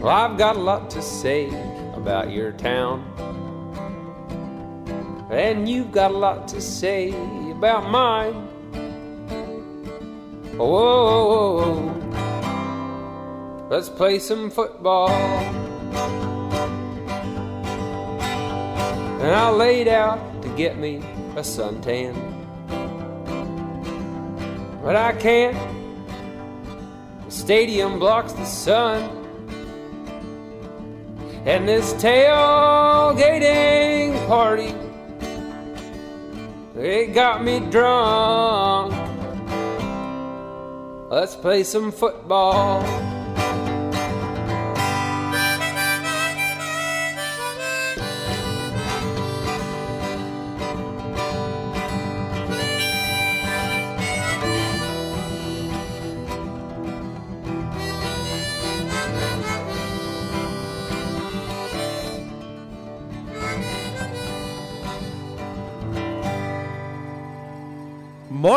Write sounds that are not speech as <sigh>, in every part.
Well, I've got a lot to say about your town. And you've got a lot to say about mine. Whoa, whoa, whoa. let's play some football. And I laid out to get me a suntan. But I can't. The stadium blocks the sun. And this tailgating party, it got me drunk. Let's play some football.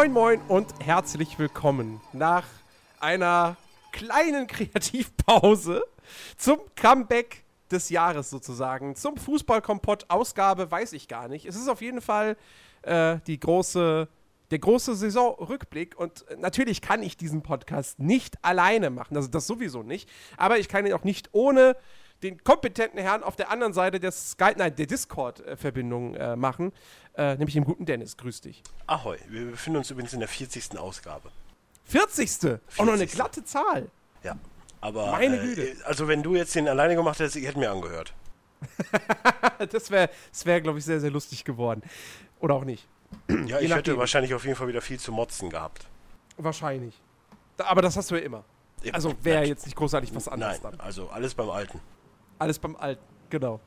Moin, moin und herzlich willkommen nach einer kleinen <laughs> Kreativpause zum Comeback des Jahres sozusagen, zum Fußballkompott Ausgabe, weiß ich gar nicht. Es ist auf jeden Fall äh, die große, der große Saisonrückblick und natürlich kann ich diesen Podcast nicht alleine machen, also das sowieso nicht, aber ich kann ihn auch nicht ohne den kompetenten Herrn auf der anderen Seite der Skype, nein, der Discord-Verbindung äh, machen, äh, nämlich dem guten Dennis. Grüß dich. Ahoi, wir befinden uns übrigens in der 40. Ausgabe. 40. Auch noch eine glatte Zahl. Ja, aber Meine äh, Güte. also wenn du jetzt den alleine gemacht hättest, ich hätte mir angehört. das <laughs> wäre, das wär, glaube ich, sehr, sehr lustig geworden. Oder auch nicht. <clears throat> Ja, ich hätte wahrscheinlich auf jeden Fall wieder viel zu motzen gehabt. Wahrscheinlich. Aber das hast du ja immer. Ja, Also wäre jetzt nicht großartig was anderes Nein, dann. also alles beim Alten. Alles beim Alten, genau.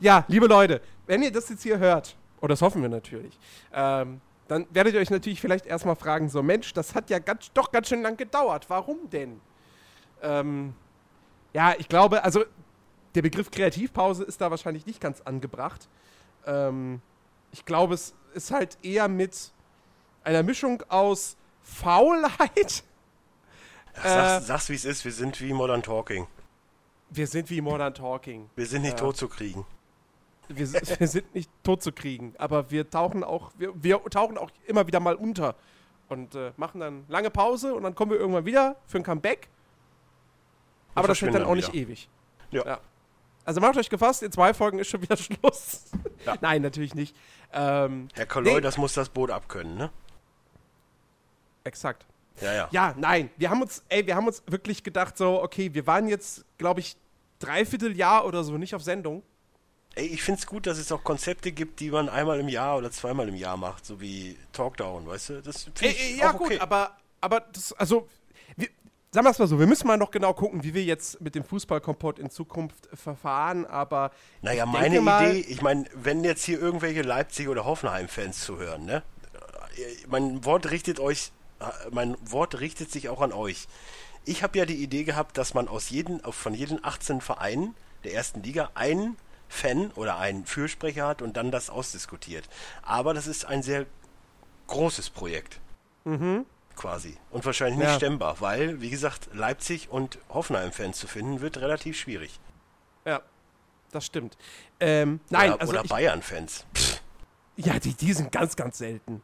Ja, liebe Leute, wenn ihr das jetzt hier hört, und das hoffen wir natürlich, ähm, dann werdet ihr euch natürlich vielleicht erstmal fragen, so Mensch, das hat ja ganz, doch ganz schön lang gedauert. Warum denn? Ähm, ja, ich glaube, also der Begriff Kreativpause ist da wahrscheinlich nicht ganz angebracht. Ähm, ich glaube, es ist halt eher mit einer Mischung aus Faulheit. Ja, Äh. sag's, sag's wie es ist, wir sind wie Modern Talking. Wir sind wie Modern Talking. Wir sind nicht Ja. tot zu kriegen. Wir, <laughs> wir sind nicht tot zu kriegen, aber wir tauchen auch, wir, wir tauchen auch immer wieder mal unter und äh, machen dann lange Pause und dann kommen wir irgendwann wieder für ein Comeback. Aber das wird dann auch nicht wieder. ewig. Ja. Also macht euch gefasst, in zwei Folgen ist schon wieder <laughs> Schluss. Ja. <laughs> Nein, natürlich nicht. Ähm, Herr Koloi, Nee. das muss das Boot abkönnen, ne? exakt. Ja, ja. Ja, nein, wir haben uns, ey, wir haben uns wirklich gedacht, so, okay, wir waren jetzt, glaube ich, dreiviertel Jahr oder so nicht auf Sendung. Ey, ich find's gut, dass es auch Konzepte gibt, die man einmal im Jahr oder zweimal im Jahr macht, so wie Talkdown, weißt du? Das finde ich ey, ja, okay. gut, aber, aber das, also, wir, sagen wir es mal so, wir müssen mal noch genau gucken, wie wir jetzt mit dem Fußballkompott in Zukunft verfahren, aber. Naja, meine mal, Idee, ich meine, wenn jetzt hier irgendwelche Leipzig- oder Hoffenheim-Fans zuhören, ne? Mein Wort richtet euch, mein Wort richtet sich auch an euch. Ich habe ja die Idee gehabt, dass man aus jeden, von jeden 18 Vereinen der ersten Liga einen Fan oder einen Fürsprecher hat und dann das ausdiskutiert. Aber das ist ein sehr großes Projekt. Quasi. Und wahrscheinlich nicht Mhm. Ja. stemmbar, weil, wie gesagt, Leipzig und Hoffenheim-Fans zu finden, wird relativ schwierig. Ja, das stimmt. Ähm, nein, oder also. oder Bayern-Fans. Ja, die, die sind ganz, ganz selten.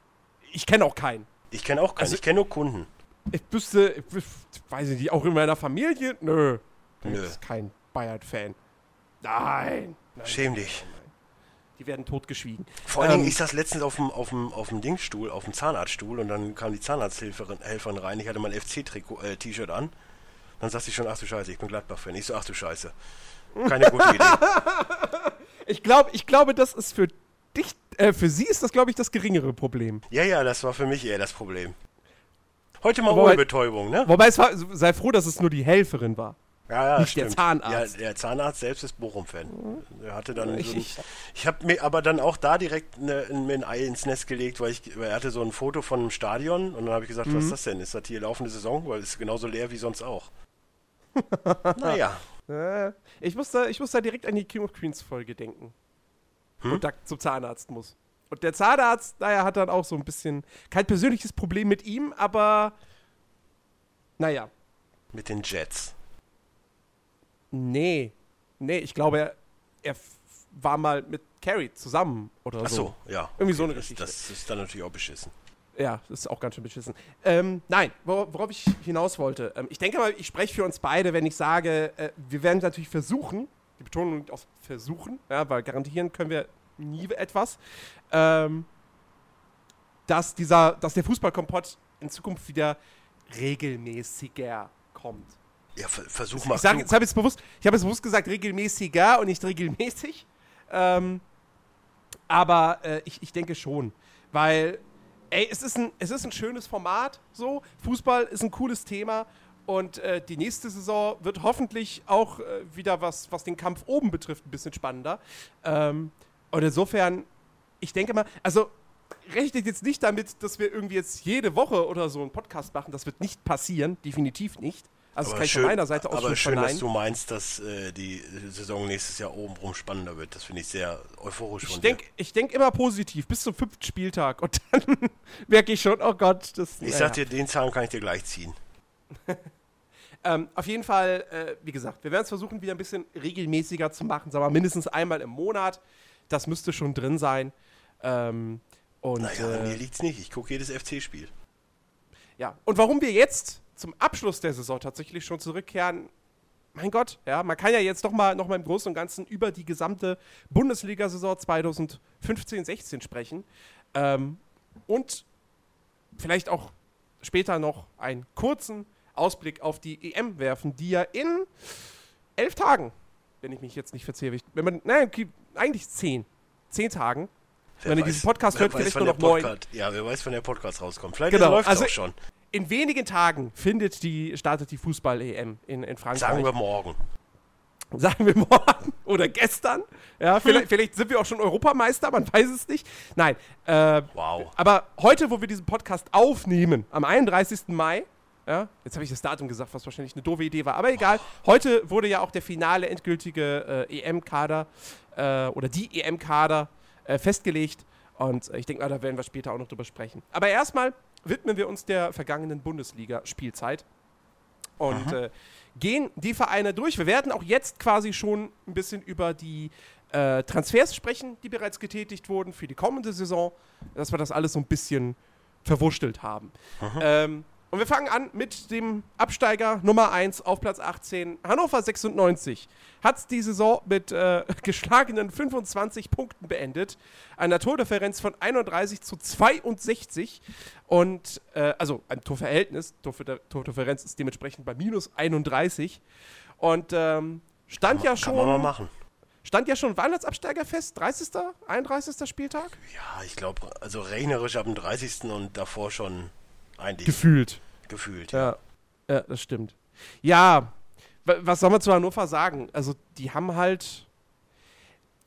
Ich kenne auch keinen. Ich kenne auch keinen, Also- ich kenne nur Kunden. Ich wüsste, ich weiß ich nicht, auch in meiner Familie? Nö. Nö. ist kein Bayern-Fan. Nein. Schäm dich. Die werden totgeschwiegen. Vor allen Dingen, Ähm, ich saß letztens auf dem, auf dem, auf dem Dingstuhl, auf dem Zahnarztstuhl und dann kam die Zahnarzthelferin Helferin rein. Ich hatte mein FC-T-Shirt an. Dann sagte sie schon, ach du Scheiße, ich bin Gladbach-Fan. Ich so, ach du Scheiße. Keine gute Idee. <laughs> Ich, glaub, ich glaube, das ist für dich, äh, für sie ist das, glaube ich, das geringere Problem. Ja, ja, das war für mich eher das Problem. Heute mal Wobei- ohne Betäubung, ne? Wobei es war, sei froh, dass es nur die Helferin war. Ja, ja, nicht der stimmt. Zahnarzt. Ja, der Zahnarzt selbst ist Bochum-Fan. Er hatte dann Ich- so ein, ich- habe mir aber dann auch da direkt eine, mir ein Ei ins Nest gelegt, weil, ich, weil er hatte so ein Foto von einem Stadion und dann habe ich gesagt, Mhm. was ist das denn? Ist das hier laufende Saison? Weil es ist genauso leer wie sonst auch. <laughs> naja, Äh, ich, muss da, ich muss da direkt an die King of Queens Folge denken. Und da zum Zahnarzt muss. Und der Zahnarzt, naja, hat dann auch so ein bisschen, kein persönliches Problem mit ihm, aber naja. mit den Jets. Nee. Nee, ich glaube, er, er war mal mit Carrie zusammen oder Ach so. so, ja. Irgendwie so eine das, Geschichte. Das ist dann natürlich auch beschissen. Ja, das ist auch ganz schön beschissen. Ähm, nein, wor worauf ich hinaus wollte. Ähm, ich denke mal, ich spreche für uns beide, wenn ich sage, äh, wir werden natürlich versuchen, die Betonung auf versuchen, ja, weil garantieren können wir nie etwas, ähm, dass, dieser, dass der Fußballkompott in Zukunft wieder regelmäßiger kommt. Ja, ver versuch mal. Ich, sag, jetzt bewusst, ich habe jetzt bewusst gesagt regelmäßiger und nicht regelmäßig. Ähm, aber äh, ich, ich denke schon, weil ey, es ist ein, es ist ein schönes Format. So Fußball ist ein cooles Thema und äh, die nächste Saison wird hoffentlich auch äh, wieder was, was den Kampf oben betrifft, ein bisschen spannender. Ähm, und insofern, ich denke mal, also rechnet jetzt nicht damit, dass wir irgendwie jetzt jede Woche oder so einen Podcast machen. Das wird nicht passieren, definitiv nicht. Also das aber kann ich schön, von meiner Seite aus aber schön, dass verneinen. du meinst, dass äh, die Saison nächstes Jahr obenrum spannender wird. Das finde ich sehr euphorisch Ich von denke ich denk immer positiv, bis zum fünften Spieltag. Und dann <laughs> merke ich schon, oh Gott, das dir. Ich sag dir, den Zahn kann ich dir gleich ziehen. <laughs> Ähm, auf jeden Fall, äh, wie gesagt, wir werden es versuchen, wieder ein bisschen regelmäßiger zu machen. Sagen wir mindestens einmal im Monat. Das müsste schon drin sein. Ähm, und, Naja, an äh, mir liegt's nicht. Ich gucke jedes FC-Spiel. ja. und warum wir jetzt zum Abschluss der Saison tatsächlich schon zurückkehren, mein Gott, ja, man kann ja jetzt doch mal, noch mal im Großen und Ganzen über die gesamte Bundesliga-Saison 2015-16 sprechen. Ähm, und vielleicht auch später noch einen kurzen Ausblick auf die EM werfen, die ja in elf Tagen, wenn ich mich jetzt nicht verzehre, wenn man, nein, eigentlich zehn, zehn Tagen, Wer wenn ihr diesen Podcast hört, vielleicht nur noch neun. Ja, wer weiß, wann der Podcast rauskommt. Vielleicht Genau, läuft also- auch schon. In wenigen Tagen findet die, startet die Fußball-EM in, in Frankreich. Sagen wir morgen. <laughs> sagen wir morgen <laughs> oder gestern. Ja, <laughs> vielleicht, vielleicht sind wir auch schon Europameister, man weiß es nicht. Nein. Äh, Wow. aber heute, wo wir diesen Podcast aufnehmen, am 31. Mai, ja, jetzt habe ich das Datum gesagt, was wahrscheinlich eine doofe Idee war, aber egal. Heute wurde ja auch der finale endgültige äh, EM-Kader äh, oder die EM-Kader äh, festgelegt. Und äh, ich denke mal, da werden wir später auch noch drüber sprechen. Aber erstmal widmen wir uns der vergangenen Bundesliga-Spielzeit und äh, gehen die Vereine durch. Wir werden auch jetzt quasi schon ein bisschen über die äh, Transfers sprechen, die bereits getätigt wurden für die kommende Saison, dass wir das alles so ein bisschen verwurstelt haben. Ähm, und wir fangen an mit dem Absteiger Nummer 1 auf Platz 18, Hannover 96. Hat die Saison mit äh, <laughs> geschlagenen 25 Punkten beendet, einer Tordifferenz von 31 zu 62 und äh, also ein Torverhältnis, Torver- Tordifferenz ist dementsprechend bei minus 31 und ähm, stand ja Kann man mal schon machen. stand ja schon Weihnachtsabsteiger fest, 30. 31. Spieltag Ja, ich glaube, also rechnerisch ab dem 30. und davor schon eigentlich gefühlt. gefühlt. Ja, ja, das stimmt. Ja, wa- was soll man zu Hannover sagen? Also, die haben halt.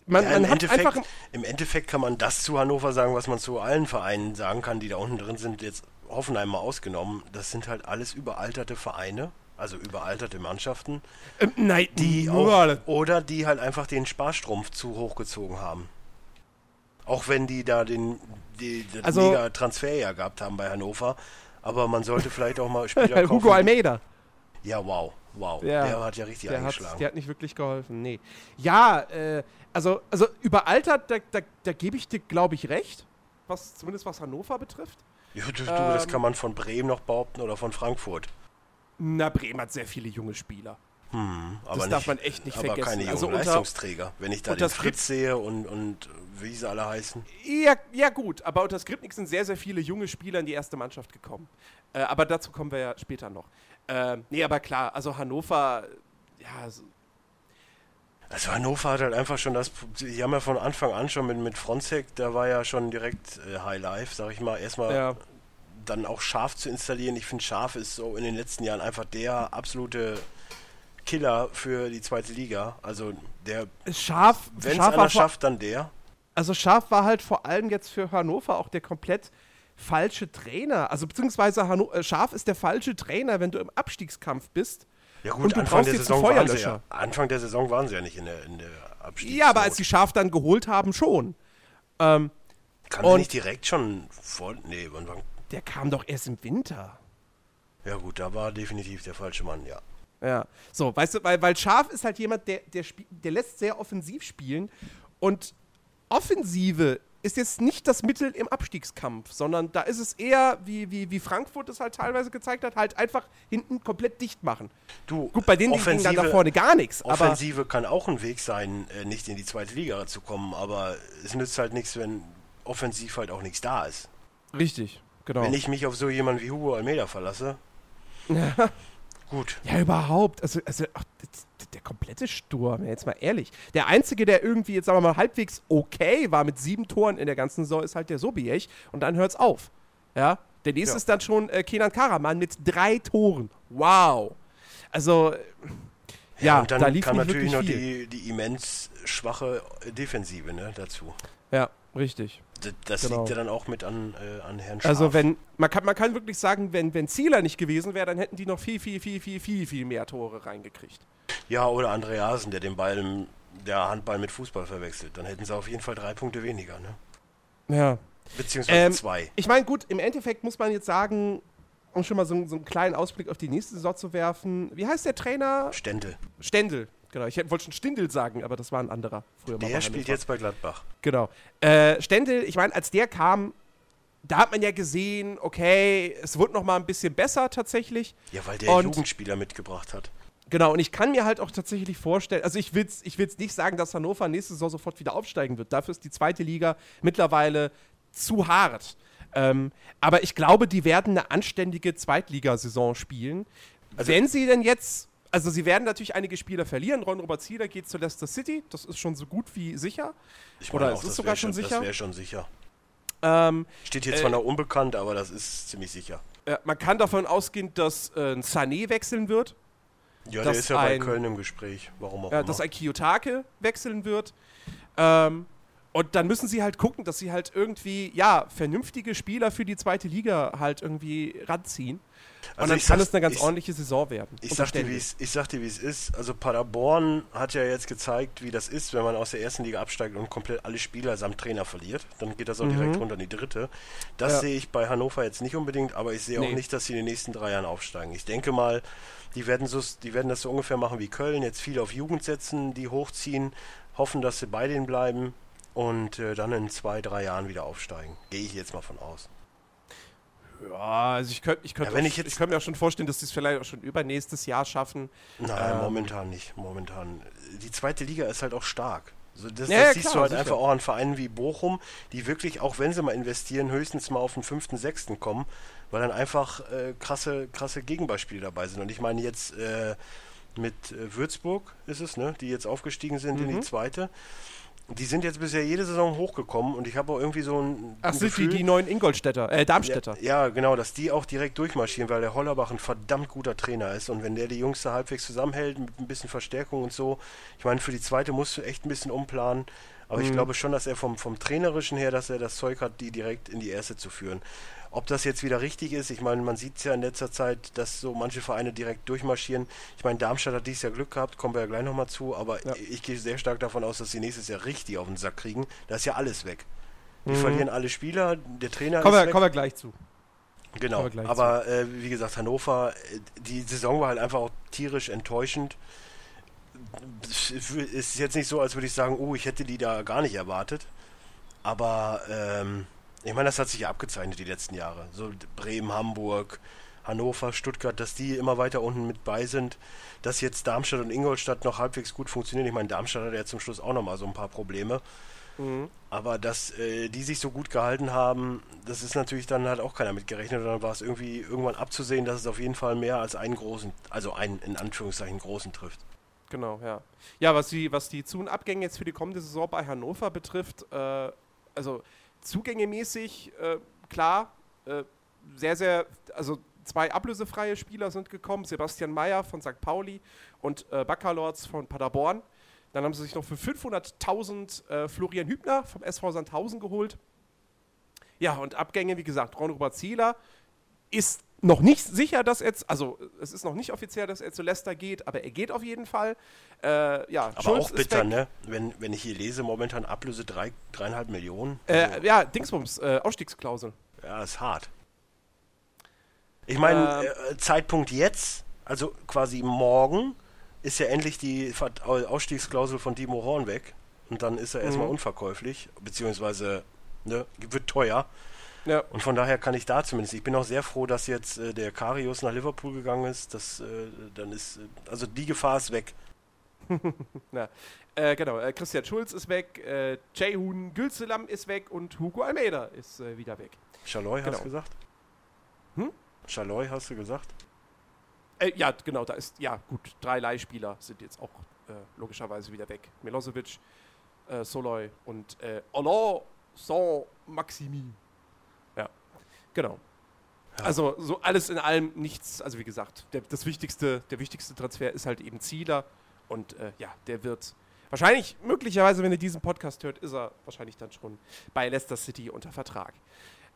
Man, Ja, man im, hat Endeffekt, einfach. Im Endeffekt kann man das zu Hannover sagen, was man zu allen Vereinen sagen kann, die da unten drin sind, jetzt Hoffenheim mal ausgenommen. Das sind halt alles überalterte Vereine, also überalterte Mannschaften, Ähm, nein, die auch, oder die halt einfach den Sparstrumpf zu hoch gezogen haben. Auch wenn die da den die, das Also- mega Transferjahr gehabt haben bei Hannover. Aber man sollte vielleicht auch mal Spieler <laughs> kaufen. Hugo Almeida. Ja, wow, wow. Ja, der hat ja richtig Der hat, eingeschlagen. der hat nicht wirklich geholfen. Nee. Ja, äh, also, also überaltert, da, da, da gebe ich dir, glaube ich, recht. Was, zumindest was Hannover betrifft. ja, du, du, das ähm, kann man von Bremen noch behaupten oder von Frankfurt. Na, Bremen hat sehr viele junge Spieler. Hm, aber darf nicht, man echt nicht aber vergessen. keine jungen Also unter- Leistungsträger. Wenn ich da den Fritz sehe und, und wie sie alle heißen. Ja, ja gut, aber unter Skripnik sind sehr, sehr viele junge Spieler in die erste Mannschaft gekommen. Äh, aber dazu kommen wir ja später noch. Ähm, nee, aber klar, also Hannover, ja, so- Also Hannover hat halt einfach schon das, sie haben ja von Anfang an schon mit, mit Fronzek, da war ja schon direkt äh, High Life, sag ich mal, erstmal ja, dann auch Schaf zu installieren. Ich finde Schaf ist so in den letzten Jahren einfach der absolute Killer für die zweite Liga. Also der, Scharf, wenn es einer schafft, dann der. also Scharf war halt vor allem jetzt für Hannover auch der komplett falsche Trainer. Also beziehungsweise Hanno äh, Scharf ist der falsche Trainer, wenn du im Abstiegskampf bist. Ja Und gut, du Anfang brauchst der Saison waren sie ja. Feuerlöscher. Anfang der Saison waren sie ja nicht in der, in der Abstiegs Ja, aber als die Scharf dann geholt haben, schon. Ähm, Kann und- nicht direkt schon vor. Nee, wann, wann, der kam doch erst im Winter. ja gut, da war definitiv der falsche Mann, ja. Ja. So, weißt du, weil, weil Schaf ist halt jemand, der, der, der lässt sehr offensiv spielen und Offensive ist jetzt nicht das Mittel im Abstiegskampf, sondern da ist es eher, wie, wie, wie Frankfurt es halt teilweise gezeigt hat, halt einfach hinten komplett dicht machen. Du, Gut, bei denen ging dann da vorne gar nichts. Offensive kann auch ein Weg sein, äh, nicht in die zweite Liga zu kommen, aber es nützt halt nichts, wenn offensiv halt auch nichts da ist. richtig, genau. Wenn ich mich auf so jemanden wie Hugo Almeida verlasse, <laughs> gut. Ja, überhaupt. Also, also ach, der komplette Sturm, jetzt mal ehrlich. Der Einzige, der irgendwie, jetzt sagen wir mal, halbwegs okay war mit sieben Toren in der ganzen Saison, ist halt der Sobiech. Und dann hört's auf. Ja. Der nächste Ja. ist dann schon äh, Kenan Karaman mit drei Toren. Wow. Also, äh, ja, und dann da lief kam natürlich noch die, die immens schwache Defensive ne, dazu. Ja, richtig. Das Genau. liegt ja dann auch mit an, äh, an Herrn Schaaf. Also wenn, man kann, man kann wirklich sagen, wenn, wenn Zieler nicht gewesen wäre, dann hätten die noch viel, viel, viel, viel, viel, viel mehr Tore reingekriegt. Ja, oder Andreasen, der den Ball, der Handball mit Fußball verwechselt. Dann hätten sie auf jeden Fall drei Punkte weniger, ne? Ja. Beziehungsweise Ähm, zwei. Ich meine, gut, im Endeffekt muss man jetzt sagen, um schon mal so, so einen kleinen Ausblick auf die nächste Saison zu werfen. Wie heißt der Trainer? Stände. Stendel. Genau, ich wollte schon Stindel sagen, aber das war ein anderer. Früher mal bei Der spielt jetzt bei Gladbach. Genau. Äh, Stendel, ich meine, als der kam, da hat man ja gesehen, okay, es wird noch mal ein bisschen besser tatsächlich. Ja, weil der Und- Jugendspieler mitgebracht hat. Genau, und ich kann mir halt auch tatsächlich vorstellen, also ich will es ich will's nicht sagen, dass Hannover nächste Saison sofort wieder aufsteigen wird. Dafür ist die zweite Liga mittlerweile zu hart. Ähm, aber ich glaube, die werden eine anständige Zweitligasaison spielen. Also- Wenn sie denn jetzt, also sie werden natürlich einige Spieler verlieren. Ron Robert Zieler geht zu Leicester City, das ist schon so gut wie sicher. Ich Oder ist es das sogar schon sicher? Das wäre schon sicher. Ähm, Steht hier Äh, zwar noch unbekannt, aber das ist ziemlich sicher. äh, man kann davon ausgehen, dass äh, ein Sané wechseln wird. Ja, der ist ja bei ein- Köln im Gespräch. Warum auch Ja, immer. dass ein Kiyotake wechseln wird. Ähm, und dann müssen sie halt gucken, dass sie halt irgendwie, ja, vernünftige Spieler für die zweite Liga halt irgendwie ranziehen. Also und dann kann sag's- es eine ganz ich- ordentliche Saison werden. Ich sag, dir, Stendel. wie es, ich sag dir, wie es ist. Also Paderborn hat ja jetzt gezeigt, wie das ist, wenn man aus der ersten Liga absteigt und komplett alle Spieler samt Trainer verliert. Dann geht das auch direkt runter in die dritte. Das Mhm. Ja. sehe ich bei Hannover jetzt nicht unbedingt, aber ich sehe Nee. auch nicht, dass sie in den nächsten drei Jahren aufsteigen. Ich denke mal, die werden, so, die werden das so ungefähr machen wie Köln, jetzt viel auf Jugend setzen, die hochziehen, hoffen, dass sie bei denen bleiben und äh, dann in zwei, drei Jahren wieder aufsteigen. Gehe ich jetzt mal von aus. Ja, also ich könnte ich könnt Ja, auch- ich jetzt- ich könnt mir auch schon vorstellen, dass sie es vielleicht auch schon übernächstes Jahr schaffen. Nein, Ähm. momentan nicht. Momentan. Die zweite Liga ist halt auch stark. So, das Ja, das siehst klar, du halt sicher. einfach auch an Vereinen wie Bochum, die wirklich, auch wenn sie mal investieren, höchstens mal auf den fünften, sechsten kommen, weil dann einfach äh, krasse, krasse Gegenbeispiele dabei sind. Und ich meine jetzt äh, mit äh, Würzburg ist es, ne, die jetzt aufgestiegen sind in Mhm. die zweite. Die sind jetzt bisher jede Saison hochgekommen und ich habe auch irgendwie so ein, Ach, ein sind die, Gefühl, die neuen Ingolstädter, äh, Darmstädter. ja, ja, genau, dass die auch direkt durchmarschieren, weil der Hollerbach ein verdammt guter Trainer ist. Und wenn der die Jungs da halbwegs zusammenhält, mit ein bisschen Verstärkung und so, ich meine, für die zweite musst du echt ein bisschen umplanen. Aber ich Mhm. glaube schon, dass er vom, vom Trainerischen her, dass er das Zeug hat, die direkt in die erste zu führen. Ob das jetzt wieder richtig ist, ich meine, man sieht es ja in letzter Zeit, dass so manche Vereine direkt durchmarschieren. Ich meine, Darmstadt hat dieses Jahr Glück gehabt, kommen wir ja gleich nochmal zu, aber Ja. ich gehe sehr stark davon aus, dass sie nächstes Jahr richtig auf den Sack kriegen. Da ist ja alles weg. Die Mhm. verlieren alle Spieler, der Trainer Kommen ist wir, weg. kommen wir gleich zu. Genau, gleich aber äh, wie gesagt, Hannover, äh, die Saison war halt einfach auch tierisch enttäuschend. Es ist jetzt nicht so, als würde ich sagen, oh, ich hätte die da gar nicht erwartet. Aber ähm, ich meine, das hat sich ja abgezeichnet die letzten Jahre. So Bremen, Hamburg, Hannover, Stuttgart, dass die immer weiter unten mit bei sind. Dass jetzt Darmstadt und Ingolstadt noch halbwegs gut funktionieren. Ich meine, Darmstadt hat ja zum Schluss auch nochmal so ein paar Probleme. Mhm. Aber dass äh, die sich so gut gehalten haben, das ist natürlich dann halt auch keiner mitgerechnet. Und dann war es irgendwie irgendwann abzusehen, dass es auf jeden Fall mehr als einen großen, also einen in Anführungszeichen großen trifft. Genau, ja. Ja, was die, was die Zu- und Abgänge jetzt für die kommende Saison bei Hannover betrifft, äh, also zugängemäßig, äh, klar, äh, sehr, sehr, also zwei ablösefreie Spieler sind gekommen, Sebastian Mayer von St. Pauli und äh, Baccalords von Paderborn. Dann haben sie sich noch für 500.000 äh, Florian Hübner vom SV Sandhausen geholt. Ja, und Abgänge, wie gesagt, Ron-Robert Zieler ist noch nicht sicher, dass er, also es ist noch nicht offiziell, dass er zu Leicester geht, aber er geht auf jeden Fall. Äh, ja, Aber Schulz auch bitter, ne? Wenn, wenn ich hier lese, momentan Ablöse drei, dreieinhalb Millionen. Äh, ja, Dingsbums, äh, Ausstiegsklausel. Ja, ist hart. Ich meine, Ähm. äh, Zeitpunkt jetzt also quasi morgen ist ja endlich die Ausstiegsklausel von Timo Horn weg. Und dann ist er erstmal Mhm. unverkäuflich, beziehungsweise ne, wird teuer. Ja. Und von daher kann ich da zumindest. Ich bin auch sehr froh, dass jetzt äh, der Karius nach Liverpool gegangen ist. Das, äh, dann ist, äh, also die Gefahr ist weg. <laughs> Na, äh, genau, äh, Christian Schulz ist weg, äh, Ceyhun Gülselam ist weg und Hugo Almeida ist äh, wieder weg. Schaloi hast Genau. du gesagt? Hm? Schaloi hast du gesagt? Ja, genau, da ist, ja gut, drei Leihspieler sind jetzt auch logischerweise wieder weg. Milosevic, Soloy und äh, Alain Saint-Maximi. Ja, genau. Also so alles in allem nichts, also wie gesagt, der, das wichtigste, der wichtigste Transfer ist halt eben Zieler und äh, ja, der wird wahrscheinlich, möglicherweise, wenn ihr diesen Podcast hört, ist er wahrscheinlich dann schon bei Leicester City unter Vertrag.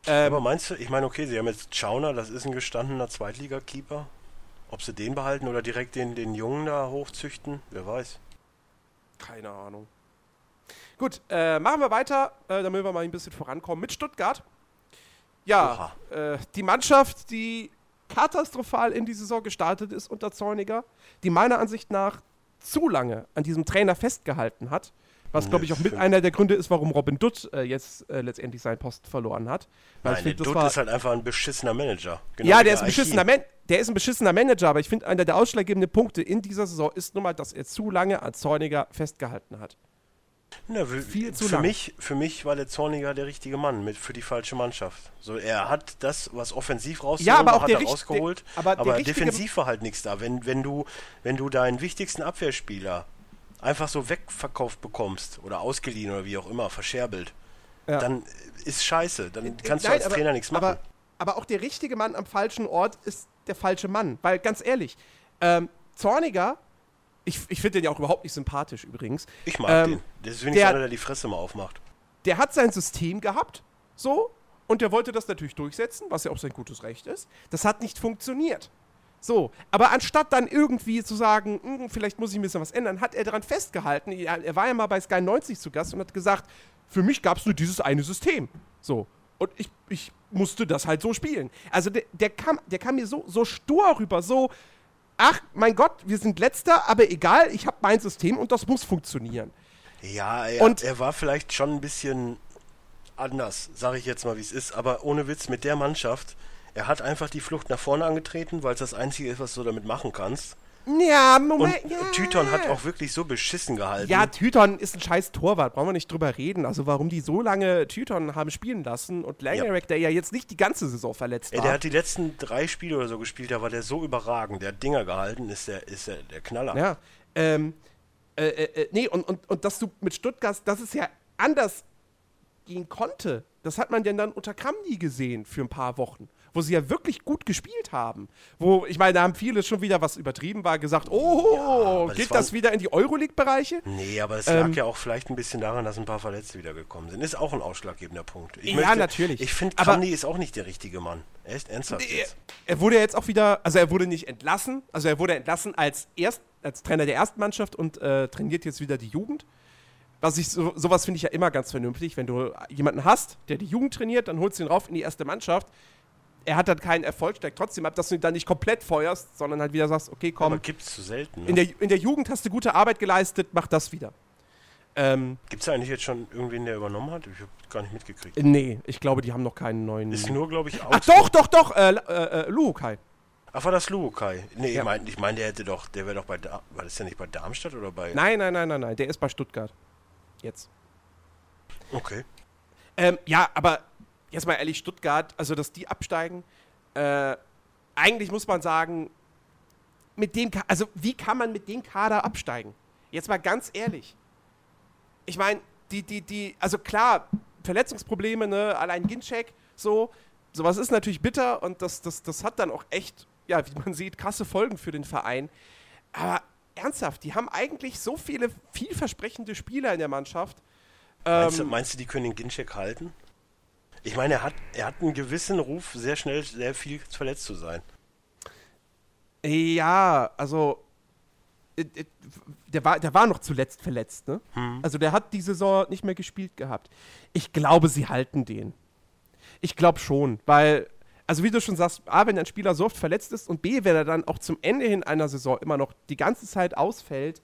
Ähm, Aber meinst du, ich meine, okay, sie haben jetzt Schauner, das ist ein gestandener Zweitligakeeper. Ob sie den behalten oder direkt den, den Jungen da hochzüchten, wer weiß. Keine Ahnung. Gut, äh, machen wir weiter, äh, damit wir mal ein bisschen vorankommen mit Stuttgart. Ja, äh, die Mannschaft, die katastrophal in die Saison gestartet ist unter Zorniger, die meiner Ansicht nach zu lange an diesem Trainer festgehalten hat, was glaube ich auch mit einer der Gründe ist, warum Robin Dutt äh, jetzt äh, letztendlich seinen Posten verloren hat. Weil Nein, find, Dutt war- ist halt einfach ein beschissener Manager. Genau ja, der ist ein beschissener, Man der ist ein beschissener Manager, aber ich finde, einer der ausschlaggebenden Punkte in dieser Saison ist nun mal, dass er zu lange an Zorniger festgehalten hat. Na, für, Viel zu für lang. mich, für mich war der Zorniger der richtige Mann mit für die falsche Mannschaft. So, er hat das, was offensiv rausgeholt Ja, aber auch hat der er rausgeholt, der- aber aber, defensiv war halt nichts da. Wenn, wenn du, wenn du deinen wichtigsten Abwehrspieler einfach so wegverkauft bekommst oder ausgeliehen oder wie auch immer, verscherbelt, Ja. dann ist scheiße. Dann kannst Nein, du als aber- Trainer nichts machen. Aber, aber auch der richtige Mann am falschen Ort ist der falsche Mann. Weil ganz ehrlich, ähm, Zorniger, ich, ich finde den ja auch überhaupt nicht sympathisch übrigens. ich mag ähm, den. Das ist wenigstens der- einer, der die Fresse mal aufmacht. Der hat sein System gehabt, so, und der wollte das natürlich durchsetzen, was ja auch sein gutes Recht ist. Das hat nicht funktioniert. So, aber anstatt dann irgendwie zu sagen, "Hm, vielleicht muss ich ein bisschen was ändern, hat er daran festgehalten. Er, er war ja mal bei Sky 90 zu Gast und hat gesagt, für mich gab es nur dieses eine System. So. Und ich, ich musste das halt so spielen. Also der, der, kam, der kam mir so, so stur rüber, so, ach mein Gott, wir sind letzter, aber egal, ich habe mein System und das muss funktionieren. Ja, er, Und- er war vielleicht schon ein bisschen anders, sage ich jetzt mal, wie es ist. Aber ohne Witz, mit der Mannschaft, er hat einfach die Flucht nach vorne angetreten, weil es das Einzige ist, was du damit machen kannst. Ja, Und Moment. ja. Tyton hat auch wirklich so beschissen gehalten. Ja, Tyton ist ein scheiß Torwart, brauchen wir nicht drüber reden. Also warum die so lange Tyton haben spielen lassen und Langerek, der ja jetzt nicht die ganze Saison verletzt Ey, war. der hat die letzten drei Spiele oder so gespielt, da war der so überragend. Der hat Dinger gehalten, ist der, ist der, der Knaller. ja, ähm, äh, äh, äh, nee, und, und, und dass du mit Stuttgart, dass es ja anders gehen konnte, das hat man denn dann unter Kramny gesehen für ein paar Wochen, wo sie ja wirklich gut gespielt haben. Wo, ich meine, da haben viele schon wieder was übertrieben war, gesagt, oh, das geht war- das wieder in die Euroleague-Bereiche? Nee, aber es Ähm, lag ja auch vielleicht ein bisschen daran, dass ein paar Verletzte wiedergekommen sind. Ist auch ein ausschlaggebender Punkt. Ich Ja, natürlich. Ich finde, Aber- Kramny ist auch nicht der richtige Mann. Er ist ernsthaft Er, jetzt. er wurde ja jetzt auch wieder, also er wurde nicht entlassen, also er wurde entlassen als, erst, als Trainer der ersten Mannschaft und äh, trainiert jetzt wieder die Jugend. Was ich so, sowas finde ich ja immer ganz vernünftig, wenn du jemanden hast, der die Jugend trainiert, dann holst du ihn rauf in die erste Mannschaft. Er hat dann keinen Erfolg, steigt trotzdem ab, dass du ihn dann nicht komplett feuerst, sondern halt wieder sagst, okay, komm, Aber gibt's zu selten. Ne? in der, in der Jugend hast du gute Arbeit geleistet, mach das wieder. Ähm, Gibt's da eigentlich jetzt schon irgendwen, der übernommen hat? Ich habe gar nicht mitgekriegt. nee, ich glaube, die haben noch keinen neuen. Ist nur, glaube ich, Ach Augsburg. doch, doch, doch, äh, äh, äh, Luhukai. Ach, war das Luokai? Nee, Ja. ich meine, ich mein, der hätte doch, der wäre doch bei, war das ja nicht bei Darmstadt oder bei... Nein, nein, nein, nein, nein, der ist bei Stuttgart. Jetzt. Okay. Ähm, ja, aber jetzt mal ehrlich, Stuttgart, also dass die absteigen, äh, eigentlich muss man sagen, mit dem, also wie kann man mit dem Kader absteigen? Jetzt mal ganz ehrlich. Ich meine, die, die, die, also klar, Verletzungsprobleme, ne, allein Ginczek, so, sowas ist natürlich bitter und das, das, das hat dann auch echt, ja, wie man sieht, krasse Folgen für den Verein. Aber ernsthaft, die haben eigentlich so viele vielversprechende Spieler in der Mannschaft. Meinst, du, Ähm, meinst du, die können den Ginczek halten? Ich meine, er hat, er hat einen gewissen Ruf, sehr schnell sehr viel verletzt zu sein. Ja, also äh, äh, der war, der war noch zuletzt verletzt, ne? Also der hat die Saison nicht mehr gespielt gehabt. Ich glaube, sie halten den. Ich glaube schon, weil also wie du schon sagst, A, wenn ein Spieler so oft verletzt ist und B, wenn er dann auch zum Ende hin einer Saison immer noch die ganze Zeit ausfällt,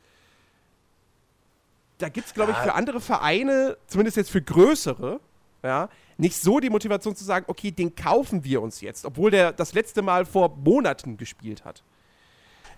da gibt es, glaube ich, für andere Vereine, zumindest jetzt für größere, ja, nicht so die Motivation zu sagen, okay, den kaufen wir uns jetzt, obwohl der das letzte Mal vor Monaten gespielt hat.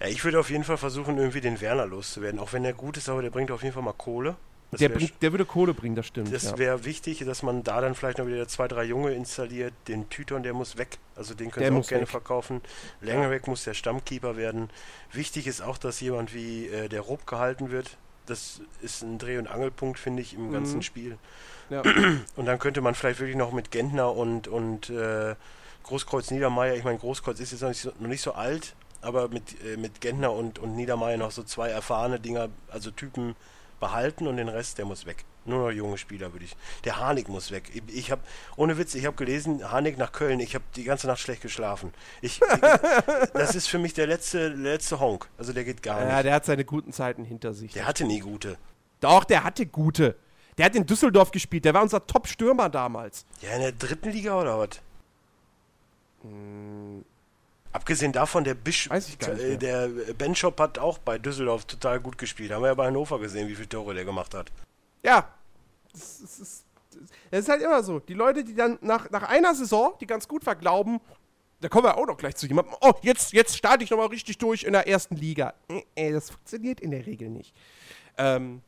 Ja, ich würde auf jeden Fall versuchen, irgendwie den Werner loszuwerden. Auch wenn er gut ist, aber der bringt auf jeden Fall mal Kohle. Der, bringt, der würde Kohle bringen, das stimmt. Das ja. wäre wichtig, dass man da dann vielleicht noch wieder zwei, drei Junge installiert. Den Tyton, der muss weg. Also den können Der sie auch gerne weg. verkaufen. Länger weg muss der Stammkeeper werden. Wichtig ist auch, dass jemand wie äh, der Rupp gehalten wird. Das ist ein Dreh- und Angelpunkt, finde ich, im ganzen Mhm. Spiel. Ja. <clears throat> Und dann könnte man vielleicht wirklich noch mit Gentner und, und äh, Großkreuz Niedermeier, ich meine, Großkreuz ist jetzt noch nicht so, noch nicht so alt, aber mit, äh, mit Gentner und, und Niedermeier noch so zwei erfahrene Dinger, also Typen behalten und den Rest, der muss weg. Nur noch junge Spieler würde ich. Der Harnik muss weg. Ich, habe, ohne Witz, ich habe gelesen, Harnik nach Köln, ich habe die ganze Nacht schlecht geschlafen. Ich, <laughs> das ist für mich der letzte, letzte Honk. Also der geht gar ja, nicht. der hat seine guten Zeiten hinter sich. Der hatte nie gute. Doch, der hatte gute. Der hat in Düsseldorf gespielt, der war unser Top-Stürmer damals. Ja, in der dritten Liga oder was? Abgesehen davon, der Bisch, Weiß ich gar nicht äh, der Benchop hat auch bei Düsseldorf total gut gespielt. Haben wir ja bei Hannover gesehen, wie viele Tore der gemacht hat. Ja. Das, das, ist, das ist halt immer so. Die Leute, die dann nach, nach einer Saison, die ganz gut war, glauben, da kommen wir auch noch gleich zu jemandem, oh, jetzt, jetzt starte ich nochmal richtig durch in der ersten Liga. Äh, äh, das funktioniert in der Regel nicht. Ähm,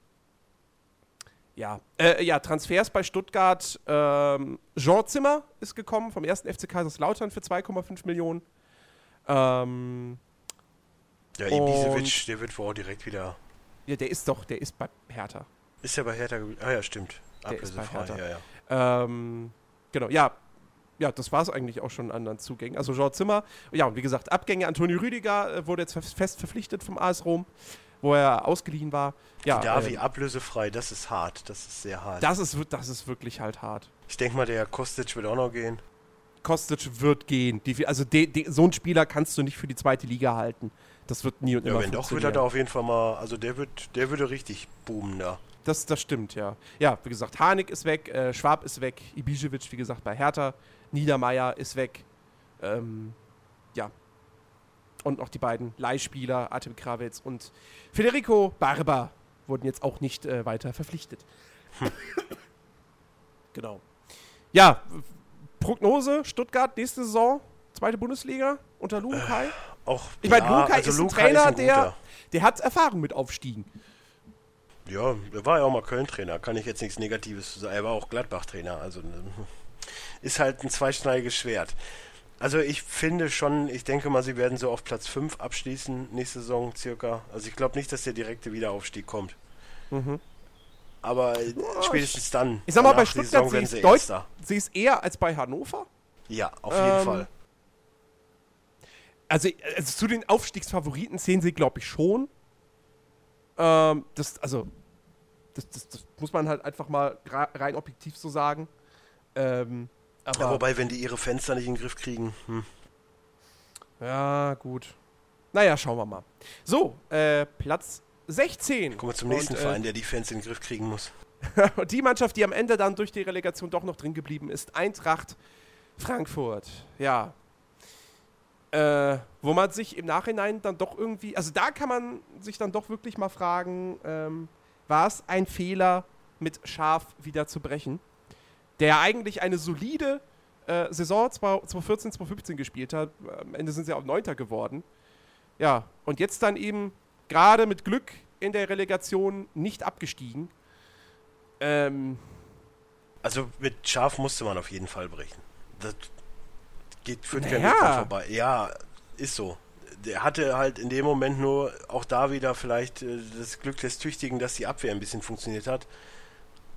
ja, äh, ja, Transfers bei Stuttgart. Ähm, Jean Zimmer ist gekommen vom ersten FC Kaiserslautern für 2,5 Millionen. Ähm, Ja, Ibisevic, der wird wohl direkt wieder. ja, der ist doch, der ist bei Hertha. Ist ja bei Hertha geblieben. Ah ja, stimmt. Der ist bei Ablösefrei, Hertha. ja, ja. Ähm, genau, ja. Ja, das war es eigentlich auch schon an anderen Zugängen. Also Jean Zimmer, ja, und wie gesagt, Abgänge. Antonio Rüdiger äh, wurde jetzt fest fest verpflichtet vom AS Rom, wo er ausgeliehen war. Ja, Davi äh, ablösefrei, das ist hart. Das ist sehr hart. das, ist, das ist wirklich halt hart. ich denke mal, der Kostic wird auch noch gehen. Kostic wird gehen. Die, also de, de, so einen Spieler kannst du nicht für die zweite Liga halten. Das wird nie und Ja, immer wenn doch, wird er da auf jeden Fall mal. Also der wird, der würde richtig boomen da. Das, das stimmt, ja. Ja, wie gesagt, Harnik ist weg, äh, Schwab ist weg, Ibišević, wie gesagt, bei Hertha, Niedermeier ist weg. Ähm, ja. Und noch die beiden Leihspieler, Artem Kravitz und Federico Barba, wurden jetzt auch nicht äh, weiter verpflichtet. <laughs> genau. Ja, Prognose: Stuttgart nächste Saison, zweite Bundesliga unter Lukai. Auch, Ich meine, ja, Lukai also ist ein Lukai Trainer, ein der, der hat Erfahrung mit Aufstiegen. Ja, der war ja auch mal Köln-Trainer, kann ich jetzt nichts Negatives zu sagen. Er war auch Gladbach-Trainer, also <laughs> ist halt ein zweischneidiges Schwert. Also ich finde schon, ich denke mal, sie werden so auf Platz 5 abschließen nächste Saison circa. Also ich glaube nicht, dass der direkte Wiederaufstieg kommt. Mhm. Aber äh, spätestens dann. Ich sag mal, bei Stuttgart sie es deut- Erster. sehe ich es eher als bei Hannover. Ja, auf jeden Ähm, Fall. Also, also zu den Aufstiegsfavoriten zählen sie, glaube ich, schon. Ähm, das, also, das, das, das muss man halt einfach mal rein objektiv so sagen. Ähm, aber, Ja, wobei, wenn die ihre Fenster nicht in den Griff kriegen, hm. ja, gut. Naja, schauen wir mal. So, äh, Platz 16. kommen wir zum nächsten Und, Verein, der die Fans in den Griff kriegen muss. Und <laughs> die Mannschaft, die am Ende dann durch die Relegation doch noch drin geblieben ist, Eintracht Frankfurt. Ja. Äh, wo man sich im Nachhinein dann doch irgendwie, also da kann man sich dann doch wirklich mal fragen, ähm, war es ein Fehler, mit Schaf wieder zu brechen? Der ja eigentlich eine solide äh, Saison 2014, 2015 gespielt hat. Am Ende sind sie auch Neunter geworden. Ja, und jetzt dann eben gerade mit Glück in der Relegation nicht abgestiegen. Ähm, Also mit Schaf musste man auf jeden Fall brechen. Das geht kein Naja. Vorbei. Ja, ist so. Der hatte halt in dem Moment nur auch da wieder vielleicht äh, das Glück des Tüchtigen, dass die Abwehr ein bisschen funktioniert hat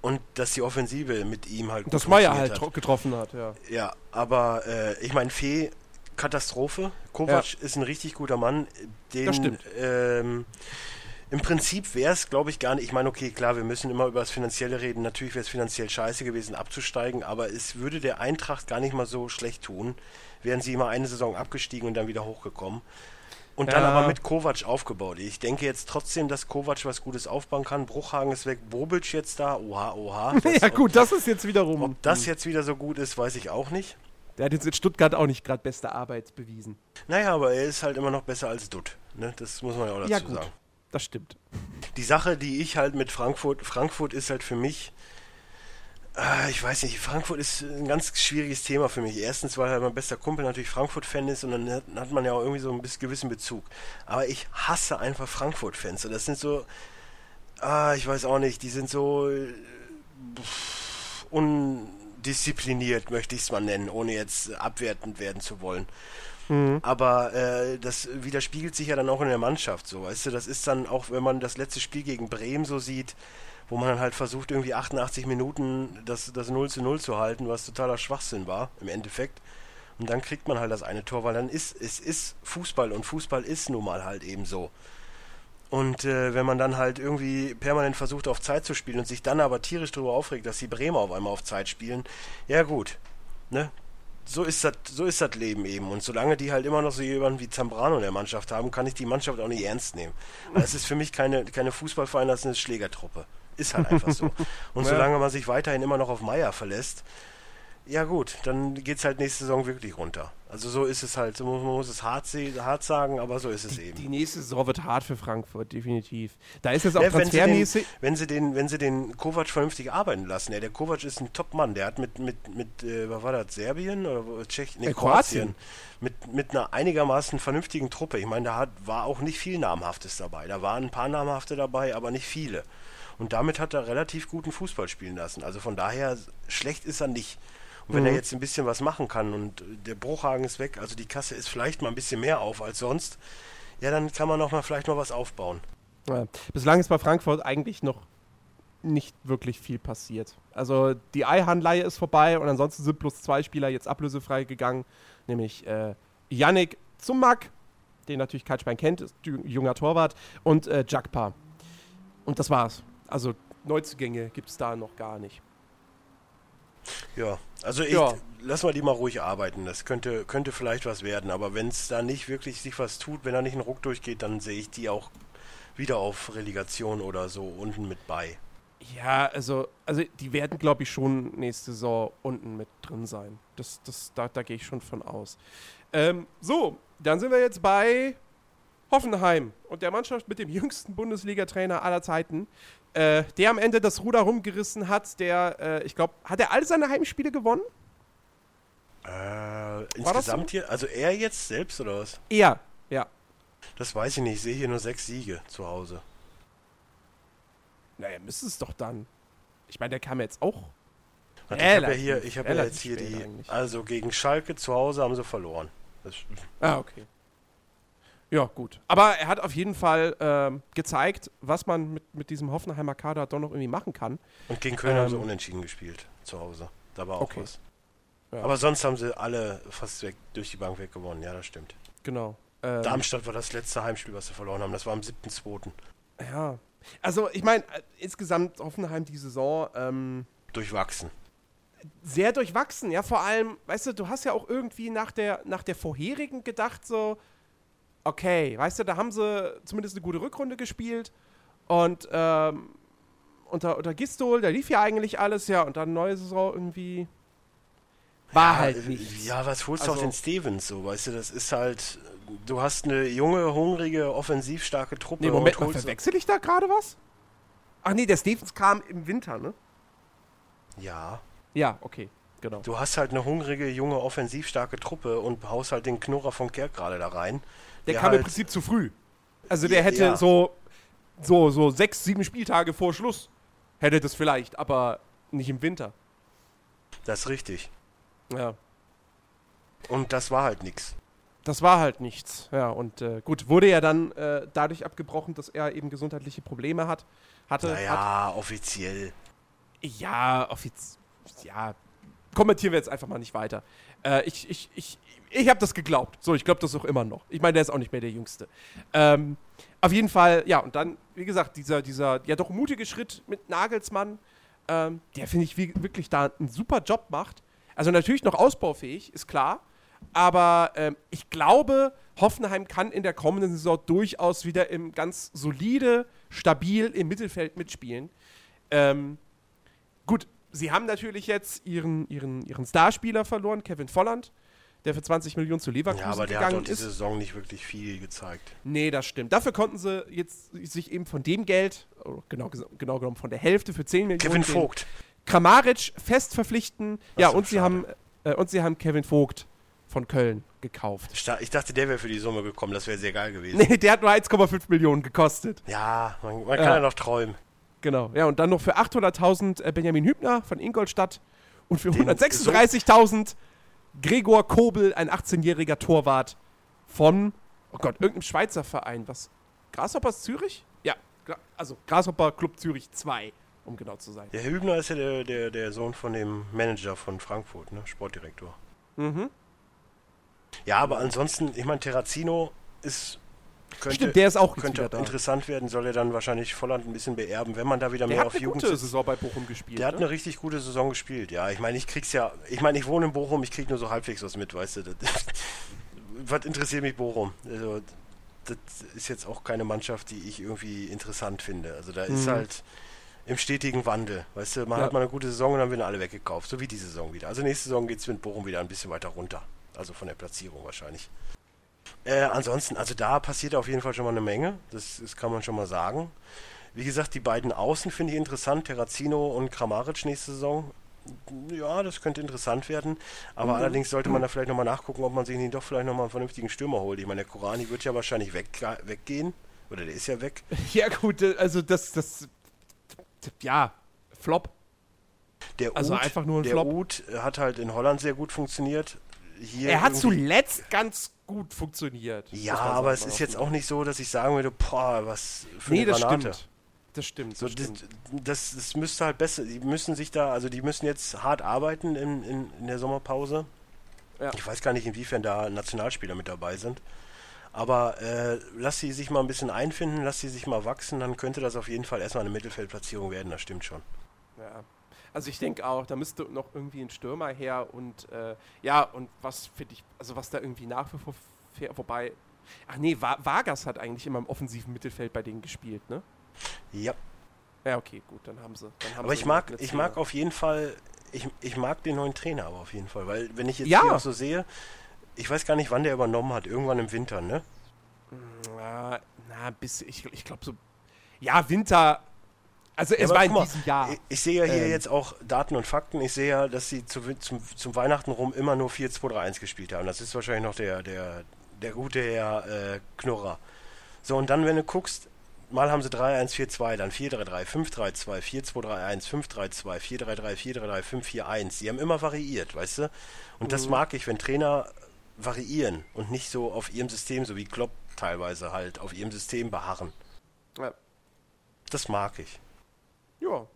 und dass die Offensive mit ihm halt gut dass Meier halt hat. tro- getroffen hat, ja. Ja, aber äh, ich meine, Fee, Katastrophe. Kovac ist ein richtig guter Mann. Den, Das stimmt. Ähm, Im Prinzip wäre es, glaube ich, gar nicht. Ich meine, okay, klar, wir müssen immer über das Finanzielle reden. Natürlich wäre es finanziell scheiße gewesen, abzusteigen, aber es würde der Eintracht gar nicht mal so schlecht tun, wären sie immer eine Saison abgestiegen und dann wieder hochgekommen. Und dann Ja. aber mit Kovac aufgebaut. Ich denke jetzt trotzdem, dass Kovac was Gutes aufbauen kann. Bruchhagen ist weg, Bobic jetzt da. Oha, oha. <laughs> Ja, gut, das ist jetzt wiederum. ob das jetzt wieder so gut ist, weiß ich auch nicht. Der hat jetzt in Stuttgart auch nicht gerade beste Arbeit bewiesen. Naja, aber er ist halt immer noch besser als Dutt. Ne? Das muss man ja auch dazu Ja, gut. sagen. Das stimmt. Die Sache, die ich halt mit Frankfurt, Frankfurt ist halt für mich, ich weiß nicht, Frankfurt ist ein ganz schwieriges Thema für mich. Erstens, weil halt mein bester Kumpel natürlich Frankfurt-Fan ist und dann hat, hat man ja auch irgendwie so einen gewissen Bezug. Aber ich hasse einfach Frankfurt-Fans. Und das sind so, ah, ich weiß auch nicht, die sind so äh, pff, undiszipliniert, möchte ich es mal nennen, ohne jetzt abwertend werden zu wollen. Aber äh, das widerspiegelt sich ja dann auch in der Mannschaft so, weißt du, das ist dann auch, wenn man das letzte Spiel gegen Bremen so sieht, wo man dann halt versucht, irgendwie 88 Minuten das, das 0 zu 0 zu halten, was totaler Schwachsinn war, im Endeffekt. Und dann kriegt man halt das eine Tor, weil dann ist, es ist Fußball und Fußball ist nun mal halt eben so. Und äh, wenn man dann halt irgendwie permanent versucht, auf Zeit zu spielen und sich dann aber tierisch darüber aufregt, dass die Bremer auf einmal auf Zeit spielen, ja gut, ne? So ist das, so ist das Leben eben. Und solange die halt immer noch so jemanden wie Zambrano in der Mannschaft haben, kann ich die Mannschaft auch nicht ernst nehmen. Weil es ist für mich keine, keine Fußballverein, das ist eine Schlägertruppe. Ist halt einfach so. Und <laughs> Ja. solange man sich weiterhin immer noch auf Meier verlässt, ja gut, dann geht's halt nächste Saison wirklich runter. Also so ist es halt. Man muss es hart, hart sagen, aber so ist es eben. Die nächste Saison wird hart für Frankfurt, definitiv. Da ist jetzt auch Ja, wenn, sie den, transfermäßig. wenn sie den, wenn sie den Kovac vernünftig arbeiten lassen, ja, der Kovac ist ein Top-Mann, der hat mit, mit, mit, äh, was war das, Serbien oder Tschechien, nee, Äh, Kroatien, Kroatien. mit, mit einer einigermaßen vernünftigen Truppe. Ich meine, da hat, war auch nicht viel Namhaftes dabei. Da waren ein paar Namhafte dabei, aber nicht viele. Und damit hat er relativ guten Fußball spielen lassen. Also von daher, schlecht ist er nicht. Und wenn er jetzt ein bisschen was machen kann und äh, der Bruchhagen ist weg, also die Kasse ist vielleicht mal ein bisschen mehr auf als sonst, ja, dann kann man noch mal vielleicht mal was aufbauen. Ja, bislang ist bei Frankfurt eigentlich noch nicht wirklich viel passiert. Also die Eihahn-Leihe ist vorbei und ansonsten sind bloß zwei Spieler jetzt ablösefrei gegangen, nämlich äh, Yannick Zummak, den natürlich kein Schwein kennt, ist junger Torwart, und äh, Jakpa. Und das war's. Also Neuzugänge gibt es da noch gar nicht. Ja, also ich Ja. lass mal die mal ruhig arbeiten. Das könnte, könnte vielleicht was werden, aber wenn es da nicht wirklich sich was tut, wenn da nicht ein Ruck durchgeht, dann sehe ich die auch wieder auf Relegation oder so unten mit bei. Ja, also, also die werden, glaube ich, schon nächste Saison unten mit drin sein. Das, das, da, da gehe ich schon von aus. Ähm, so, dann sind wir jetzt bei Hoffenheim und der Mannschaft mit dem jüngsten Bundesliga-Trainer aller Zeiten, äh, der am Ende das Ruder rumgerissen hat. Der, äh, ich glaube, hat er all seine Heimspiele gewonnen? Äh, das insgesamt hier, also er jetzt selbst oder was? Er, ja. Das weiß ich nicht. Ich sehe hier nur sechs Siege zu Hause. Naja, müsste es doch dann. Ich meine, der kam jetzt auch. Warte, ich habe ja hier, ich habe ja jetzt hier die, eigentlich. also gegen Schalke zu Hause haben sie verloren. Das, Ah, okay. Ja, gut. Aber er hat auf jeden Fall ähm, gezeigt, was man mit, mit diesem Hoffenheimer Kader doch noch irgendwie machen kann. und gegen Köln haben sie Ähm, unentschieden gespielt zu Hause. Da war auch Okay. was. Ja. Aber sonst haben sie alle fast weg, durch die Bank weggewonnen. Ja, das stimmt. Genau. Ähm, Darmstadt war das letzte Heimspiel, was sie verloren haben. Das war am 7.2. Ja. Also, ich meine, äh, insgesamt Hoffenheim die Saison ähm, Durchwachsen. sehr durchwachsen. Ja, vor allem, weißt du, du hast ja auch irgendwie nach der, nach der vorherigen gedacht, so, okay, weißt du, da haben sie zumindest eine gute Rückrunde gespielt und ähm, unter, unter Gistol, da lief ja eigentlich alles, ja, und dann neue Saison irgendwie war ja, halt äh, nichts. Ja, was holst du Also- auf den Stevens so? Weißt du, das ist halt. Du hast eine junge, hungrige, offensiv starke Truppe. Nee, Moment und mal, verwechsel ich da gerade was? Ach nee, der Stevens kam im Winter, ne? Ja. Ja, okay, genau. Du hast halt eine hungrige, junge, offensiv starke Truppe und haust halt den Knurrer von Kerk gerade da rein. Der der kam halt- im Prinzip zu früh. Also der Ja, hätte ja. so, so, so sechs, sieben Spieltage vor Schluss hätte das vielleicht, aber nicht im Winter. Das ist richtig. Ja. Und das war halt nix. Das war halt nichts. Ja, und äh, gut, wurde ja dann äh, dadurch abgebrochen, dass er eben gesundheitliche Probleme hat. Hatte. Hat, Naja, offiziell. ja, offiziell. Ja, kommentieren wir jetzt einfach mal nicht weiter. Äh, ich ich, ich, ich habe das geglaubt. So, ich glaube das auch immer noch. Ich meine, der ist auch nicht mehr der Jüngste. Ähm, auf jeden Fall, ja, und dann, wie gesagt, dieser, dieser ja doch mutige Schritt mit Nagelsmann, ähm, der, finde ich, wie, wirklich da einen super Job macht. Also natürlich noch ausbaufähig, ist klar. Aber ähm, ich glaube, Hoffenheim kann in der kommenden Saison durchaus wieder im ganz solide, stabil im Mittelfeld mitspielen. Ähm, gut, sie haben natürlich jetzt ihren, ihren, ihren Starspieler verloren, Kevin Volland, der für 20 Millionen zu Leverkusen Ja, aber der hat gegangen doch ist. diese Saison nicht wirklich viel gezeigt. Nee, das stimmt. Dafür konnten sie jetzt sich eben von dem Geld, oh, genau, genau genommen von der Hälfte für 10 Millionen, Kevin Vogt. Kramaric fest verpflichten. ja, so, und sie, schade. haben, äh, und sie haben Kevin Vogt von Köln gekauft. Ich dachte, der wäre für die Summe gekommen. Das wäre sehr geil gewesen. Nee, der hat nur 1,5 Millionen gekostet. Ja, man, man kann Ja. ja noch träumen. Genau. Ja, und dann noch für 800.000 äh, Benjamin Hübner von Ingolstadt und für Den 136.000 Gregor Kobel, ein 18-jähriger Torwart von, oh Gott, irgendeinem Schweizer Verein. Was? Grasshoppers Zürich? Ja, also Grasshopper Club Zürich 2, um genau zu sein. Der Hübner ist ja der, der, der Sohn von dem Manager von Frankfurt, ne? Sportdirektor. Mhm. Ja, aber ansonsten, ich meine, Terrazino ist. Könnte, Stimmt, der ist auch könnte interessant werden, soll er dann wahrscheinlich Volland ein bisschen beerben, wenn man da wieder Der mehr hat auf eine Jugend gute setzt. Saison bei Bochum gespielt. Der hat ne? eine richtig gute Saison gespielt, ja. Ich meine, ich krieg's ja, ich meine, ich wohne in Bochum, ich krieg nur so halbwegs was mit, weißt du. Das, <laughs> was interessiert mich Bochum? Also, das ist jetzt auch keine Mannschaft, die ich irgendwie interessant finde. Also da ist Mhm. halt im stetigen Wandel, weißt du, man Ja. hat mal eine gute Saison und dann werden alle weggekauft, so wie die Saison wieder. Also nächste Saison geht's mit Bochum wieder ein bisschen weiter runter. Also von der Platzierung wahrscheinlich. Äh, ansonsten, also da passiert auf jeden Fall schon mal eine Menge, das, das kann man schon mal sagen. Wie gesagt, die beiden Außen finde ich interessant, Terrazino und Kramaric nächste Saison. Ja, das könnte interessant werden. Aber Mhm. allerdings sollte man da vielleicht nochmal nachgucken, ob man sich nicht doch vielleicht nochmal einen vernünftigen Stürmer holt. Ich meine, der Korani wird ja wahrscheinlich weg, weggehen. Oder der ist ja weg. <laughs> Ja, gut, äh, also das, das, ja, Flop. Der Also Uth, einfach nur ein der Flop. Uth hat halt in Holland sehr gut funktioniert. Hier Er hat zuletzt ganz gut funktioniert. Ja, aber es ist jetzt auch nicht so, dass ich sagen würde, boah, was für Nee, eine das Granate. stimmt. Das stimmt, So, das das, stimmt. das, das müsste halt besser, die müssen sich da, also die müssen jetzt hart arbeiten in, in, in der Sommerpause. Ja. Ich weiß gar nicht, inwiefern da Nationalspieler mit dabei sind. Aber äh, lass sie sich mal ein bisschen einfinden, lass sie sich mal wachsen, dann könnte das auf jeden Fall erstmal eine Mittelfeldplatzierung werden, das stimmt schon. Ja. Also ich denke auch, da müsste noch irgendwie ein Stürmer her und äh, ja, und was finde ich, also was da irgendwie nach wie vor, wobei, ach nee, Va Vargas hat eigentlich immer im offensiven Mittelfeld bei denen gespielt, ne? Ja, Ja, okay, gut, dann haben sie. Dann haben aber sie ich mag, ich mag auf jeden Fall, ich, ich mag den neuen Trainer aber auf jeden Fall, weil wenn ich jetzt Ja. hier auch so sehe, ich weiß gar nicht, wann der übernommen hat, irgendwann im Winter, ne? Ja, na, bis, ich, ich glaube so, ja, Winter, also es aber war in mal, diesem Jahr. Ich, sehe ja hier Ähm. jetzt auch Daten und Fakten. Ich sehe ja, dass sie zu, zum, zum Weihnachten rum immer nur 4-2-3-1 gespielt haben. Das ist wahrscheinlich noch der, der, der gute Herr äh, Knurrer. So, und dann, wenn du guckst, mal haben sie 3-1-4-2, dann 4-3-3, 5-3-2, 4-2-3-1, 5-3-2, 4-3-3, 4-3-3, 5-4-1. Sie haben immer variiert, weißt du? Und das mag ich, wenn Trainer variieren und nicht so auf ihrem System, so wie Klopp teilweise halt, auf ihrem System beharren. Ja. Das mag ich. Ja.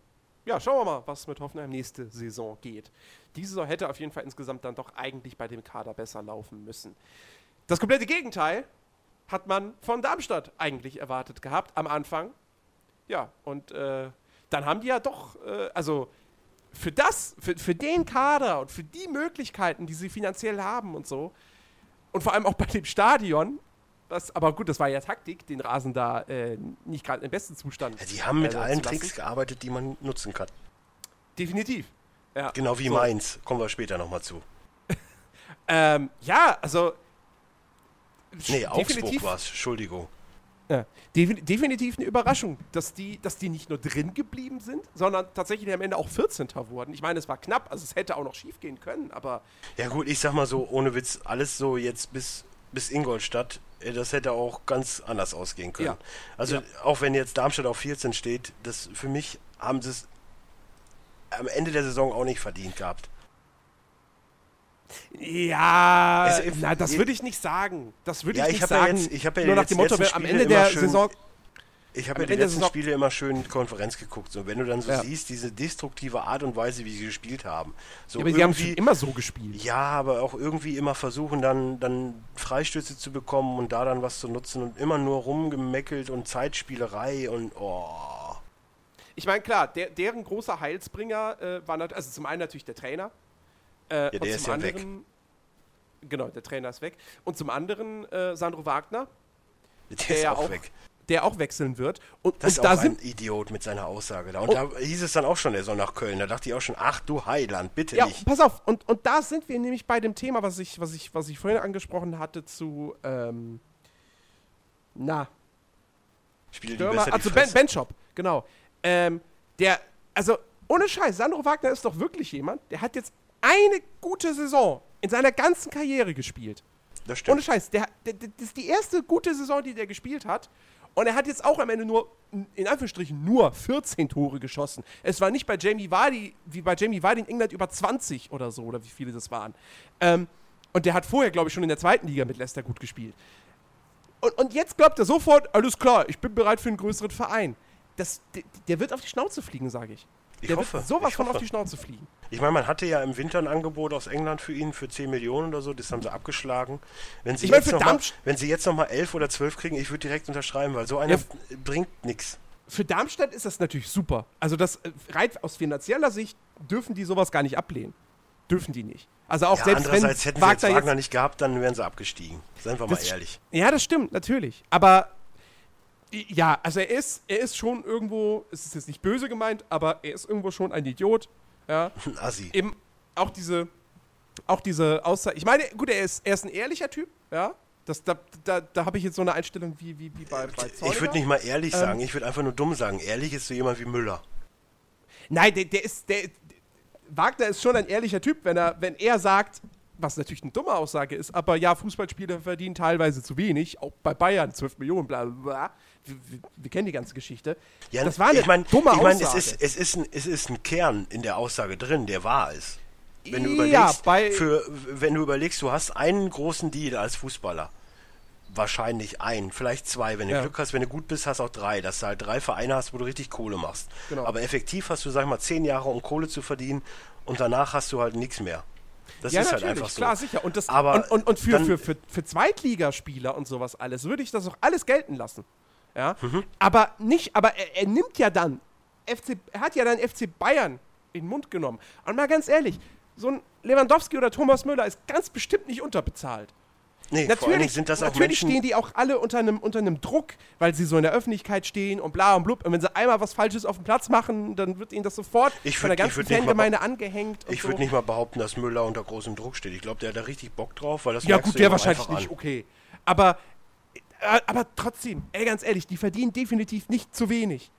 Ja, schauen wir mal, was mit Hoffenheim nächste Saison geht. Diese Saison hätte auf jeden Fall insgesamt dann doch eigentlich bei dem Kader besser laufen müssen. Das komplette Gegenteil hat man von Darmstadt eigentlich erwartet gehabt am Anfang. Ja, und äh, dann haben die ja doch, äh, also für das, für, für den Kader und für die Möglichkeiten, die sie finanziell haben und so, und vor allem auch bei dem Stadion, das, aber gut, das war ja Taktik, den Rasen da äh, nicht gerade im besten Zustand. Ja, die haben mit äh, allen. Tricks gearbeitet, die man nutzen kann. Definitiv. Ja, Genau wie so. Mainz. Kommen wir später nochmal zu. <laughs> Ähm, ja, also. Nee, Augsburg definitiv, war es. Entschuldigung. ja, defi- definitiv eine Überraschung, dass die, dass die nicht nur drin geblieben sind, sondern tatsächlich am Ende auch 14. wurden. Ich meine, es war knapp, also es hätte auch noch schief gehen können, aber Ja gut, ich sag mal so, ohne Witz, alles so jetzt bis, bis Ingolstadt, das hätte auch ganz anders ausgehen können. Ja. Also Ja. auch wenn jetzt Darmstadt auf 14 steht, das für mich haben sie es am Ende der Saison auch nicht verdient gehabt. ja, Es- na, das würde ich nicht sagen. Das würde Ja, ich ich nicht ja sagen. jetzt- ich hab ja nur nach dem Motto, am Ende der Saison. Ich habe ja die Ende letzten Spiele immer schön Konferenz geguckt. So, wenn du dann so Ja. siehst, diese destruktive Art und Weise, wie sie gespielt haben. So Ja, aber sie haben schon immer so gespielt. Ja, aber auch irgendwie immer versuchen, dann, dann Freistöße zu bekommen und da dann was zu nutzen und immer nur rumgemeckelt und Zeitspielerei und oh. Ich meine, klar, der, deren großer Heilsbringer äh, war also zum einen natürlich der Trainer. Äh, der und ist zum ja weg. anderen, Genau, der Trainer ist weg. Und zum anderen äh, Sandro Wagner, Der, Der ist ja auch, auch- weg. Der auch wechseln wird. Und, Das ist und da auch ein Idiot mit seiner Aussage da. Und Oh. da hieß es dann auch schon, er soll nach Köln. Da dachte ich auch schon, ach du Heiland, bitte Ja, nicht. pass auf, und, und da sind wir nämlich bei dem Thema, was ich, was ich, was ich vorhin angesprochen hatte zu, ähm, na, Spiele die besser also ben, ben Shop, genau. Ähm, der, also ohne Scheiß, Sandro Wagner ist doch wirklich jemand, der hat jetzt eine gute Saison in seiner ganzen Karriere gespielt. Das stimmt. Ohne Scheiß, der, der, der, das ist die erste gute Saison, die der gespielt hat. Und er hat jetzt auch am Ende nur, in Anführungsstrichen, nur 14 Tore geschossen. Es war nicht bei Jamie Vardy, wie bei Jamie Vardy in England über 20 oder so, oder wie viele das waren. Ähm, und der hat vorher, glaube ich, schon in der zweiten Liga mit Leicester gut gespielt. Und, und jetzt glaubt er sofort, alles klar, ich bin bereit für einen größeren Verein. Das, der, der wird auf die Schnauze fliegen, sage ich. Ich Der hoffe, wird sowas ich von auf hoffe. die Schnauze fliegen. Ich meine, man hatte ja im Winter ein Angebot aus England für ihn für 10 Millionen oder so, das haben sie abgeschlagen. Wenn sie, Ich jetzt, für noch mal, Darmst- wenn sie jetzt nochmal 11 oder 12 kriegen, ich würde direkt unterschreiben, weil so einer Ja. bringt nichts. Für Darmstadt ist das natürlich super. Also das äh, rein aus finanzieller Sicht dürfen die sowas gar nicht ablehnen. Dürfen die nicht. Also auch Ja, selbst wenn hätten sie jetzt Wagner Wagner nicht gehabt, dann wären sie abgestiegen. Seien wir mal ehrlich. Ja, das stimmt, natürlich. Aber ja, also er ist, er ist schon irgendwo, es ist jetzt nicht böse gemeint, aber er ist irgendwo schon ein Idiot. Ja. Ein Assi. Eben auch diese, auch diese Aussage. Ich meine, gut, er ist, er ist ein ehrlicher Typ, ja. Das, da da, da habe ich jetzt so eine Einstellung wie, wie, wie bei, bei Ich würde nicht mal ehrlich Ähm. sagen, ich würde einfach nur dumm sagen. Ehrlich ist so jemand wie Müller. Nein, der, der ist, der, Wagner ist schon ein ehrlicher Typ, wenn er, wenn er sagt, was natürlich eine dumme Aussage ist, aber ja, Fußballspieler verdienen teilweise zu wenig, auch bei Bayern 12 Millionen, bla bla bla. Wir, wir, kennen die ganze Geschichte. Ja, das war eine ich mein, dumme ich mein, Aussage. es ist, es, ist ein, es ist ein Kern in der Aussage drin, der wahr ist. Wenn du Ja, überlegst, bei- für, wenn du überlegst, du hast einen großen Deal als Fußballer. Wahrscheinlich ein, vielleicht zwei. Wenn du Ja. Glück hast, wenn du gut bist, hast auch drei. Dass du halt drei Vereine hast, wo du richtig Kohle machst. Genau. Aber effektiv hast du, sag ich mal, zehn Jahre, um Kohle zu verdienen und danach hast du halt nichts mehr. Das ja, ist natürlich, halt einfach so. klar, sicher. Und, das, Aber und, und, und für, dann- für, für, für Zweitligaspieler und sowas alles würde ich das auch alles gelten lassen. Ja? Mhm. Aber nicht, aber er, er nimmt ja dann, FC, er hat ja dann FC Bayern in den Mund genommen. Und mal ganz ehrlich, so ein Lewandowski oder Thomas Müller ist ganz bestimmt nicht unterbezahlt. Nee, Natürlich, sind das auch natürlich Menschen, stehen die auch alle unter einem, unter einem Druck, weil sie so in der Öffentlichkeit stehen und bla und blub. Und wenn sie einmal was Falsches auf dem Platz machen, dann wird ihnen das sofort Ich von würd- der ganzen würd Fangemeinde angehängt. Ich so. würde nicht mal behaupten, dass Müller unter großem Druck steht. Ich glaube, der hat da richtig Bock drauf, weil das Ja, gut, der wahrscheinlich nicht, an. okay. Aber, aber trotzdem, ey, ganz ehrlich, die verdienen definitiv nicht zu wenig.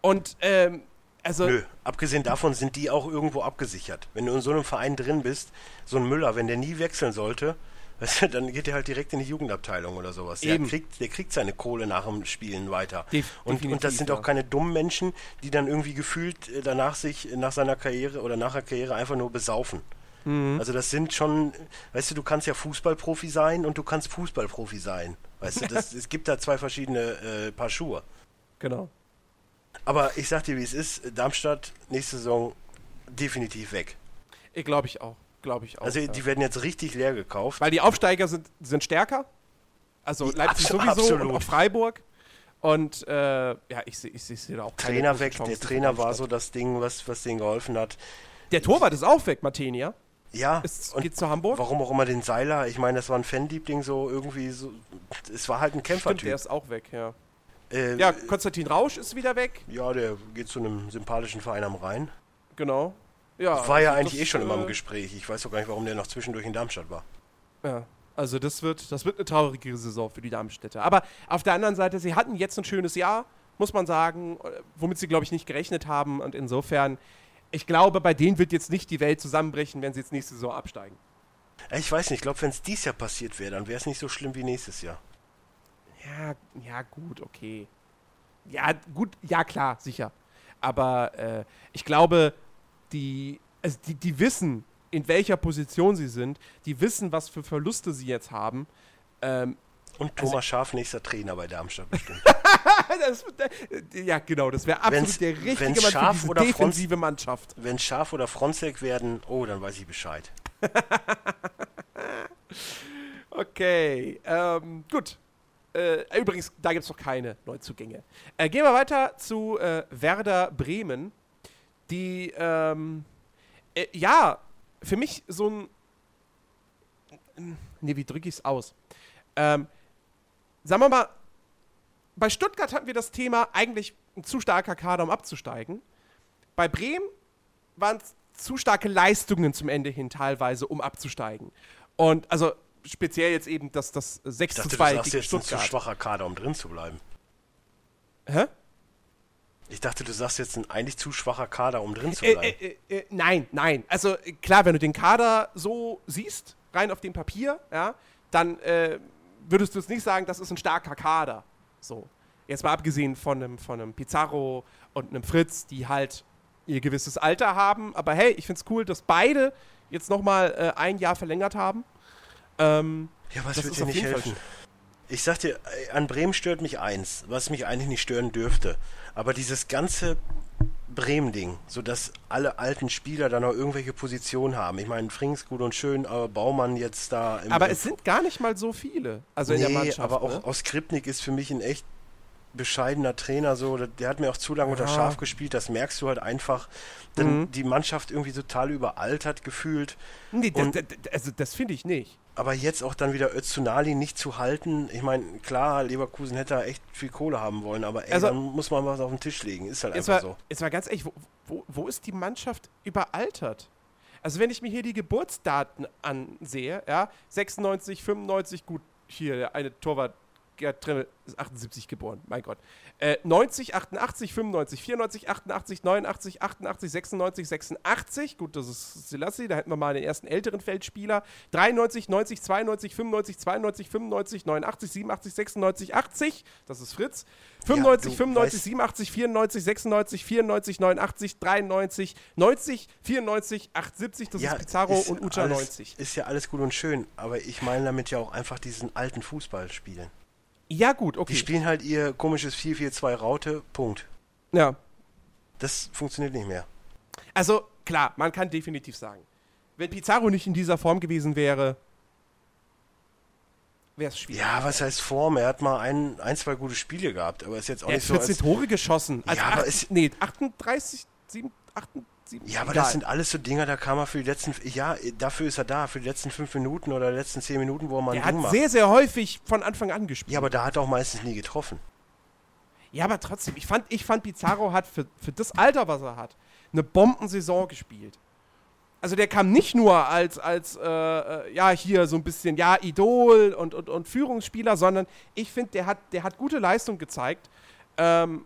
Und, ähm, also, Nö, abgesehen davon sind die auch irgendwo abgesichert. Wenn du in so einem Verein drin bist, so ein Müller, wenn der nie wechseln sollte, <laughs> weißt du, dann geht er halt direkt in die Jugendabteilung oder sowas. Der kriegt, der kriegt seine Kohle nach dem Spielen weiter. Def- und, und das sind auch keine dummen Menschen, die dann irgendwie gefühlt äh, danach sich, nach seiner Karriere oder nach der Karriere einfach nur besaufen. Mhm. Also das sind schon, weißt du, du kannst ja Fußballprofi sein und du kannst Fußballprofi sein. Weißt du, das, es gibt da zwei verschiedene äh, Paar Schuhe. genau. Aber ich sag dir, wie es ist, Darmstadt nächste Saison definitiv weg. Ich glaube ich auch. Glaube ich auch. Also ja. die werden jetzt richtig leer gekauft. Weil die Aufsteiger sind, sind stärker. Also Ja, Leipzig abso- sowieso absolut. und auch Freiburg. Und äh, ja, ich sehe ich ich seh da auch keine Trainer weg, Chancen der Trainer war so das Ding, was, was denen geholfen hat. Der Torwart ist auch weg, Matenia. Ja, Ist, und geht zu Hamburg. warum auch immer den Seiler, ich meine, das war ein Fanliebling, so irgendwie so, es war halt ein Stimmt, der Kämpfertyp. ist auch weg, ja. Äh, Ja, Konstantin Rausch ist wieder weg. ja, der geht zu einem sympathischen Verein am Rhein. Genau. Ja, War ja also eigentlich das, eh schon immer im äh, Gespräch. Ich weiß auch gar nicht, warum der noch zwischendurch in Darmstadt war. Ja, also das wird, das wird eine traurige Saison für die Darmstädter. Aber auf der anderen Seite, sie hatten jetzt ein schönes Jahr, muss man sagen, äh, womit sie, glaube ich, nicht gerechnet haben. Und insofern, ich glaube, bei denen wird jetzt nicht die Welt zusammenbrechen, wenn sie jetzt nächste Saison absteigen. Äh, Ich weiß nicht, ich glaube, wenn es dies Jahr passiert wäre, dann wäre es nicht so schlimm wie nächstes Jahr. Ja, ja, gut, okay. Ja, gut, ja, klar, sicher. Aber äh, ich glaube, die, also die, die wissen, in welcher Position sie sind, die wissen, was für Verluste sie jetzt haben. Ähm, Und Also Thomas Schaf, nächster Trainer bei Darmstadt bestimmt. <laughs> das, äh, ja, genau, das wäre absolut Wenn's- der richtige wenn's Mann für scharf diese oder Franz- defensive Mannschaft. wenn Schaf oder Fronzek werden, oh, dann weiß ich Bescheid. <laughs> Okay, ähm, gut. Äh, übrigens, da gibt es noch keine Neuzugänge. Äh, gehen wir weiter zu äh, Werder Bremen, die, ähm, äh, ja, für mich so ein. Nee, wie drücke ich es aus? Ähm, sagen wir mal, bei Stuttgart hatten wir das Thema eigentlich ein zu starker Kader, um abzusteigen. Bei Bremen waren es zu starke Leistungen zum Ende hin teilweise, um abzusteigen. Und also speziell jetzt eben das, das 6 Ich zu dachte, 2 du gegen jetzt ein zu Stuttgart. schwacher Kader, um drin zu bleiben. Hä? Ich dachte, du sagst jetzt ein eigentlich zu schwacher Kader, um drin zu Äh, bleiben. äh, äh, äh, nein, nein. Also klar, wenn du den Kader so siehst, rein auf dem Papier, ja, dann äh, würdest du jetzt nicht sagen, das ist ein starker Kader. So. Jetzt mal abgesehen von einem, von einem Pizarro und einem Fritz, die halt ihr gewisses Alter haben. Aber hey, ich find's cool, dass beide jetzt nochmal äh, ein Jahr verlängert haben. Ähm, ja, was wird ist dir nicht Fall helfen? Ich sag dir, äh, an Bremen stört mich eins, was mich eigentlich nicht stören dürfte. Aber dieses ganze Bremen-Ding, so dass alle alten Spieler da noch irgendwelche Positionen haben. Ich meine, Frings gut und schön, aber Baumann jetzt da im aber im es sind gar nicht mal so viele. Also in der nee, Mannschaft. aber auch ne? aus Skripnik ist für mich ein echt bescheidener Trainer so, der- hat mir auch zu lange unter Ja. Schaf gespielt, das merkst du halt einfach, denn Mhm. die Mannschaft irgendwie total überaltert gefühlt, Nee, das, das- also das finde ich nicht. Aber jetzt auch dann wieder Öztunali nicht zu halten, ich meine, klar, Leverkusen hätte da echt viel Kohle haben wollen, aber ey, Also- dann muss man was auf den Tisch legen, ist halt einfach war, so. jetzt war ganz ehrlich, wo, wo, wo ist die Mannschaft überaltert? Also wenn ich mir hier die Geburtsdaten ansehe, ja, 96, 95, gut, hier eine Torwart, Gerd Trimmel, ist 78 geboren, mein Gott. Äh, 90, 88, 95, 94, 88, 89, 88, 96, 86, gut, das ist Selassie, da hätten wir mal den ersten älteren Feldspieler. 93, 90, 92, 95, 92, 95, 89, 87, 96, 80, das ist Fritz. 95, du 95, weißt- 87, 94, 96, 94, 89, 93, 90, 94, 78, das ist Pizarro ist und Ucha alles, 90. Ist ja alles gut und schön, aber ich meine damit ja auch einfach diesen alten Fußball spielen. Ja, gut, Die okay. spielen halt ihr komisches 4-4-2 Raute, Punkt. Ja. Das funktioniert nicht mehr. Also, klar, man kann definitiv sagen, wenn Pizarro nicht in dieser Form gewesen wäre, wäre es schwierig. Ja, was heißt Form? Er hat mal ein, ein zwei gute Spiele gehabt, aber ist jetzt auch er hat nicht so 14 als, Tore geschossen. Also Ja, aber acht- nee, 38, 7, 8, 7. Ja, aber egal. das sind alles so Dinger, da kam er für die letzten, ja, dafür ist er da, für die letzten fünf Minuten oder die letzten zehn Minuten, wo er mal Er ein Ding hat macht. sehr, sehr häufig von Anfang an gespielt. Ja, aber da hat er auch meistens nie getroffen. Ja, aber trotzdem, ich fand, ich fand Pizarro hat für, für das Alter, was er hat, eine Bombensaison gespielt. Also der kam nicht nur als, als äh, äh, ja, hier so ein bisschen, ja, Idol und, und, und Führungsspieler, sondern ich finde, der hat, der hat gute Leistung gezeigt. Ähm,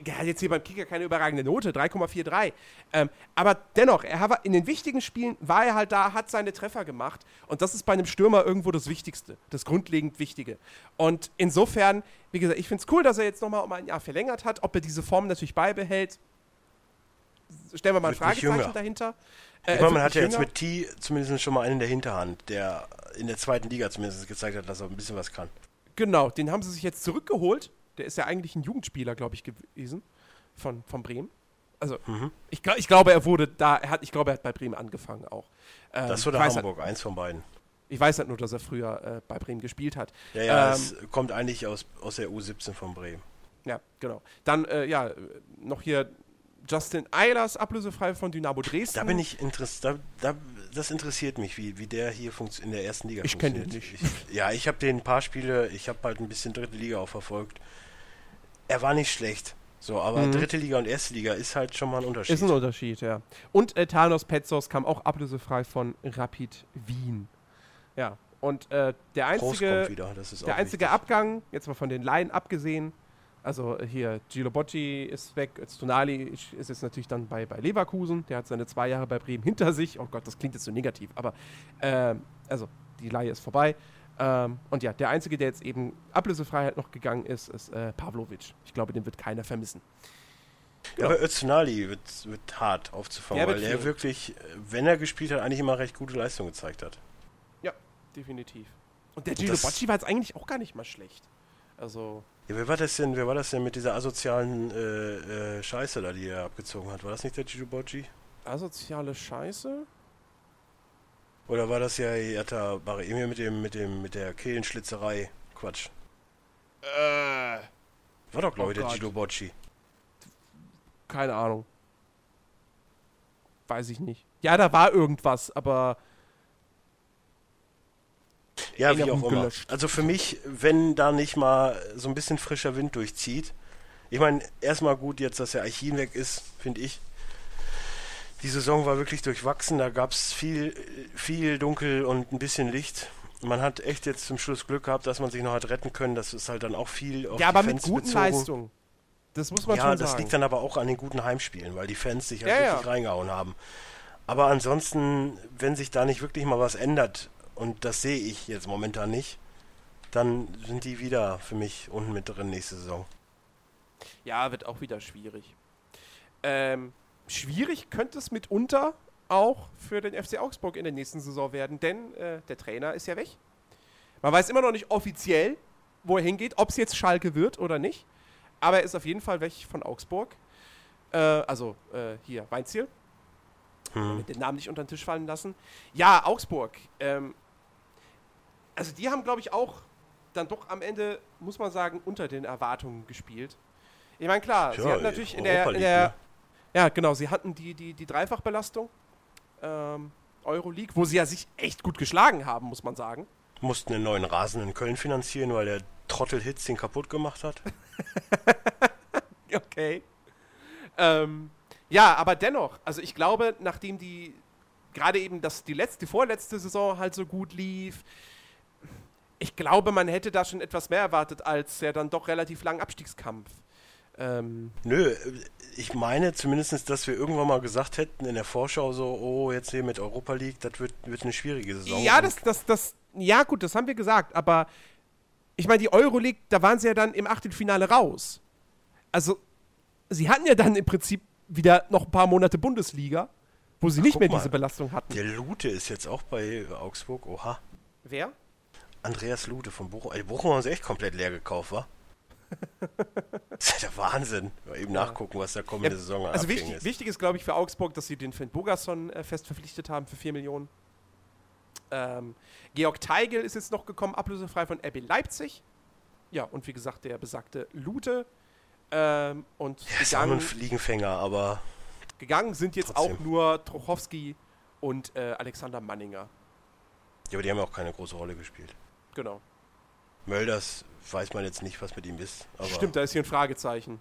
der, hat jetzt hier beim Kicker keine überragende Note, 3,43. Ähm, aber dennoch, er war, in den wichtigen Spielen war er halt da, hat seine Treffer gemacht. Und das ist bei einem Stürmer irgendwo das Wichtigste, das grundlegend Wichtige. Und insofern, wie gesagt, ich finde es cool, dass er jetzt nochmal um ein Jahr verlängert hat. Ob er diese Form natürlich beibehält, stellen wir mal ein Fragezeichen dahinter. Ich Äh, meine, er man hat ja jetzt mit T zumindest schon mal einen in der Hinterhand, der in der zweiten Liga zumindest gezeigt hat, dass er ein bisschen was kann. Genau, den haben sie sich jetzt zurückgeholt. Der ist ja eigentlich ein Jugendspieler, glaube ich, gewesen. Von, von Bremen. Also, Mhm. ich, ich glaube, er wurde da, er hat, ich glaube, er hat bei Bremen angefangen auch. Ähm, Das ich oder Halt, Hamburg, eins von beiden. ich weiß halt nur, dass er früher äh, bei Bremen gespielt hat. Ja, ja, Ähm, es kommt eigentlich aus, aus der U17 von Bremen. Ja, genau. Dann, äh, ja, noch hier Justin Eilers, ablösefrei von Dynamo Dresden. Da bin ich interessiert, da, da, das interessiert mich, wie, wie der hier in der ersten Liga Ich kenn den funktioniert. Ich, ja, ich habe den ein paar Spiele, ich habe halt ein bisschen dritte Liga auch verfolgt. Er war nicht schlecht. So, aber Mhm. dritte Liga und erste Liga ist halt schon mal ein Unterschied. Ist ein Unterschied, ja. Und äh, Thanos Petzos kam auch ablösefrei von Rapid Wien. Ja, und äh, der einzige, wieder, der einzige wichtig. Abgang, jetzt mal von den Laien abgesehen, also äh, hier Gilo Bocci ist weg, Stonali ist jetzt natürlich dann bei, bei Leverkusen, der hat seine zwei Jahre bei Bremen hinter sich. Oh Gott, das klingt jetzt so negativ, aber ähm, also die Laie ist vorbei. Ähm, und ja, der Einzige, der jetzt eben Ablösefreiheit noch gegangen ist, ist äh, Pavlovic. Ich glaube, den wird keiner vermissen. Ja, aber Öztunali wird, wird hart aufzufangen, weil er wirklich, wenn er gespielt hat, eigentlich immer recht gute Leistung gezeigt hat. Ja, definitiv. Und der das- Bocci war jetzt eigentlich auch gar nicht mal schlecht. Also, Ja, wer war das denn, wer war das denn mit dieser asozialen äh, äh, Scheiße da, die er abgezogen hat? War das nicht der Giuboci? asoziale Scheiße? Oder war das ja Jata Baremir mit dem, mit dem, mit der Kehlenschlitzerei? Quatsch. Äh, War doch, glaube Oh ich, der. Gido Bocci. keine Ahnung. Weiß ich nicht. Ja, da war irgendwas, aber Ja, wie auch immer. gelöscht. Also für mich, wenn da nicht mal so ein bisschen frischer Wind durchzieht. Ich meine, erstmal gut jetzt, dass der Archin weg ist, finde ich. Die Saison war wirklich durchwachsen, da gab es viel, viel Dunkel und ein bisschen Licht. Man hat echt jetzt zum Schluss Glück gehabt, dass man sich noch hat retten können. Das ist halt dann auch viel auf Ja, die aber mit Fans guten bezogen. Leistungen. Das muss man Ja, schon das sagen. liegt dann aber auch an den guten Heimspielen, weil die Fans sich halt Ja, wirklich ja. reingehauen haben. Aber ansonsten, wenn sich da nicht wirklich mal was ändert, und das sehe ich jetzt momentan nicht, dann sind die wieder für mich unten mit drin nächste Saison. Ja, wird auch wieder schwierig. Ähm, schwierig könnte es mitunter auch für den FC Augsburg in der nächsten Saison werden, denn äh, der Trainer ist ja weg. Man weiß immer noch nicht offiziell, wo er hingeht, ob es jetzt Schalke wird oder nicht. Aber er ist auf jeden Fall weg von Augsburg. Äh, also äh, hier, Weinziel. Hm. Den Namen nicht unter den Tisch fallen lassen. Ja, Augsburg. Ähm, also die haben, glaube ich, auch dann doch am Ende, muss man sagen, unter den Erwartungen gespielt. Ich meine, klar, sie Tja, hatten natürlich in der, in der ne? Ja genau, sie hatten die, die, die Dreifachbelastung ähm, Euroleague, wo sie ja sich echt gut geschlagen haben, muss man sagen. Mussten einen neuen Rasen in Köln finanzieren, weil der Trottel Hitz den kaputt gemacht hat. <laughs> Okay. Ähm, ja, aber dennoch, also ich glaube, nachdem die gerade eben das, die letzte, die vorletzte Saison halt so gut lief, ich glaube, man hätte da schon etwas mehr erwartet als der dann doch relativ langen Abstiegskampf. Ähm, Nö, ich meine zumindest, dass wir irgendwann mal gesagt hätten in der Vorschau so, oh, jetzt hier mit Europa League, das wird, wird eine schwierige Saison. ja, das, das, das, ja gut, das haben wir gesagt, aber ich meine, die Euroleague, da waren sie ja dann im Achtelfinale raus. Also, sie hatten ja dann im Prinzip wieder noch ein paar Monate Bundesliga, wo sie nicht guck mehr mal. diese Belastung hatten. Der Lute ist jetzt auch bei Augsburg, oha. Wer? Andreas Lute von Bochum. Ey, Bochum haben sie echt komplett leer gekauft, wa? Das ist ja der Wahnsinn. Mal eben nachgucken, was da kommende Saison an Also Abgängen wichtig, ist. wichtig ist, glaube ich, für Augsburg, dass sie den Finn Bogerson äh, fest verpflichtet haben für 4 Millionen. Ähm, Georg Teigl ist jetzt noch gekommen, ablösefrei von RB Leipzig. Ja, und wie gesagt, der besagte Lute. Ähm, und Ja, ist auch nur ein gegangen, Fliegenfänger, aber gegangen sind jetzt trotzdem. auch nur Trochowski und äh, Alexander Manninger. ja, aber die haben ja auch keine große Rolle gespielt. Genau. Mölders weiß man jetzt nicht, was mit ihm ist. Stimmt, da ist hier ein Fragezeichen.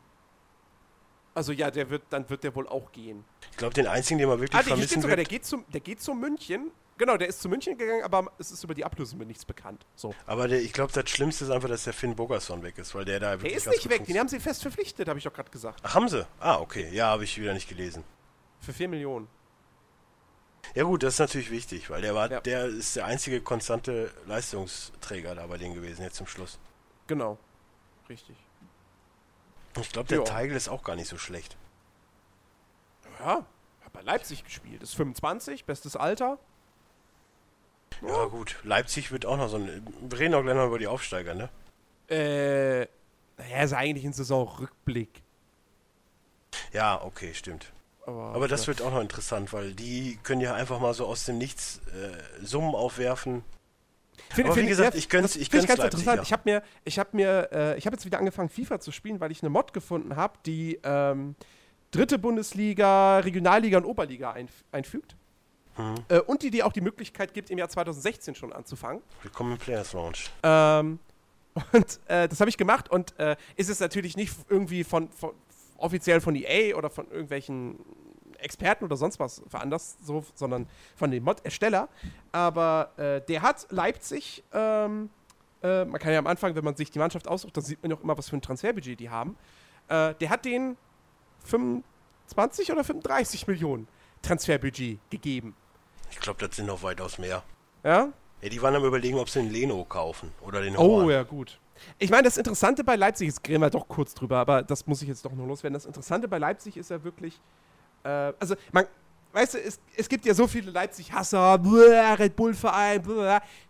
Also ja, der wird, dann wird der wohl auch gehen. Ich glaube, den einzigen, den man wirklich Ah, hier steht vermissen sogar, der wird. geht, zum, der geht zu München. Genau, der ist zu München gegangen, aber es ist über die Ablöse mir nichts bekannt. So. Aber der, ich glaube, das Schlimmste ist einfach, dass der Finn Bogerson weg ist, weil der da Der wirklich ist ganz nicht weg, den haben sie fest verpflichtet, habe ich doch gerade gesagt. Ach, haben sie? Ah, okay. Ja, habe ich wieder nicht gelesen. Für 4 Millionen. Ja gut, das ist natürlich wichtig, weil der war, Ja. der ist der einzige konstante Leistungsträger da bei denen gewesen, jetzt zum Schluss. Genau. Richtig. Ich glaube, der Ja. Teigl ist auch gar nicht so schlecht. Ja, hat bei Leipzig gespielt. Ist 25, bestes Alter. Ja gut, Leipzig wird auch noch so ein... Wir reden auch gleich noch über die Aufsteiger, ne? Äh, naja, ist eigentlich ein Saisonrückblick. Ja, okay, stimmt. Aber, Aber das wird auch noch interessant, weil die können ja einfach mal so aus dem Nichts äh, Summen aufwerfen. Find- Aber wie find- gesagt, ja, ich gönn's- das ich ganz Leipzig, interessant. ja. Ich habe mir, ich habe mir, äh, ich habe jetzt wieder angefangen FIFA zu spielen, weil ich eine Mod gefunden habe, die ähm, dritte Bundesliga, Regionalliga und Oberliga einf einfügt. Mhm. Äh, und die dir auch die Möglichkeit gibt, im Jahr 2016 schon anzufangen. Willkommen im Players Launch. Ähm, <laughs> und äh, das habe ich gemacht und äh, ist es natürlich nicht irgendwie von, von offiziell von EA oder von irgendwelchen Experten oder sonst was veranlasst, so, sondern von dem Mod-Ersteller. Aber äh, der hat Leipzig, ähm, äh, man kann ja am Anfang, wenn man sich die Mannschaft aussucht, dann sieht man auch immer, was für ein Transferbudget die haben. Äh, der hat den 25 oder 35 Millionen Transferbudget gegeben. Ich glaube, das sind noch weitaus mehr. Ja? Ja, die waren am überlegen, ob sie den Leno kaufen oder den Oh Horn. ja, gut. Ich meine, das Interessante bei Leipzig, jetzt reden wir doch kurz drüber, aber das muss ich jetzt doch noch loswerden. Das Interessante bei Leipzig ist ja wirklich, äh, also man, weißt du, es, es gibt ja so viele Leipzig-Hasser, Red Bull-Verein,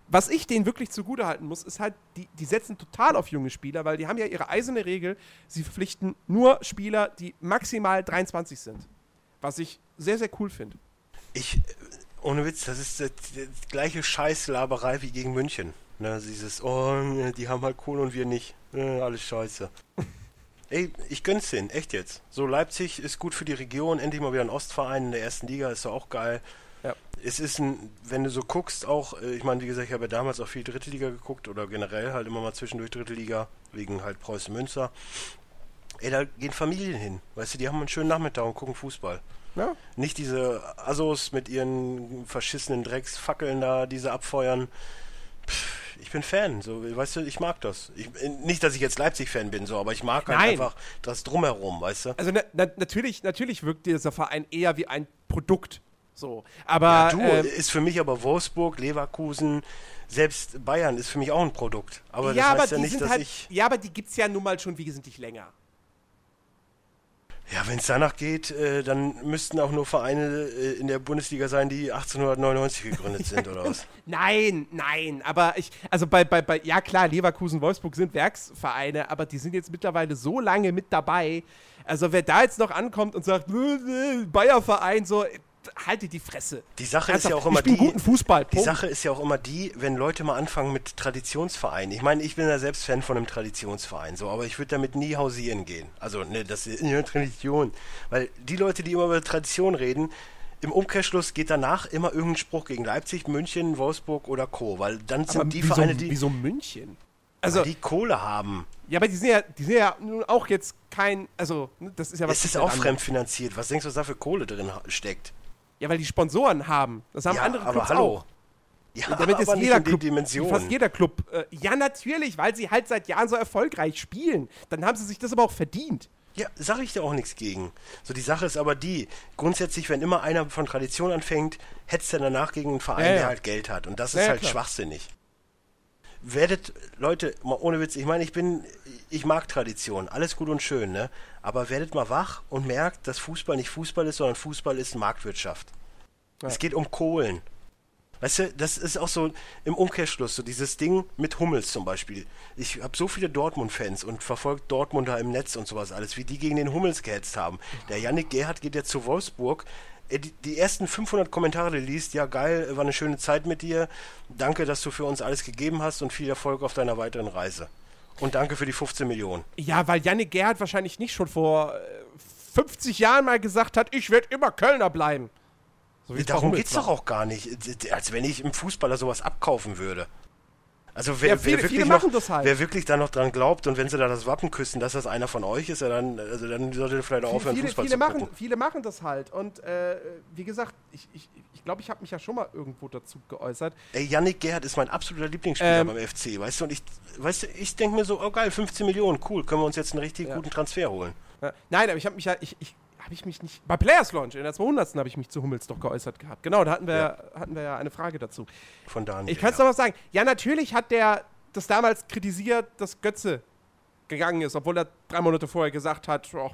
was ich denen wirklich zugutehalten muss, ist halt, die, die setzen total auf junge Spieler, weil die haben ja ihre eiserne Regel, sie verpflichten nur Spieler, die maximal 23 sind. Was ich sehr, sehr cool finde. Ich, äh, ohne Witz, das ist das, das gleiche Scheißlaberei wie gegen München. Ne, dieses, oh, ne, die haben halt Kohle und wir nicht. Ne, alles scheiße. <laughs> Ey, ich gönn's denen, echt jetzt. So, Leipzig ist gut für die Region, endlich mal wieder ein Ostverein in der ersten Liga, ist doch auch geil. Ja. es ist ein, wenn du so guckst, auch, äh, ich meine, wie gesagt, ich habe ja damals auch viel Dritte Liga geguckt oder generell halt immer mal zwischendurch Dritte Liga, wegen halt Preußen Münster. Ey, da gehen Familien hin, weißt du, die haben einen schönen Nachmittag und gucken Fußball. Ja. Nicht diese Assos mit ihren verschissenen Drecksfackeln da, diese abfeuern. Ich bin Fan, so, weißt du, ich mag das. Ich, nicht, dass ich jetzt Leipzig-Fan bin, so, aber ich mag halt einfach das Drumherum, weißt du? Also na, na, natürlich, natürlich wirkt dieser Verein eher wie ein Produkt. So. Aber Ja, du, ähm, ist für mich aber Wolfsburg, Leverkusen, selbst Bayern ist für mich auch ein Produkt. Aber ja, das aber heißt ja die nicht, dass halt, ich. ja, aber die gibt's ja nun mal schon wesentlich länger. Ja, wenn es danach geht, äh, dann müssten auch nur Vereine äh, in der Bundesliga sein, die 1899 gegründet sind, oder was? <laughs> Nein, nein, aber ich, also bei, bei, bei, ja klar, Leverkusen, Wolfsburg sind Werksvereine, aber die sind jetzt mittlerweile so lange mit dabei. Also wer da jetzt noch ankommt und sagt, "Nö, nö, Bayerverein, so, haltet die Fresse. Die Sache ist ja auch immer die. guten Fußball. Die. Sache ist ja auch immer die, wenn Leute mal anfangen mit Traditionsvereinen. Ich meine, ich bin ja selbst Fan von einem Traditionsverein, so, aber ich würde damit nie hausieren gehen. Also, ne, das ist eine Tradition. Weil die Leute, die immer über Tradition reden, im Umkehrschluss geht danach immer irgendein Spruch gegen Leipzig, München, Wolfsburg oder Co. Weil dann sind aber die wieso, Vereine, die, wieso München? Also, die Kohle haben. ja, aber die sind ja, die sind ja nun auch jetzt kein, also, ne, das ist ja was. Es ist auch fremdfinanziert. Was denkst du, was da für Kohle drin steckt? Ja, weil die Sponsoren haben. Das haben ja, andere aber Clubs hallo. auch. Ja, Damit ist jeder Club, Dimension. fast jeder Club. Äh, ja, natürlich, weil sie halt seit Jahren so erfolgreich spielen. Dann haben sie sich das aber auch verdient. Ja, sage ich da auch nichts gegen. So, die Sache ist aber die, grundsätzlich, wenn immer einer von Tradition anfängt, hetzt er danach gegen einen Verein, Ja, ja. der halt Geld hat. Und das ist halt klar. schwachsinnig. Werdet, Leute, mal ohne Witz, ich meine, ich bin, ich mag Tradition, alles gut und schön, ne? Aber werdet mal wach und merkt, dass Fußball nicht Fußball ist, sondern Fußball ist Marktwirtschaft. Ja. Es geht um Kohlen. Weißt du, das ist auch so im Umkehrschluss, so dieses Ding mit Hummels zum Beispiel. Ich habe so viele Dortmund-Fans und verfolgt Dortmunder im Netz und sowas alles, wie die gegen den Hummels gehetzt haben. Der Yannick Gerhardt geht jetzt zu Wolfsburg. Äh, Die, die ersten 500 Kommentare, die liest, ja geil, war eine schöne Zeit mit dir. Danke, dass du für uns alles gegeben hast und viel Erfolg auf deiner weiteren Reise. Und danke für die 15 Millionen. Ja, weil Yannick Gerhardt wahrscheinlich nicht schon vor äh, 50 Jahren mal gesagt hat, ich werde immer Kölner bleiben. So es Darum geht's war. doch auch gar nicht. Als wenn ich im Fußballer sowas abkaufen würde. Also wer, Ja, viele- wer wirklich noch, halt. wer wirklich da noch dran glaubt und wenn sie da das Wappen küssen, dass das einer von euch ist, ja dann, also dann sollte er vielleicht auch aufhören, viele, Fußball viele, zu machen, gucken. viele machen das halt. Und äh, wie gesagt, ich glaube, ich, ich, glaub, ich habe mich ja schon mal irgendwo dazu geäußert. Ey, Yannick Gerhardt ist mein absoluter Lieblingsspieler Ähm, beim FC, weißt du? Und ich, weißt du, ich denke mir so, oh geil, 15 Millionen, cool, können wir uns jetzt einen richtig Ja. guten Transfer holen. Nein, aber ich habe mich ja, ich, ich habe ich mich nicht. Bei Players Launch in der 200. habe ich mich zu Hummels doch geäußert gehabt. Genau, da hatten wir, Ja. hatten wir ja eine Frage dazu. Von Daniel. Ich kann es ja. noch was sagen. Ja, natürlich hat der das damals kritisiert, dass Götze gegangen ist, obwohl er drei Monate vorher gesagt hat, "Ach,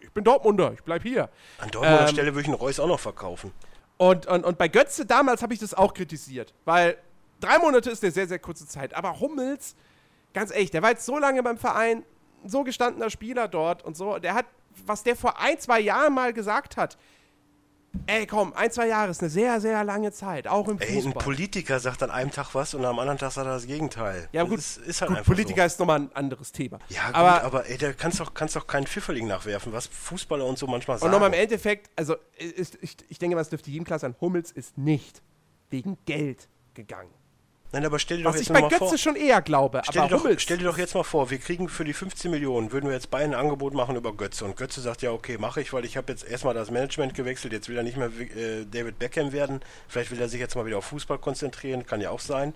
ich bin Dortmunder, ich bleib hier. An Dortmunder ähm, Stelle würde ich einen Reus auch noch verkaufen. Und, und, und bei Götze damals habe ich das auch kritisiert, weil drei Monate ist eine sehr, sehr kurze Zeit. Aber Hummels, ganz ehrlich, der war jetzt so lange beim Verein, so gestandener Spieler dort und so. Der hat, was der vor ein, zwei Jahren mal gesagt hat, ey komm, ein, zwei Jahre ist eine sehr, sehr lange Zeit, auch im Ey, ein Fußball. Politiker sagt an einem Tag was und am anderen Tag sagt er das Gegenteil. ja, gut, ist, ist halt gut Politiker so. ist nochmal ein anderes Thema. Ja, gut, aber, aber, ey, da kannst doch, kannst doch keinen Pfifferling nachwerfen, was Fußballer und so manchmal und sagen. nochmal im Endeffekt, also ist, ich, ich denke mal, es dürfte jedem klar sein, Hummels ist nicht wegen Geld gegangen. Nein, aber stell dir doch Was ich jetzt bei mal Götze vor. schon eher glaube, Stell dir, aber doch, Hummels... stell dir doch jetzt mal vor, wir kriegen für die 15 Millionen, würden wir jetzt beide ein Angebot machen über Götze. Und Götze sagt, ja, okay, mache ich, weil ich habe jetzt erstmal das Management gewechselt, jetzt will er nicht mehr äh, David Beckham werden. Vielleicht will er sich jetzt mal wieder auf Fußball konzentrieren, kann ja auch sein.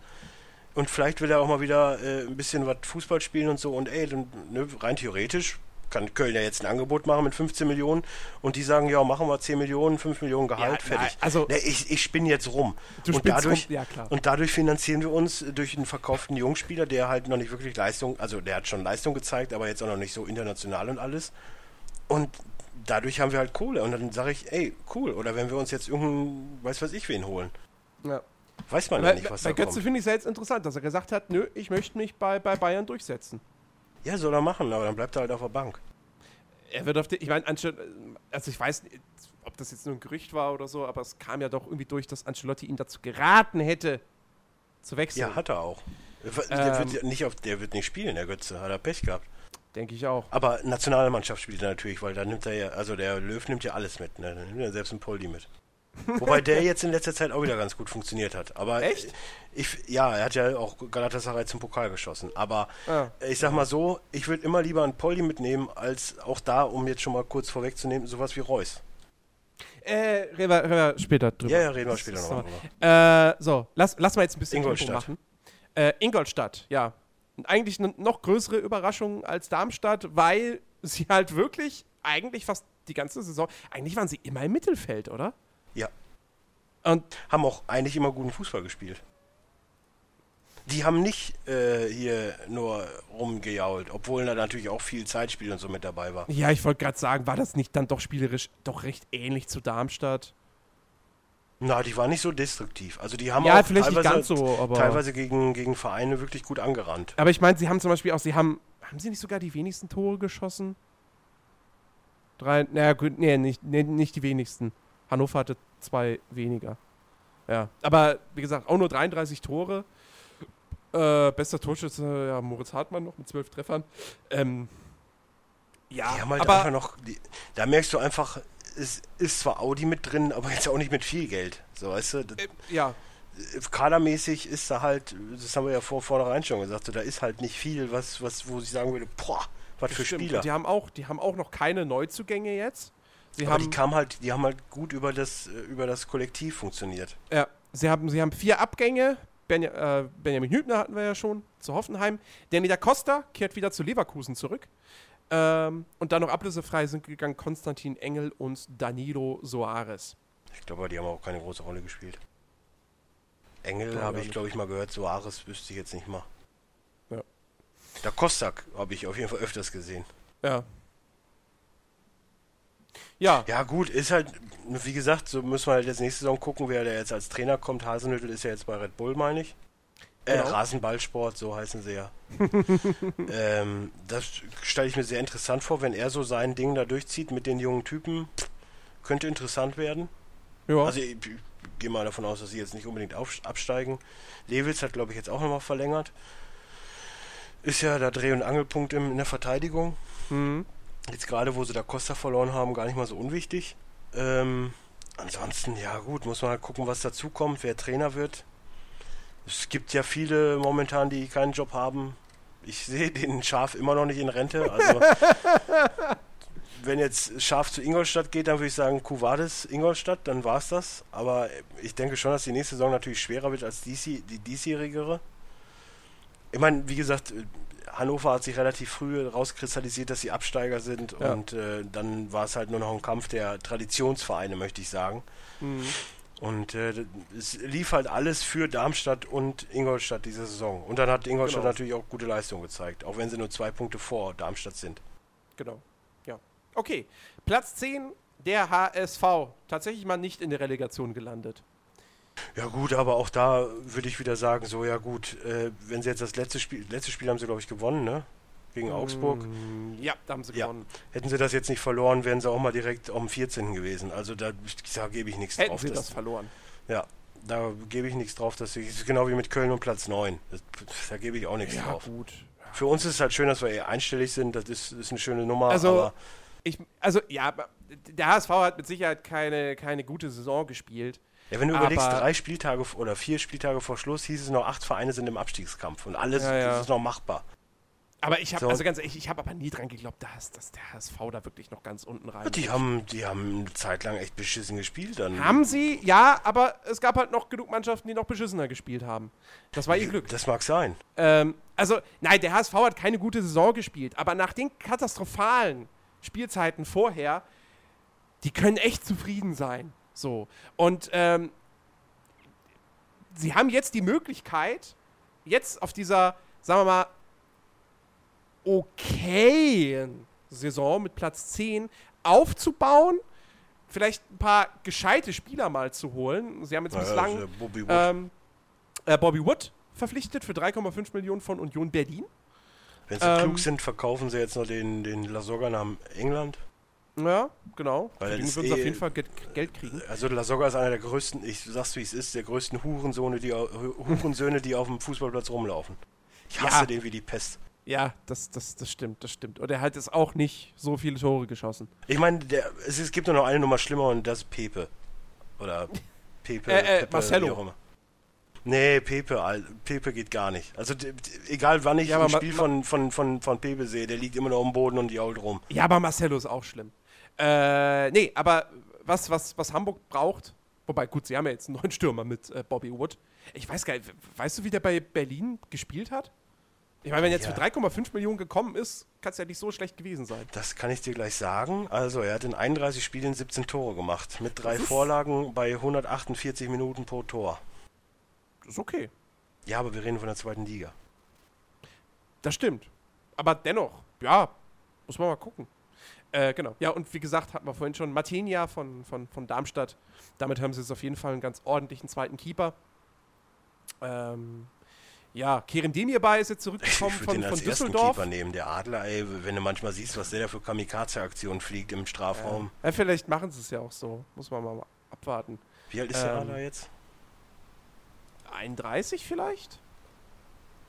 Und vielleicht will er auch mal wieder äh, ein bisschen was Fußball spielen und so. Und ey, dann, ne, rein theoretisch kann Köln ja jetzt ein Angebot machen mit 15 Millionen und die sagen, ja, machen wir 10 Millionen, 5 Millionen Gehalt, Ja, fertig. nein, also- ne, ich, ich spinne jetzt rum. Du und dadurch, rum, ja, klar. Und dadurch finanzieren wir uns durch einen verkauften Jungspieler, der halt noch nicht wirklich Leistung, also der hat schon Leistung gezeigt, aber jetzt auch noch nicht so international und alles. Und dadurch haben wir halt Kohle. Und dann sage ich, ey, cool. Oder wenn wir uns jetzt irgendeinen, weiß was ich wen holen. Ja. Weiß man ja Bei, nicht, was bei da Götze kommt. finde ich es ja jetzt interessant, dass er gesagt hat, nö, ich möchte mich bei, bei Bayern durchsetzen. Ja, soll er machen, aber dann bleibt er halt auf der Bank. Er wird auf die, ich meine, also ich weiß nicht, ob das jetzt nur ein Gerücht war oder so, aber es kam ja doch irgendwie durch, dass Ancelotti ihn dazu geraten hätte, zu wechseln. Ja, hat er auch. Der, Ähm. wird ja nicht auf, der wird nicht spielen, der Götze. Hat er Pech gehabt. Denke ich auch. Aber Nationalmannschaft spielt er natürlich, weil da nimmt er ja, also der Löw nimmt ja alles mit, ne? Da nimmt er selbst einen Poldi mit. Wobei der jetzt in letzter Zeit auch wieder ganz gut funktioniert hat. Aber Echt? Ich, ja, er hat ja auch Galatasaray zum Pokal geschossen. Aber Ah. ich sag mal so, ich würde immer lieber einen Polly mitnehmen, als auch da, um jetzt schon mal kurz vorwegzunehmen, sowas wie Reus. Äh, reden wir, reden wir später drüber. Ja, ja, reden wir später ist noch so. Äh, so, lass, lass mal jetzt ein bisschen Ingolstadt. machen. Äh, Ingolstadt, ja. Und eigentlich eine noch größere Überraschung als Darmstadt, weil sie halt wirklich eigentlich fast die ganze Saison, eigentlich waren sie immer im Mittelfeld, oder? Ja. Und Haben auch eigentlich immer guten Fußball gespielt. Die haben nicht äh, hier nur rumgejault, obwohl da natürlich auch viel Zeitspiel und so mit dabei war. ja, ich wollte gerade sagen, war das nicht dann doch spielerisch doch recht ähnlich zu Darmstadt? Na, die waren nicht so destruktiv. Also die haben Ja, auch vielleicht nicht teilweise, ganz so, aber- teilweise gegen, gegen Vereine wirklich gut angerannt. Aber ich meine, sie haben zum Beispiel auch, sie haben, haben sie nicht sogar die wenigsten Tore geschossen? Drei, naja, gut, nee, nicht, nee, nicht die wenigsten. Hannover hatte zwei weniger. Ja, aber wie gesagt, auch nur 33 Tore. Äh, bester Torschütze, ja, Moritz Hartmann noch mit zwölf Treffern. Ähm, ja, Die haben halt aber einfach noch, da merkst du einfach, es ist zwar Audi mit drin, aber jetzt auch nicht mit viel Geld. So, weißt du, äh, ja, kadermäßig ist da halt, das haben wir ja vor vornherein schon gesagt, so, da ist halt nicht viel, was, was, wo ich sagen würde, boah, was für stimmt. Spieler. Und Die haben auch, die haben auch noch keine Neuzugänge jetzt. Sie aber haben, die kamen halt, die haben halt gut über das, äh, über das Kollektiv funktioniert. Ja, sie haben, sie haben vier Abgänge. Benja, äh, Benjamin Hübner hatten wir ja schon zu Hoffenheim. Danny da Costa kehrt wieder zu Leverkusen zurück. Ähm, und dann noch ablösefrei sind gegangen Konstantin Engel und Danilo Soares. Ich glaube, die haben auch keine große Rolle gespielt. Engel habe ich, glaube ich, mal gehört, Soares wüsste ich jetzt nicht mal. Ja. Da Kostak habe ich auf jeden Fall öfters gesehen. Ja. Ja, Ja, gut, ist halt, wie gesagt, so müssen wir halt jetzt nächste Saison gucken, wer da jetzt als Trainer kommt. Hasenhüttel ist ja jetzt bei Red Bull, meine ich. Äh, Genau. Rasenballsport, so heißen sie ja. <laughs> ähm, das stelle ich mir sehr interessant vor, wenn er so sein Ding da durchzieht mit den jungen Typen. Könnte interessant werden. ja. Also ich, ich gehe mal davon aus, dass sie jetzt nicht unbedingt auf, absteigen. Lewitz hat, glaube ich, jetzt auch nochmal verlängert. Ist ja der Dreh- und Angelpunkt im, in der Verteidigung. mhm. Jetzt gerade, wo sie da Costa verloren haben, gar nicht mal so unwichtig. Ähm, ansonsten, ja gut, muss man halt gucken, was dazu kommt, wer Trainer wird. Es gibt ja viele momentan, die keinen Job haben. Ich <laughs> sehe den Schaf immer noch nicht in Rente. Also, wenn jetzt Schaf zu Ingolstadt geht, dann würde ich sagen, Kuvades Ingolstadt, dann war es das. Aber ich denke schon, dass die nächste Saison natürlich schwerer wird als die, die diesjährigere. Ich meine, wie gesagt, Hannover hat sich relativ früh rauskristallisiert, dass sie Absteiger sind Ja. und äh, dann war es halt nur noch ein Kampf der Traditionsvereine, möchte ich sagen. Mhm. Und äh, es lief halt alles für Darmstadt und Ingolstadt diese Saison. Und dann hat Ingolstadt Genau. natürlich auch gute Leistung gezeigt, auch wenn sie nur zwei Punkte vor Darmstadt sind. Genau. Ja. Okay. Platz 10, der HSV. Tatsächlich mal nicht in der Relegation gelandet. Ja gut, aber auch da würde ich wieder sagen, so ja gut, äh, wenn sie jetzt das letzte Spiel, letzte Spiel haben sie glaube ich gewonnen, ne? Gegen Augsburg. Mm, Ja, da haben sie Ja. gewonnen. Hätten sie das jetzt nicht verloren, wären sie auch mal direkt am 14. gewesen. Also da, da gebe ich nichts Hätten drauf. sie dass- das verloren. Ja, da gebe ich nichts drauf. Das ist genau wie mit Köln und Platz 9. Das, da gebe ich auch nichts Ja, drauf. gut. Für uns ist es halt schön, dass wir eher einstellig sind. Das ist, ist eine schöne Nummer. Also, Ich, also, ja, der HSV hat mit Sicherheit keine, keine gute Saison gespielt. Ja, wenn du überlegst, aber- drei Spieltage oder vier Spieltage vor Schluss hieß es noch, acht Vereine sind im Abstiegskampf. Und alles Ja, ja. ist noch machbar. Aber ich habe, So. also ganz ehrlich, ich habe aber nie dran geglaubt, dass, dass der HSV da wirklich noch ganz unten rein. Die haben, die haben eine Zeit lang echt beschissen gespielt. Dann Haben sie, ja, aber es gab halt noch genug Mannschaften, die noch beschissener gespielt haben. Das war ihr Glück. Das mag sein. Ähm, also, nein, der HSV hat keine gute Saison gespielt, aber nach den katastrophalen Spielzeiten vorher, die können echt zufrieden sein. So. Und ähm, sie haben jetzt die Möglichkeit, jetzt auf dieser, sagen wir mal, okayen Saison mit Platz 10 aufzubauen, vielleicht ein paar gescheite Spieler mal zu holen. Sie haben jetzt Ja, bislang also Bobby Wood. ähm, äh, Bobby Wood verpflichtet für 3,5 Millionen von Union Berlin. Wenn sie ähm, klug sind, verkaufen sie jetzt noch den, den Lasogga nach England. Ja, genau. Weil das würden sie eh- auf jeden Fall Ge Geld kriegen. Also Lasogga ist einer der größten, ich sag's wie es ist, der größten Hurensöhne, die, Hurensöhne, die auf dem Fußballplatz rumlaufen. Ich hasse Ja. den wie die Pest. Ja, das, das, das stimmt, das stimmt. Und er hat jetzt auch nicht so viele Tore geschossen. Ich meine, es, es gibt nur noch eine Nummer schlimmer und das ist Pepe. Oder Pepe, Äh, äh, Pepe, Marcelo. wie auch immer. Nee, Pepe, Pepe geht gar nicht. Also egal wann ich Ja, ein Spiel von, von, von, von Pepe sehe, der liegt immer noch am Boden und jault rum. Ja, aber Marcelo ist auch schlimm. Äh, nee, aber was, was, was Hamburg braucht, wobei, gut, sie haben ja jetzt einen neuen Stürmer mit äh, Bobby Wood. Ich weiß gar nicht, weißt du, wie der bei Berlin gespielt hat? Ich meine, wenn er jetzt Ja. für 3,5 Millionen gekommen ist, kann es ja nicht so schlecht gewesen sein. Das kann ich dir gleich sagen. Also, er hat in 31 Spielen 17 Tore gemacht. Mit drei Vorlagen bei 148 Minuten pro Tor. Das ist okay. Ja, aber wir reden von der zweiten Liga. Das stimmt. Aber dennoch, ja, muss man mal gucken. Äh, genau. Ja, und wie gesagt, hatten wir vorhin schon Martinia von, von, von Darmstadt. Damit haben sie jetzt auf jeden Fall einen ganz ordentlichen zweiten Keeper. Ähm, ja, Kerem Demirbay ist jetzt Ich zurückgekommen würde von, den von als Düsseldorf. Keeper nehmen. Der Adler, ey, wenn du manchmal siehst, was der da für Kamikaze-Aktionen fliegt im Strafraum. Ja, vielleicht machen sie es ja auch so. Muss man mal abwarten. Wie alt ist der Ähm, Adler jetzt? 31 vielleicht?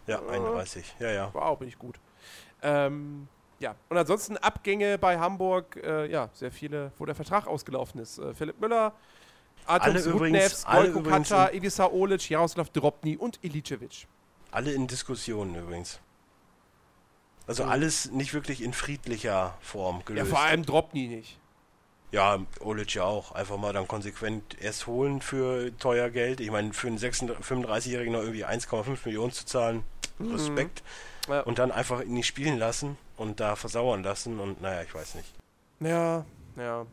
Ja, äh, 31. Ja, ja. Wow, bin ich gut. Ähm, ja, und ansonsten Abgänge bei Hamburg, äh, ja, sehr viele, wo der Vertrag ausgelaufen ist. Äh, Philipp Müller, Artem alle Golko in- Ivica Olic, Jaroslav Drobny und Ilicevic. Alle in Diskussionen übrigens. Also Mhm. alles nicht wirklich in friedlicher Form Ja, gelöst. vor allem Drobny nicht. Ja, Olic ja auch. Einfach mal dann konsequent erst holen für teuer Geld. Ich meine, für einen 36 35-Jährigen noch irgendwie 1,5 Millionen zu zahlen, Respekt. Mhm. Ja. Und dann einfach ihn nicht spielen lassen und da versauern lassen und naja, ich weiß nicht. Ja, ja.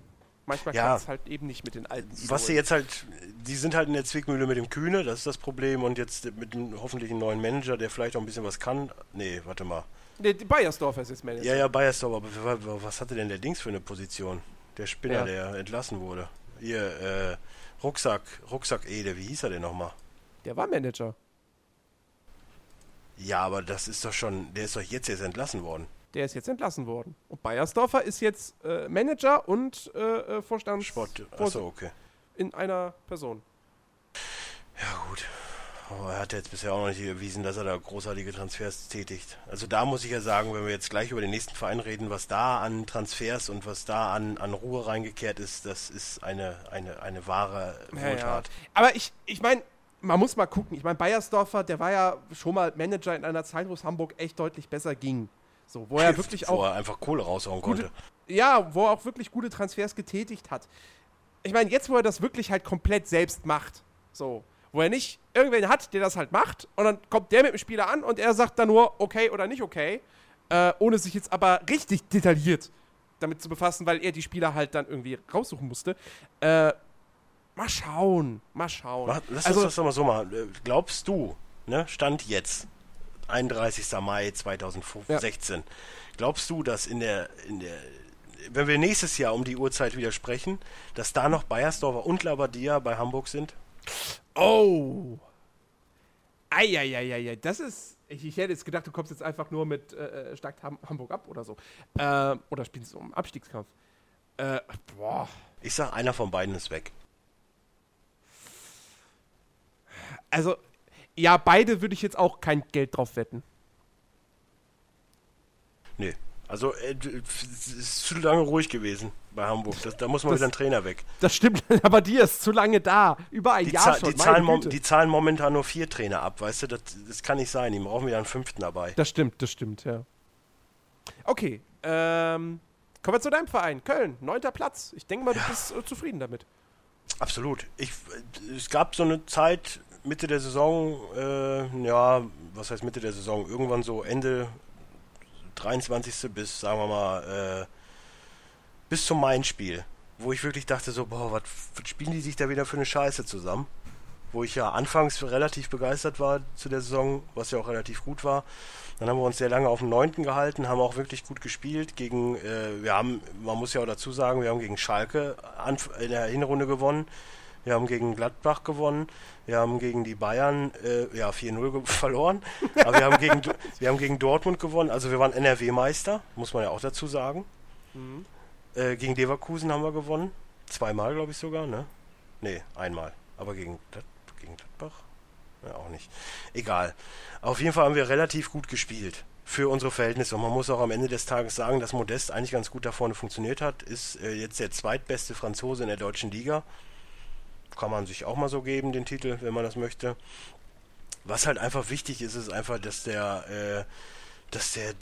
Manchmal Ja. kann es halt eben nicht mit den alten Was sie Idolen. jetzt halt, die sind halt in der Zwickmühle mit dem Kühne, das ist das Problem. Und jetzt mit dem hoffentlich einen neuen Manager, der vielleicht auch ein bisschen was kann. Nee, warte mal. Nee, die Bayersdorfer ist jetzt Manager. Ja, ja, Bayersdorf, aber wa- wa- was hatte denn der Dings für eine Position? Der Spinner, Ja. der entlassen wurde. Ihr, äh, Rucksack, Rucksack Ede, wie hieß er denn nochmal? Der war Manager. Ja, aber das ist doch schon, der ist doch jetzt erst entlassen worden. Der ist jetzt entlassen worden. Und Bayersdorfer ist jetzt äh, Manager und äh, äh, Vorstands Sport, achso, okay. in einer Person. Ja, gut. Aber er hat jetzt bisher auch noch nicht erwiesen, dass er da großartige Transfers tätigt. Also da muss ich ja sagen, wenn wir jetzt gleich über den nächsten Verein reden, was da an Transfers und was da an, an Ruhe reingekehrt ist, das ist eine, eine, eine wahre Ja, ja. Wohltat. Aber ich, ich meine, man muss mal gucken. Ich meine, Bayersdorfer, der war ja schon mal Manager in einer Zeit, wo es Hamburg echt deutlich besser ging. So, wo er wirklich Wo auch er einfach Kohle raushauen konnte. ja, wo er auch wirklich gute Transfers getätigt hat. Ich meine, jetzt, wo er das wirklich halt komplett selbst macht, so, wo er nicht irgendwen hat, der das halt macht, und dann kommt der mit dem Spieler an und er sagt dann nur okay oder nicht okay, äh, ohne sich jetzt aber richtig detailliert damit zu befassen, weil er die Spieler halt dann irgendwie raussuchen musste. Äh, mal schauen, mal schauen. Lass also, uns das doch mal so machen. Äh, Glaubst du, ne, Stand jetzt, 31. Mai 2016, glaubst du, dass in der, in der, wenn wir nächstes Jahr um die Uhrzeit wieder sprechen, dass da noch Bayersdorfer und Labadia bei Hamburg sind? Oh. Eieieiei, das ist. Ich, ich hätte jetzt gedacht, du kommst jetzt einfach nur mit äh, äh, Stark Ham Hamburg ab oder so. Äh, oder spielst du um Abstiegskampf. Äh, boah. Ich sag, einer von beiden ist weg. Also, ja, beide würde ich jetzt auch kein Geld drauf wetten. Nee. Also, äh, es ist zu lange ruhig gewesen bei Hamburg. Das, da muss mal Das- wieder ein Trainer weg. Das stimmt, <laughs> aber dir ist zu lange da. Über ein Die, Jahr Zahl- schon. die, zahlen, die zahlen momentan nur vier Trainer ab, weißt du? Das, das kann nicht sein. Die brauchen wieder einen fünften dabei. Das stimmt, das stimmt, ja. Okay, ähm, kommen wir zu deinem Verein. Köln, neunter Platz. Ich denke mal, du bist äh, zufrieden damit. Absolut. Ich, äh, es gab so eine Zeit, Mitte der Saison, äh, ja, was heißt Mitte der Saison? Irgendwann so Ende 23. bis, sagen wir mal, äh, bis zum Main-Spiel, wo ich wirklich dachte so, boah, was spielen die sich da wieder für eine Scheiße zusammen? Wo ich ja anfangs relativ begeistert war zu der Saison, was ja auch relativ gut war. Dann haben wir uns sehr lange auf dem Neunten gehalten, haben auch wirklich gut gespielt gegen, äh, wir haben, man muss ja auch dazu sagen, wir haben gegen Schalke in der Hinrunde gewonnen. Wir haben gegen Gladbach gewonnen. Wir haben gegen die Bayern äh, ja 4-0 ge- <laughs> verloren. Aber wir haben, gegen, <laughs> wir haben gegen Dortmund gewonnen. Also wir waren NRW-Meister, muss man ja auch dazu sagen. Äh, gegen Leverkusen haben wir gewonnen. Zweimal, glaube ich sogar, ne? Nee, einmal. Aber gegen, gegen Gladbach? Ja, auch nicht. Egal. Auf jeden Fall haben wir relativ gut gespielt. Für unsere Verhältnisse. Und man muss auch am Ende des Tages sagen, dass Modest eigentlich ganz gut da vorne funktioniert hat. Ist äh, jetzt der zweitbeste Franzose in der deutschen Liga. Kann man sich auch mal so geben, den Titel, wenn man das möchte. Was halt einfach wichtig ist, ist einfach, dass der, äh, dass der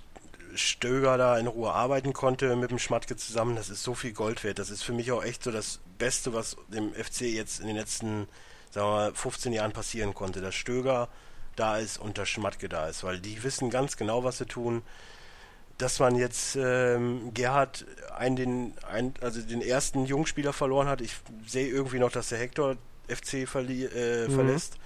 Stöger da in Ruhe arbeiten konnte mit dem Schmatke zusammen. Das ist so viel Gold wert. Das ist für mich auch echt so das Beste, was dem FC jetzt in den letzten, sagen wir mal, 15 Jahren passieren konnte. Dass Stöger da ist und der Schmatke da ist, weil die wissen ganz genau, was sie tun. Dass man jetzt ähm, Gerhard einen, den, ein, also den ersten Jungspieler verloren hat. Ich sehe irgendwie noch, dass der Hector FC verli äh, mhm. verlässt.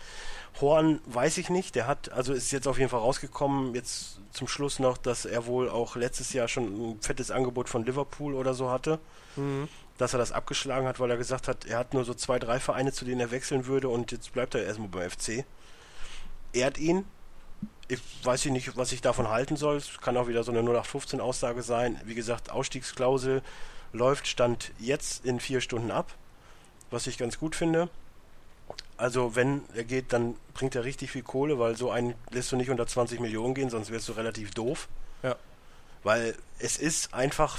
Horn weiß ich nicht. Der hat, also ist jetzt auf jeden Fall rausgekommen, jetzt zum Schluss noch, dass er wohl auch letztes Jahr schon ein fettes Angebot von Liverpool oder so hatte. Mhm. Dass er das abgeschlagen hat, weil er gesagt hat, er hat nur so zwei, drei Vereine, zu denen er wechseln würde und jetzt bleibt er erstmal beim FC. Ehrt ihn. Ich weiß nicht, was ich davon halten soll. Es kann auch wieder so eine 0815-Aussage sein. Wie gesagt, Ausstiegsklausel läuft Stand jetzt in vier Stunden ab, was ich ganz gut finde. Also wenn er geht, dann bringt er richtig viel Kohle, weil so einen lässt du nicht unter 20 Millionen gehen, sonst wärst du relativ doof. Ja. Weil es ist einfach,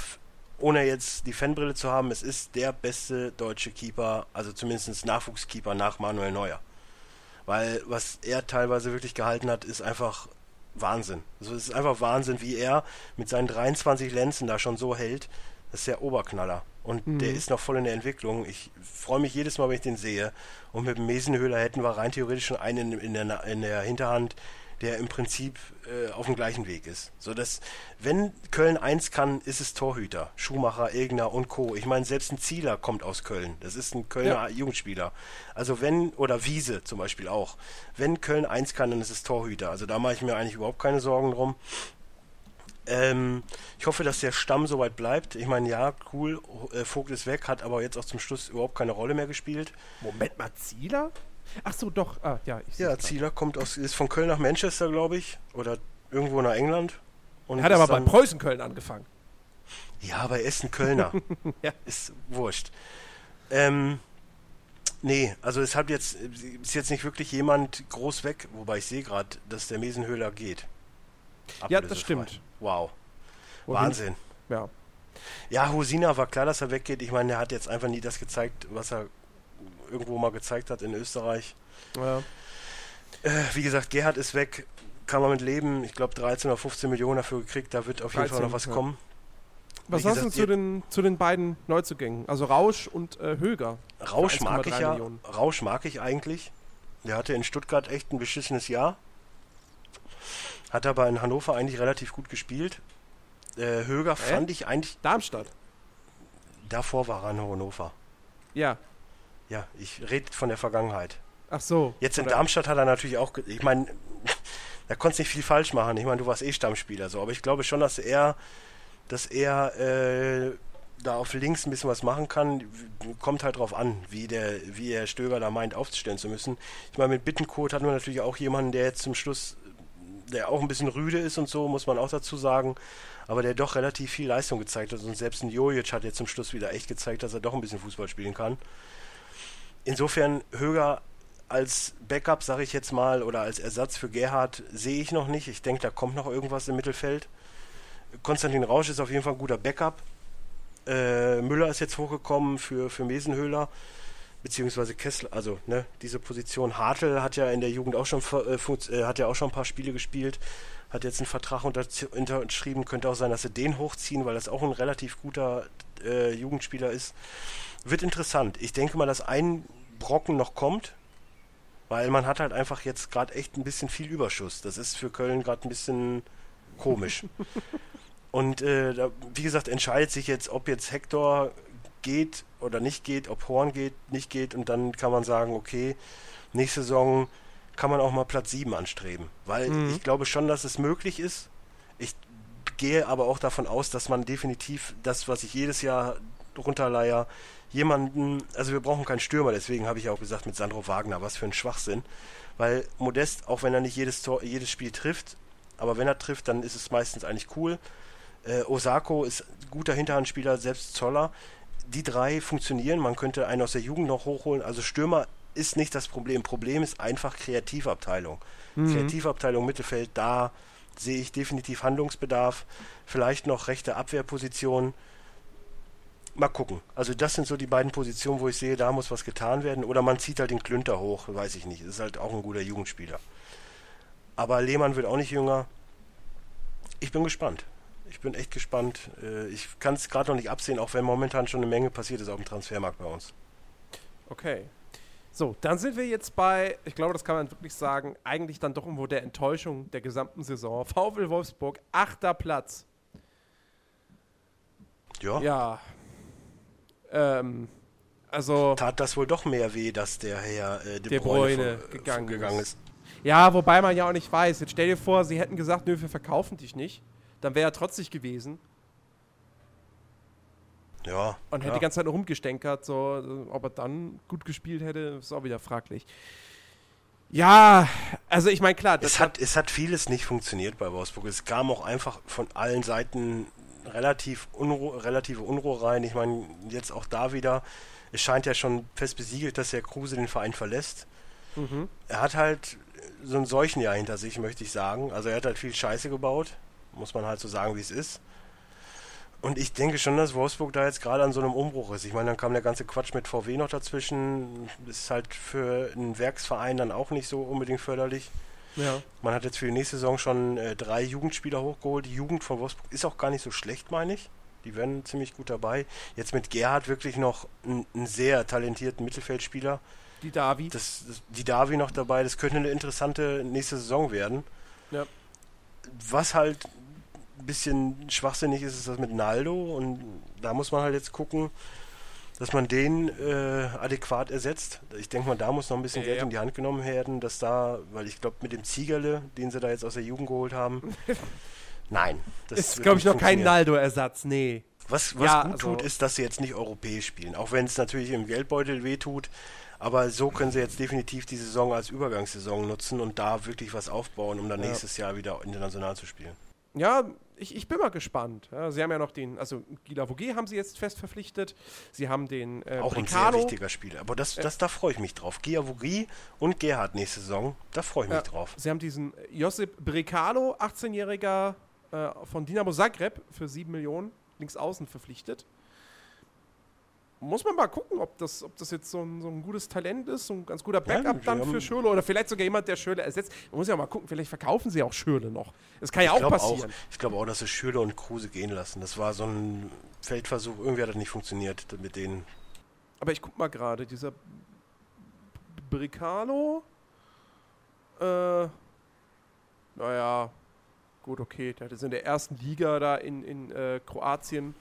ohne jetzt die Fanbrille zu haben, es ist der beste deutsche Keeper, also zumindest Nachwuchskeeper nach Manuel Neuer. Weil was er teilweise wirklich gehalten hat, ist einfach Wahnsinn. Also es ist einfach Wahnsinn, wie er mit seinen 23 Lenzen da schon so hält. Das ist der Oberknaller. Und mhm. der ist noch voll in der Entwicklung. Ich freue mich jedes Mal, wenn ich den sehe. Und mit dem Mesenhöhler hätten wir rein theoretisch schon einen in, der, in der Hinterhand, der im Prinzip äh, auf dem gleichen Weg ist. So dass, wenn Köln eins kann, ist es Torhüter. Schumacher, Egner und Co. Ich meine, selbst ein Zieler kommt aus Köln. Das ist ein Kölner ja. Jugendspieler. Also wenn, oder Wiese zum Beispiel auch. Wenn Köln eins kann, dann ist es Torhüter. Also da mache ich mir eigentlich überhaupt keine Sorgen drum. Ähm, ich hoffe, dass der Stamm soweit bleibt. Ich meine, ja, cool, äh, Vogt ist weg, hat aber jetzt auch zum Schluss überhaupt keine Rolle mehr gespielt. Moment mal, Zieler? Ach so, doch. Ah, ja, ich ja, Zieler kommt aus, ist von Köln nach Manchester, glaube ich, oder irgendwo nach England. Und hat aber bei Preußen-Köln angefangen. Ja, aber er ist ein Kölner. <laughs> ja. Ist wurscht. Ähm, nee, also es hat jetzt, ist jetzt nicht wirklich jemand groß weg, wobei ich sehe gerade, dass der Mesenhöhler geht. Ja, das stimmt. Wow. Wahnsinn. Ja. Ja, Hosina war klar, dass er weggeht. Ich meine, er hat jetzt einfach nie das gezeigt, was er irgendwo mal gezeigt hat in Österreich. Ja. Äh, wie gesagt, Gerhard ist weg, kann man mit leben. Ich glaube 13 oder 15 Millionen dafür gekriegt, da wird auf 13, jeden Fall noch was ja. kommen. Was sagst du zu den, zu den beiden Neuzugängen? Also Rausch und äh, Höger. Rausch mag ich ja. Millionen. Rausch mag ich eigentlich. Der hatte in Stuttgart echt ein beschissenes Jahr. Hat aber in Hannover eigentlich relativ gut gespielt. Äh, Höger äh? fand ich eigentlich. Darmstadt. Davor war er in Hannover. Ja. Ja, ich rede von der Vergangenheit. Ach so. Jetzt in oder? Darmstadt hat er natürlich auch. Ich meine, <laughs> da konntest nicht viel falsch machen. Ich meine, du warst eh Stammspieler so, aber ich glaube schon, dass er, dass er äh, da auf links ein bisschen was machen kann. Kommt halt drauf an, wie der, wie der Stöger da meint, aufzustellen zu müssen. Ich meine, mit Bittenkot hatten wir natürlich auch jemanden, der jetzt zum Schluss der auch ein bisschen rüde ist und so, muss man auch dazu sagen. Aber der doch relativ viel Leistung gezeigt hat. Und selbst ein Jojic hat jetzt zum Schluss wieder echt gezeigt, dass er doch ein bisschen Fußball spielen kann. Insofern Höger als Backup, sage ich jetzt mal, oder als Ersatz für Gerhard sehe ich noch nicht. Ich denke, da kommt noch irgendwas im Mittelfeld. Konstantin Rausch ist auf jeden Fall ein guter Backup. Äh, Müller ist jetzt hochgekommen für, für Mesenhöhler beziehungsweise Kessler, also ne, diese Position. Hartl hat ja in der Jugend auch schon äh, äh, hat ja auch schon ein paar Spiele gespielt, hat jetzt einen Vertrag unterschrieben, könnte auch sein, dass sie den hochziehen, weil das auch ein relativ guter äh, Jugendspieler ist. Wird interessant. Ich denke mal, dass ein Brocken noch kommt, weil man hat halt einfach jetzt gerade echt ein bisschen viel Überschuss. Das ist für Köln gerade ein bisschen komisch. <laughs> Und äh, da, wie gesagt, entscheidet sich jetzt, ob jetzt Hector geht oder nicht geht, ob Horn geht, nicht geht und dann kann man sagen, okay, nächste Saison kann man auch mal Platz 7 anstreben. Weil mhm. ich glaube schon, dass es möglich ist. Ich gehe aber auch davon aus, dass man definitiv das, was ich jedes Jahr runterleier, jemanden, also wir brauchen keinen Stürmer, deswegen habe ich auch gesagt mit Sandro Wagner, was für ein Schwachsinn. Weil Modest, auch wenn er nicht jedes, Tor, jedes Spiel trifft, aber wenn er trifft, dann ist es meistens eigentlich cool. Äh, Osako ist guter Hinterhandspieler, selbst Zoller die drei funktionieren. Man könnte einen aus der Jugend noch hochholen. Also Stürmer ist nicht das Problem. Problem ist einfach Kreativabteilung. Mhm. Kreativabteilung Mittelfeld, da sehe ich definitiv Handlungsbedarf. Vielleicht noch rechte Abwehrposition. Mal gucken. Also das sind so die beiden Positionen, wo ich sehe, da muss was getan werden. Oder man zieht halt den Klünter hoch, weiß ich nicht. Ist halt auch ein guter Jugendspieler. Aber Lehmann wird auch nicht jünger. Ich bin gespannt. Ich bin echt gespannt. Äh, ich kann es gerade noch nicht absehen, auch wenn momentan schon eine Menge passiert ist auf dem Transfermarkt bei uns. Okay. So, dann sind wir jetzt bei, ich glaube, das kann man wirklich sagen, eigentlich dann doch irgendwo der Enttäuschung der gesamten Saison. VfL Wolfsburg, achter Platz. Ja. Ja. Ähm, also. Tat das wohl doch mehr weh, dass der Herr äh, De, De Bruyne, Bruyne gegangen, gegangen ist. Ja, wobei man ja auch nicht weiß. Jetzt stell dir vor, sie hätten gesagt, nö, wir verkaufen dich nicht. Dann wäre er trotzig gewesen. Ja. Und hätte ja. die ganze Zeit nur rumgestänkert, so, ob er dann gut gespielt hätte, ist auch wieder fraglich. Ja, also ich meine, klar. Es hat, es hat vieles nicht funktioniert bei Wolfsburg. Es kam auch einfach von allen Seiten relativ Unruhe, relative Unruhe rein. Ich meine, jetzt auch da wieder, es scheint ja schon fest besiegelt, dass der Kruse den Verein verlässt. Mhm. Er hat halt so ein Seuchenjahr hinter sich, möchte ich sagen. Also er hat halt viel Scheiße gebaut, muss man halt so sagen, wie es ist. Und ich denke schon, dass Wolfsburg da jetzt gerade an so einem Umbruch ist. Ich meine, dann kam der ganze Quatsch mit VW noch dazwischen. Ist halt für einen Werksverein dann auch nicht so unbedingt förderlich. Ja. Man hat jetzt für die nächste Saison schon äh, drei Jugendspieler hochgeholt. Die Jugend von Wolfsburg ist auch gar nicht so schlecht, meine ich. Die werden ziemlich gut dabei. Jetzt mit Gerhard wirklich noch einen sehr talentierten Mittelfeldspieler. Die Davi. Das, das, die Davi noch dabei. Das könnte eine interessante nächste Saison werden. Ja. Was halt ein bisschen schwachsinnig ist, ist das mit Naldo. Und da muss man halt jetzt gucken, dass man den äh, adäquat ersetzt. Ich denke mal, da muss noch ein bisschen ja, Geld ja. in die Hand genommen werden, dass da, weil ich glaube, mit dem Ziegerle, den sie da jetzt aus der Jugend geholt haben, <laughs> nein. Das ist, glaube ich, noch kein Naldo-Ersatz, nee. Was, was ja, gut also tut, ist, dass sie jetzt nicht europäisch spielen. Auch wenn es natürlich im Geldbeutel wehtut. Aber so können sie jetzt definitiv die Saison als Übergangssaison nutzen und da wirklich was aufbauen, um dann nächstes Jahr wieder international zu spielen. Ja, ich, ich bin mal gespannt. Ja, sie haben ja noch den, also Gila Vogue haben sie jetzt fest verpflichtet. Sie haben den äh, Auch Bricano. ein sehr wichtiger Spieler. Aber das, das, da freue ich mich drauf. Gia Vogue und Gerhard nächste Saison, da freue ich mich drauf. Sie haben diesen Josip Bricano, 18-Jähriger äh, von Dinamo Zagreb für 7 Millionen links außen verpflichtet muss man mal gucken, ob das, ob das jetzt so ein, so ein gutes Talent ist, so ein ganz guter Backup ja, dann für Schürle oder vielleicht sogar jemand, der Schürle ersetzt. Man muss ja mal gucken, vielleicht verkaufen sie auch Schürle noch. Das kann ja auch passieren. Auch, ich glaube auch, dass sie Schürle und Kruse gehen lassen. Das war so ein Feldversuch. Irgendwie hat das nicht funktioniert mit denen. Aber ich guck mal gerade, dieser Bricano, äh, naja, gut, okay, der ist in der ersten Liga da in, in äh, Kroatien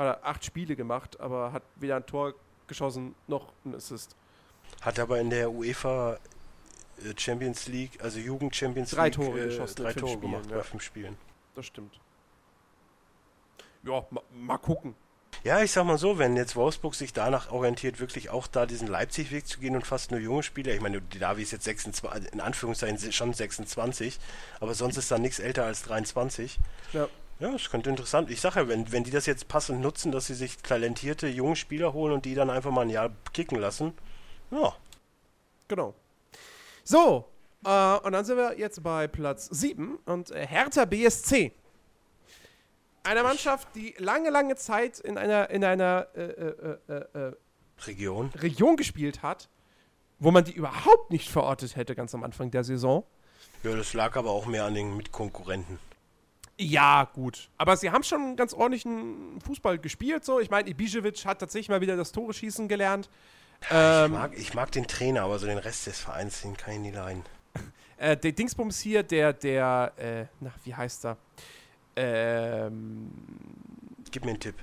hat er acht Spiele gemacht, aber hat weder ein Tor geschossen noch ein Assist. Hat aber in der UEFA äh, Champions League, also Jugend Champions drei League, Tore äh, geschossen, drei Tore Spielen, gemacht ja. bei fünf Spielen. Das stimmt. Ja, ma, mal gucken. Ja, ich sag mal so, wenn jetzt Wolfsburg sich danach orientiert, wirklich auch da diesen Leipzig-Weg zu gehen und fast nur junge Spieler, ich meine, die Davi ist jetzt 26, in Anführungszeichen schon 26, aber sonst ist da nichts älter als 23. Ja. Ja, das könnte interessant. Ich sage ja, wenn, wenn die das jetzt passend nutzen, dass sie sich talentierte junge Spieler holen und die dann einfach mal ein Jahr kicken lassen, ja. Genau. So, äh, und dann sind wir jetzt bei Platz 7 und äh, Hertha BSC. Eine Mannschaft, die lange, lange Zeit in einer, in einer äh, äh, äh, äh, Region. Region gespielt hat, wo man die überhaupt nicht verortet hätte, ganz am Anfang der Saison. Ja, das lag aber auch mehr an den Mitkonkurrenten. Ja, gut. Aber sie haben schon ganz ordentlichen Fußball gespielt. So. Ich meine, Ibišević hat tatsächlich mal wieder das Tore schießen gelernt. Ähm, ich, mag, ich, mag, den Trainer, aber so den Rest des Vereins, den kann ich nie leiden. <laughs> Äh, der Dingsbums hier, der, der, äh, na, wie heißt er? Ähm, Gib mir einen Tipp.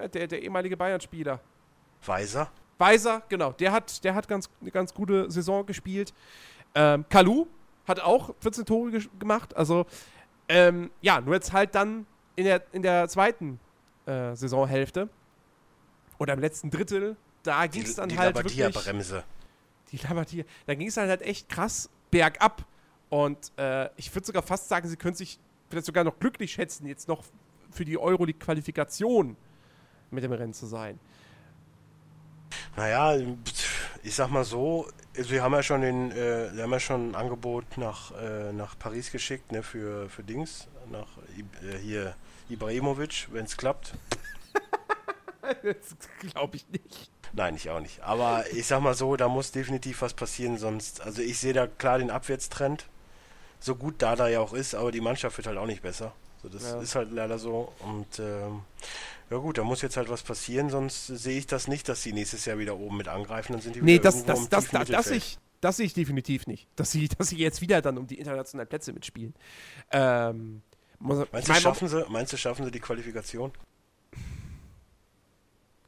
Äh, der, der ehemalige Bayern-Spieler. Weiser? Weiser, genau. Der hat, der hat ganz, eine ganz gute Saison gespielt. Ähm, Kalu hat auch 14 Tore gemacht. Also ähm, ja, nur jetzt halt dann in der, in der zweiten äh, Saisonhälfte oder im letzten Drittel, da ging es dann die halt Labadia wirklich... Bremse. Die Labadia. Da ging es dann halt echt krass bergab. Und äh, ich würde sogar fast sagen, sie können sich vielleicht sogar noch glücklich schätzen, jetzt noch für die Euroleague-Qualifikation mit dem Rennen zu sein. Naja, ich sag mal so, also wir haben ja schon den, äh, wir haben ja schon ein Angebot nach, äh, nach Paris geschickt, ne, für, für Dings, nach äh, hier Ibrahimovic, wenn es klappt. <laughs> Glaube ich nicht. Nein, ich auch nicht. Aber ich sag mal so, da muss definitiv was passieren, sonst, also ich sehe da klar den Abwärtstrend. So gut da da ja auch ist, aber die Mannschaft wird halt auch nicht besser. So, das Ja. ist halt leider so. Und ähm, ja gut, da muss jetzt halt was passieren, sonst sehe ich das nicht, dass sie nächstes Jahr wieder oben mit angreifen. Dann sind die Nee, wieder das, irgendwo das, das, das, das, Mittelfeld. ich, das sehe ich definitiv nicht. Dass sie, <laughs> dass sie jetzt wieder dann um die internationalen Plätze mitspielen. Ähm, muss, Meinst, ich du, mein, schaffen sie, meinst du, schaffen sie die Qualifikation?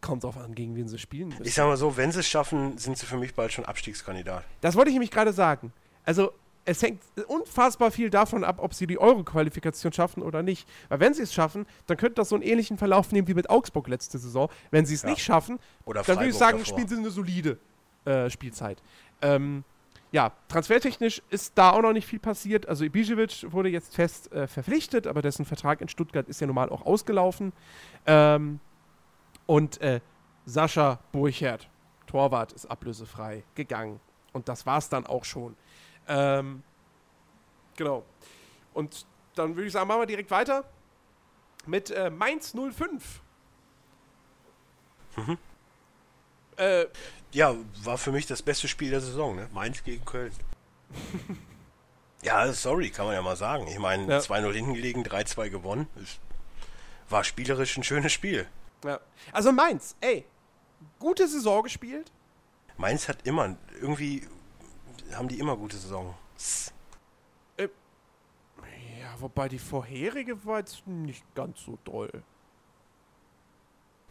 kommt drauf an, gegen wen sie spielen müssen. Ich sag mal so, wenn sie es schaffen, sind sie für mich bald schon Abstiegskandidat. Das wollte ich nämlich gerade sagen. Also, es hängt unfassbar viel davon ab, ob sie die Euro-Qualifikation schaffen oder nicht. Weil wenn sie es schaffen, dann könnte das so einen ähnlichen Verlauf nehmen wie mit Augsburg letzte Saison. Wenn sie es Ja. nicht schaffen, Oder dann würde ich sagen, davor. spielen sie eine solide äh, Spielzeit. Ähm, ja, transfertechnisch ist da auch noch nicht viel passiert. Also Ibišević wurde jetzt fest äh, verpflichtet, aber dessen Vertrag in Stuttgart ist ja normal auch ausgelaufen. Ähm, und äh, Sascha Burchert, Torwart, ist ablösefrei gegangen. Und das war's dann auch schon. Ähm, genau. Und dann würde ich sagen, machen wir direkt weiter mit äh, Mainz 05. Mhm. Äh, Ja, war für mich das beste Spiel der Saison, ne? Mainz gegen Köln. <laughs> ja, sorry, kann man ja mal sagen. Ich meine, Ja. 2-0 hinten gelegen, 3-2 gewonnen. War spielerisch ein schönes Spiel. Ja. Also Mainz, ey, gute Saison gespielt. Mainz hat immer, irgendwie haben die immer gute Saison. Ja, wobei die vorherige war jetzt nicht ganz so doll.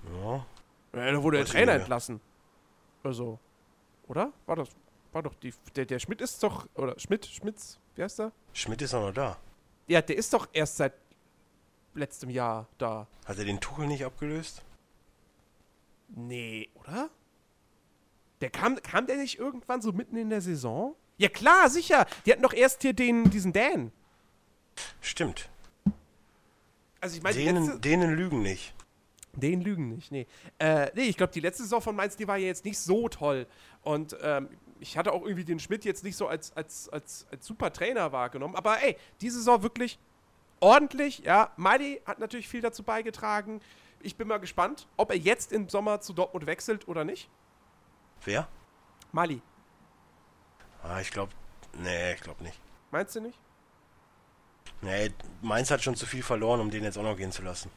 Ja. Ja, da wurde der Trainer entlassen. Also, oder? War das, war doch die, der, der Schmidt ist doch, oder Schmidt, Schmitz, wie heißt der? Schmidt ist auch noch da. Ja, der ist doch erst seit letztem Jahr da. Hat er den Tuchel nicht abgelöst? Nee, oder? Der kam, kam der nicht irgendwann so mitten in der Saison? Ja klar, sicher. Die hatten doch erst hier den, diesen Dan. Stimmt. Also ich meine, Denen, letzte, denen lügen nicht. Den lügen nicht, nee. Äh, nee, ich glaube, die letzte Saison von Mainz, die war ja jetzt nicht so toll. Und ähm, ich hatte auch irgendwie den Schmidt jetzt nicht so als, als, als, als super Trainer wahrgenommen. Aber ey, diese Saison wirklich ordentlich. Ja, Mali hat natürlich viel dazu beigetragen. Ich bin mal gespannt, ob er jetzt im Sommer zu Dortmund wechselt oder nicht. Wer? Mali, Ah, ich glaube, nee, ich glaube nicht. meinst du nicht? Nee, Mainz hat schon zu viel verloren, um den jetzt auch noch gehen zu lassen.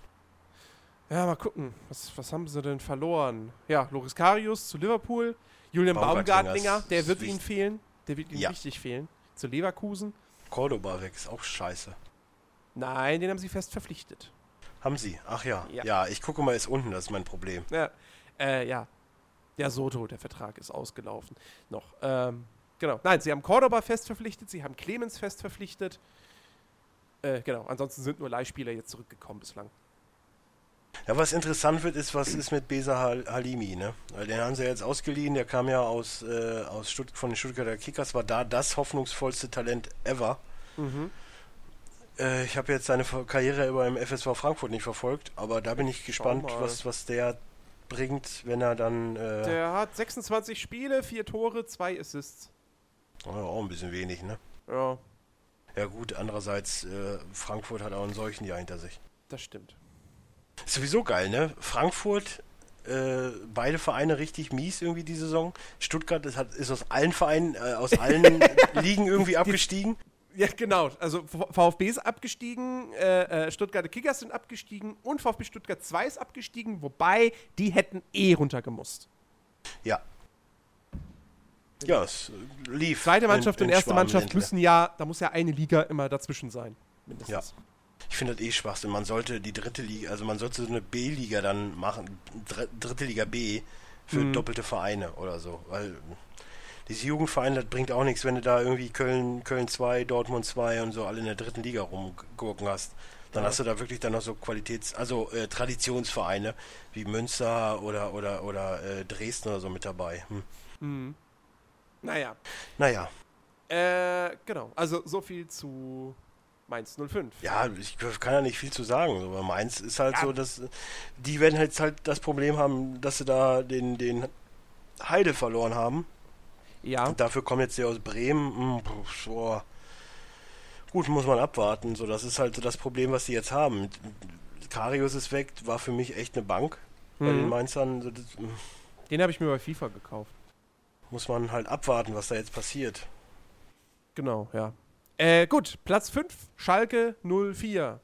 Ja, mal gucken. Was, was haben sie denn verloren? Ja, Loris Karius zu Liverpool. Julian Baumgartlinger der wird ihm fehlen. Der wird ihm Ja. richtig fehlen. Zu Leverkusen. Cordoba weg, ist auch scheiße. Nein, den haben sie fest verpflichtet. Haben sie? Ach ja. Ja. Ja, ich gucke mal, ist unten, das ist mein Problem. Ja, äh, ja. Ja, Soto, der Vertrag ist ausgelaufen. Noch. Ähm, genau. Nein, sie haben Cordoba fest verpflichtet, sie haben Clemens fest verpflichtet. Äh, genau. Ansonsten sind nur Leihspieler jetzt zurückgekommen bislang. Ja, was interessant wird, ist, was ist mit Besa Hal- Halimi, ne? Weil Den haben sie jetzt ausgeliehen, der kam ja aus, äh, aus Stutt von den Stuttgarter Kickers, war da das hoffnungsvollste Talent ever. Äh, ich habe jetzt seine Karriere über im FSV Frankfurt nicht verfolgt, aber da bin ich gespannt, was, was der bringt, wenn er dann äh, Der hat 26 Spiele, 4 Tore, 2 Assists. oh, auch ein bisschen wenig, ne? Ja, Ja gut, andererseits, äh, Frankfurt hat auch ein solchen Jahr hinter sich. das stimmt. Ist sowieso geil, ne? Frankfurt, äh, beide Vereine richtig mies irgendwie die Saison. Stuttgart ist, hat, ist aus allen Vereinen, äh, aus allen <laughs> Ligen irgendwie abgestiegen. Ja, genau. Also VfB ist abgestiegen, äh, äh, Stuttgarter Kickers sind abgestiegen und VfB Stuttgart 2 ist abgestiegen, wobei die hätten eh runtergemusst. Ja. Ja, es lief. Zweite Mannschaft in- und in erste Mannschaft müssen ja, da muss ja eine Liga immer dazwischen sein. Mindestens. Ich finde das eh Schwachsinn. Man sollte die dritte Liga, also man sollte so eine B-Liga dann machen, Dr dritte Liga B für Mhm. doppelte Vereine oder so. Weil diese Jugendvereine, das bringt auch nichts, wenn du da irgendwie Köln, Köln 2, Dortmund 2 und so alle in der dritten Liga rumgurken hast. Dann Ja. hast du da wirklich dann noch so Qualitäts-, also äh, Traditionsvereine wie Münster oder oder oder äh, Dresden oder so mit dabei. Hm. Mhm. Naja, Naja, äh, genau. Also so viel zu Mainz 05. ja, ich kann ja nicht viel zu sagen, aber Mainz ist halt Ja. so, dass die werden jetzt halt das Problem haben, dass sie da den, den Heide verloren haben. Ja. Und dafür kommt jetzt der aus Bremen. Hm, boah. Gut, muss man abwarten. So, das ist halt so das Problem, was sie jetzt haben. Karius ist weg, war für mich echt eine Bank. bei den Mainzern. so das, mm, Den habe ich mir bei FIFA gekauft. muss man halt abwarten, was da jetzt passiert. Genau, ja. Äh, gut, Platz 5, Schalke 04.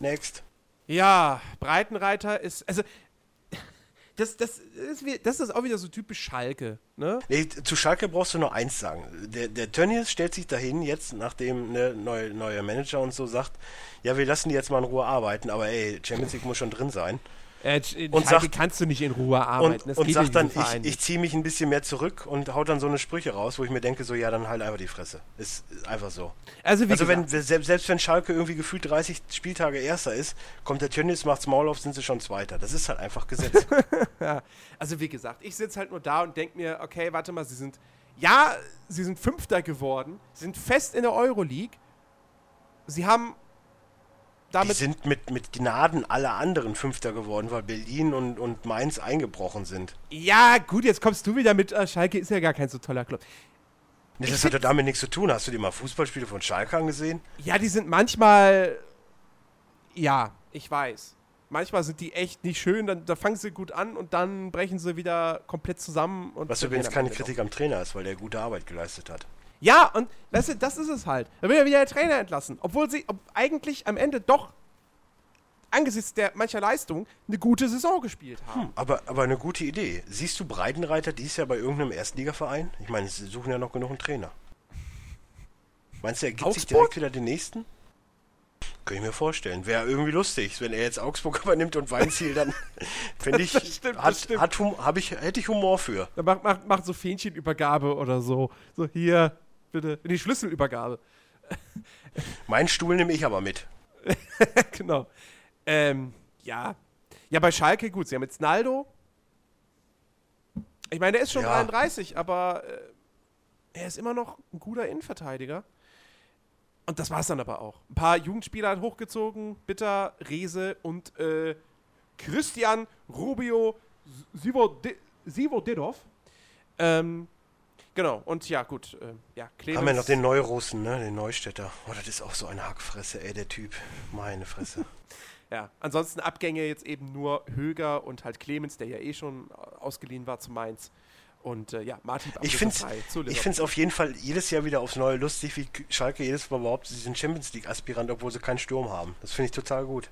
Next. Ja, Breitenreiter ist, also, das, das, ist, das ist auch wieder so typisch Schalke, ne? Nee, zu Schalke brauchst du nur eins sagen. Der, der Tönnies stellt sich dahin jetzt, nachdem ne neue, neuer Manager und so sagt, ja, wir lassen die jetzt mal in Ruhe arbeiten, aber ey, Champions League muss schon drin sein. Äh, Und Schalke sagt- kannst du nicht in Ruhe arbeiten. Und, das und geht sagt dann, Verein ich, ich ziehe mich ein bisschen mehr zurück und haut dann so eine Sprüche raus, wo ich mir denke, so, ja, dann halt einfach die Fresse. Ist, ist einfach so. Also, wie Also wenn, selbst, selbst wenn Schalke irgendwie gefühlt 30 Spieltage Erster ist, kommt der Tönnies, macht's Maul auf, sind sie schon Zweiter. Das ist halt einfach Gesetz. <laughs> ja, also wie gesagt, ich sitze halt nur da und denke mir, okay, warte mal, sie sind, ja, sie sind Fünfter geworden, sind fest in der Euroleague. Sie haben Die damit sind mit, mit Gnaden aller anderen Fünfter geworden, weil Berlin und, und Mainz eingebrochen sind. Ja, gut, jetzt kommst du wieder mit, äh, Schalke ist ja gar kein so toller Club. Das hat ja damit nichts zu tun. Hast du dir mal Fußballspiele von Schalke angesehen? Ja, die sind manchmal, ja, ich weiß. Manchmal sind die echt nicht schön, dann da fangen sie gut an und dann brechen sie wieder komplett zusammen. Und Was übrigens keine. Kritik am Trainer ist, weil der gute Arbeit geleistet hat. Ja, und weißt du, das ist es halt. Da will ja wieder der Trainer entlassen. Obwohl sie ob eigentlich am Ende doch angesichts der mancher Leistung eine gute Saison gespielt haben. Aber, aber eine gute Idee. Siehst du Breitenreiter dies Jahr bei irgendeinem Erstligaverein? Ich meine, sie suchen ja noch genug einen Trainer. Meinst du, er gibt sich direkt wieder den nächsten? Kann ich mir vorstellen. Wäre irgendwie lustig, wenn er jetzt Augsburg <laughs> übernimmt und Weinziel, dann <laughs> finde ich, Das stimmt, das hat, stimmt. hat hab ich, hätte ich Humor für. Da macht, macht, macht so Fähnchenübergabe oder so. So, hier, bitte. Die Schlüsselübergabe. Meinen Stuhl nehme ich aber mit. <laughs> genau. Ähm, ja. Ja, bei Schalke, gut, sie haben jetzt Naldo. Ich meine, der ist schon Ja. 33, aber äh, er ist immer noch ein guter Innenverteidiger. Und das war es dann aber auch. Ein paar Jugendspieler hat hochgezogen. Bitter, Rese und äh, Christian Rubio Sivodi- Sivodidov. Ähm, genau, und ja, gut. Äh, ja, Clemens. Haben wir noch den Neurussen, ne? Den Neustädter. Oh, das ist auch so eine Hackfresse, ey, der Typ. Meine Fresse. <laughs> Ja, ansonsten Abgänge jetzt eben nur Höger und halt Clemens, der ja eh schon ausgeliehen war zu Mainz. Und äh, ja, Martin Ich finde es ich auf jeden Fall jedes Jahr wieder aufs Neue lustig, wie Schalke jedes Mal behauptet, sie sind Champions League-Aspirant, obwohl sie keinen Sturm haben. Das finde ich total gut.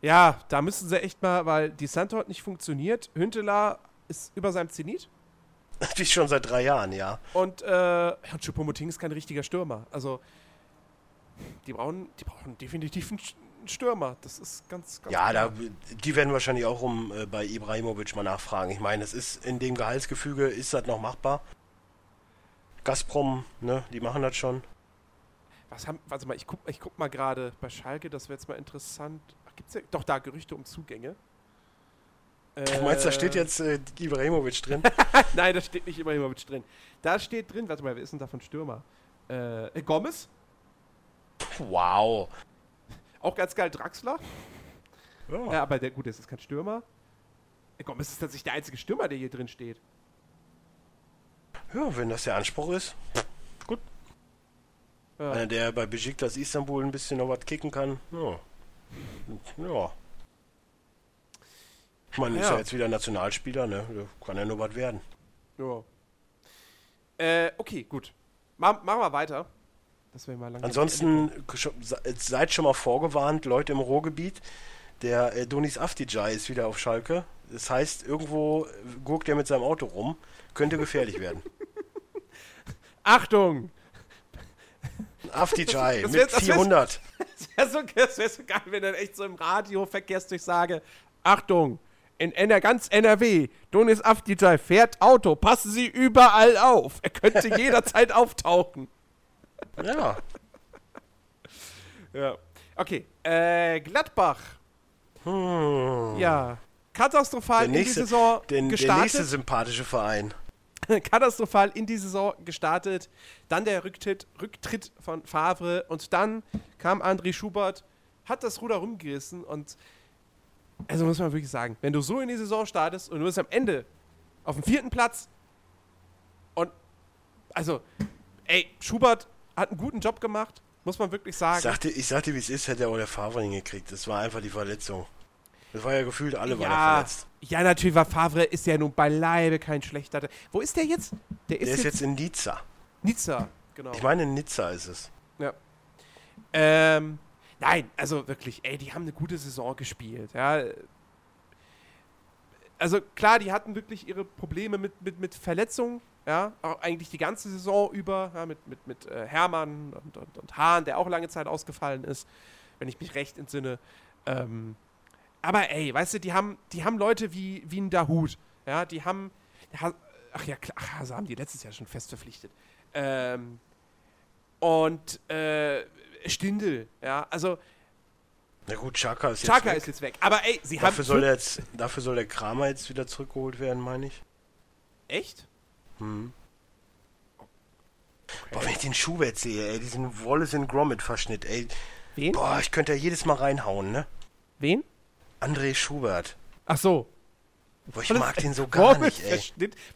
Ja, da müssen sie echt mal, weil die Santo hat nicht funktioniert. Hünteler ist über seinem Zenit. <laughs> Ist schon seit drei Jahren, ja. Und äh, ja, Choupo-Moting ist kein richtiger Stürmer. Also, die brauchen, die brauchen definitiv einen Stürmer. Das ist ganz, ganz Ja, da, die werden wahrscheinlich auch um äh, bei Ibrahimovic mal nachfragen. Ich meine, es ist in dem Gehaltsgefüge, ist das noch machbar? Gazprom, ne, die machen das schon. Was haben, warte mal, ich guck, ich guck mal gerade bei Schalke, das wäre jetzt mal interessant. Ach, gibt's ja, doch da Gerüchte um Zugänge. Du meinst, da steht Äh, jetzt äh, Ibrahimovic drin? <laughs> Nein, da steht nicht Ibrahimovic drin. Da steht drin, warte mal, wer ist denn da von Stürmer? Äh, Gomez, wow. auch ganz geil, Draxler. Ja. Ja, aber der, gut, das ist kein Stürmer. Äh, Gomez ist tatsächlich der einzige Stürmer, der hier drin steht. ja, wenn das der Anspruch ist. Gut. Ja. Einer, der bei Besiktas Istanbul ein bisschen noch was kicken kann. Ja. Ja. Ich meine, ist Ja. ja jetzt wieder Nationalspieler, ne? Kann ja nur was werden. Ja. Äh, okay, gut. Ma machen wir weiter. Mal langsam. Ansonsten se- seid schon mal vorgewarnt, Leute im Ruhrgebiet. Der äh, Donis Aftijai ist wieder auf Schalke. Das heißt, irgendwo äh, gurkt er mit seinem Auto rum. Könnte gefährlich werden. <laughs> Achtung! Aftijai mit wär- 400. Das wäre <laughs> so, wär so geil, wenn dann echt so im Radio Verkehrsdurchsage. Achtung! In NR, ganz NRW, Donis Afdijay fährt Auto. Passen Sie überall auf. Er könnte <laughs> jederzeit auftauchen. Ja. Ja. Okay. Äh, Gladbach. Hm. Ja. Katastrophal Der in die nächste, Saison den, der gestartet. nächste sympathische Verein. <laughs> katastrophal in die Saison gestartet. Dann der Rücktritt, Rücktritt von Favre und dann kam André Schubert, hat das Ruder rumgerissen und also muss man wirklich sagen, wenn du so in die Saison startest und du bist am Ende auf dem vierten Platz und also, ey, Schubert hat einen guten Job gemacht, muss man wirklich Ich sagen. sagte, ich sagte, wie es ist, hätte er auch der Favre hingekriegt. Das war einfach die Verletzung. Das war ja gefühlt, alle waren Ja, verletzt. ja, natürlich war Favre ist ja nun beileibe kein schlechter. Wo ist der jetzt? Der ist, Der ist jetzt, jetzt in Nizza. Nizza, genau. Ich meine, in Nizza ist es. Ja. Ähm, nein, also wirklich, ey, die haben eine gute Saison gespielt, ja. Also klar, die hatten wirklich ihre Probleme mit, mit, mit Verletzungen, ja, auch eigentlich die ganze Saison über, ja, mit, mit, mit äh, Hermann und, und, und Hahn, der auch lange Zeit ausgefallen ist, wenn ich mich recht entsinne. Ähm, aber ey, weißt du, die haben, die haben Leute wie, wie ein Dahut, ja, die haben, Ha- ach ja, klar, ach, also haben die letztes Jahr schon fest verpflichtet. Ähm, und äh, Stindel, ja, also Na gut, Chaka ist jetzt Chaka weg. ist jetzt weg. Aber ey, sie Dafür haben. soll, der jetzt, dafür soll der Kramer jetzt wieder zurückgeholt werden, meine ich. Echt? Hm. Boah, wenn ich den Schubert sehe, ey, diesen Wallace in Gromit-Verschnitt, ey. Wen? Boah, ich könnte ja jedes Mal reinhauen, ne? Wen? André Schubert. Ach so. Boah, ich mag den so gar nicht, ey.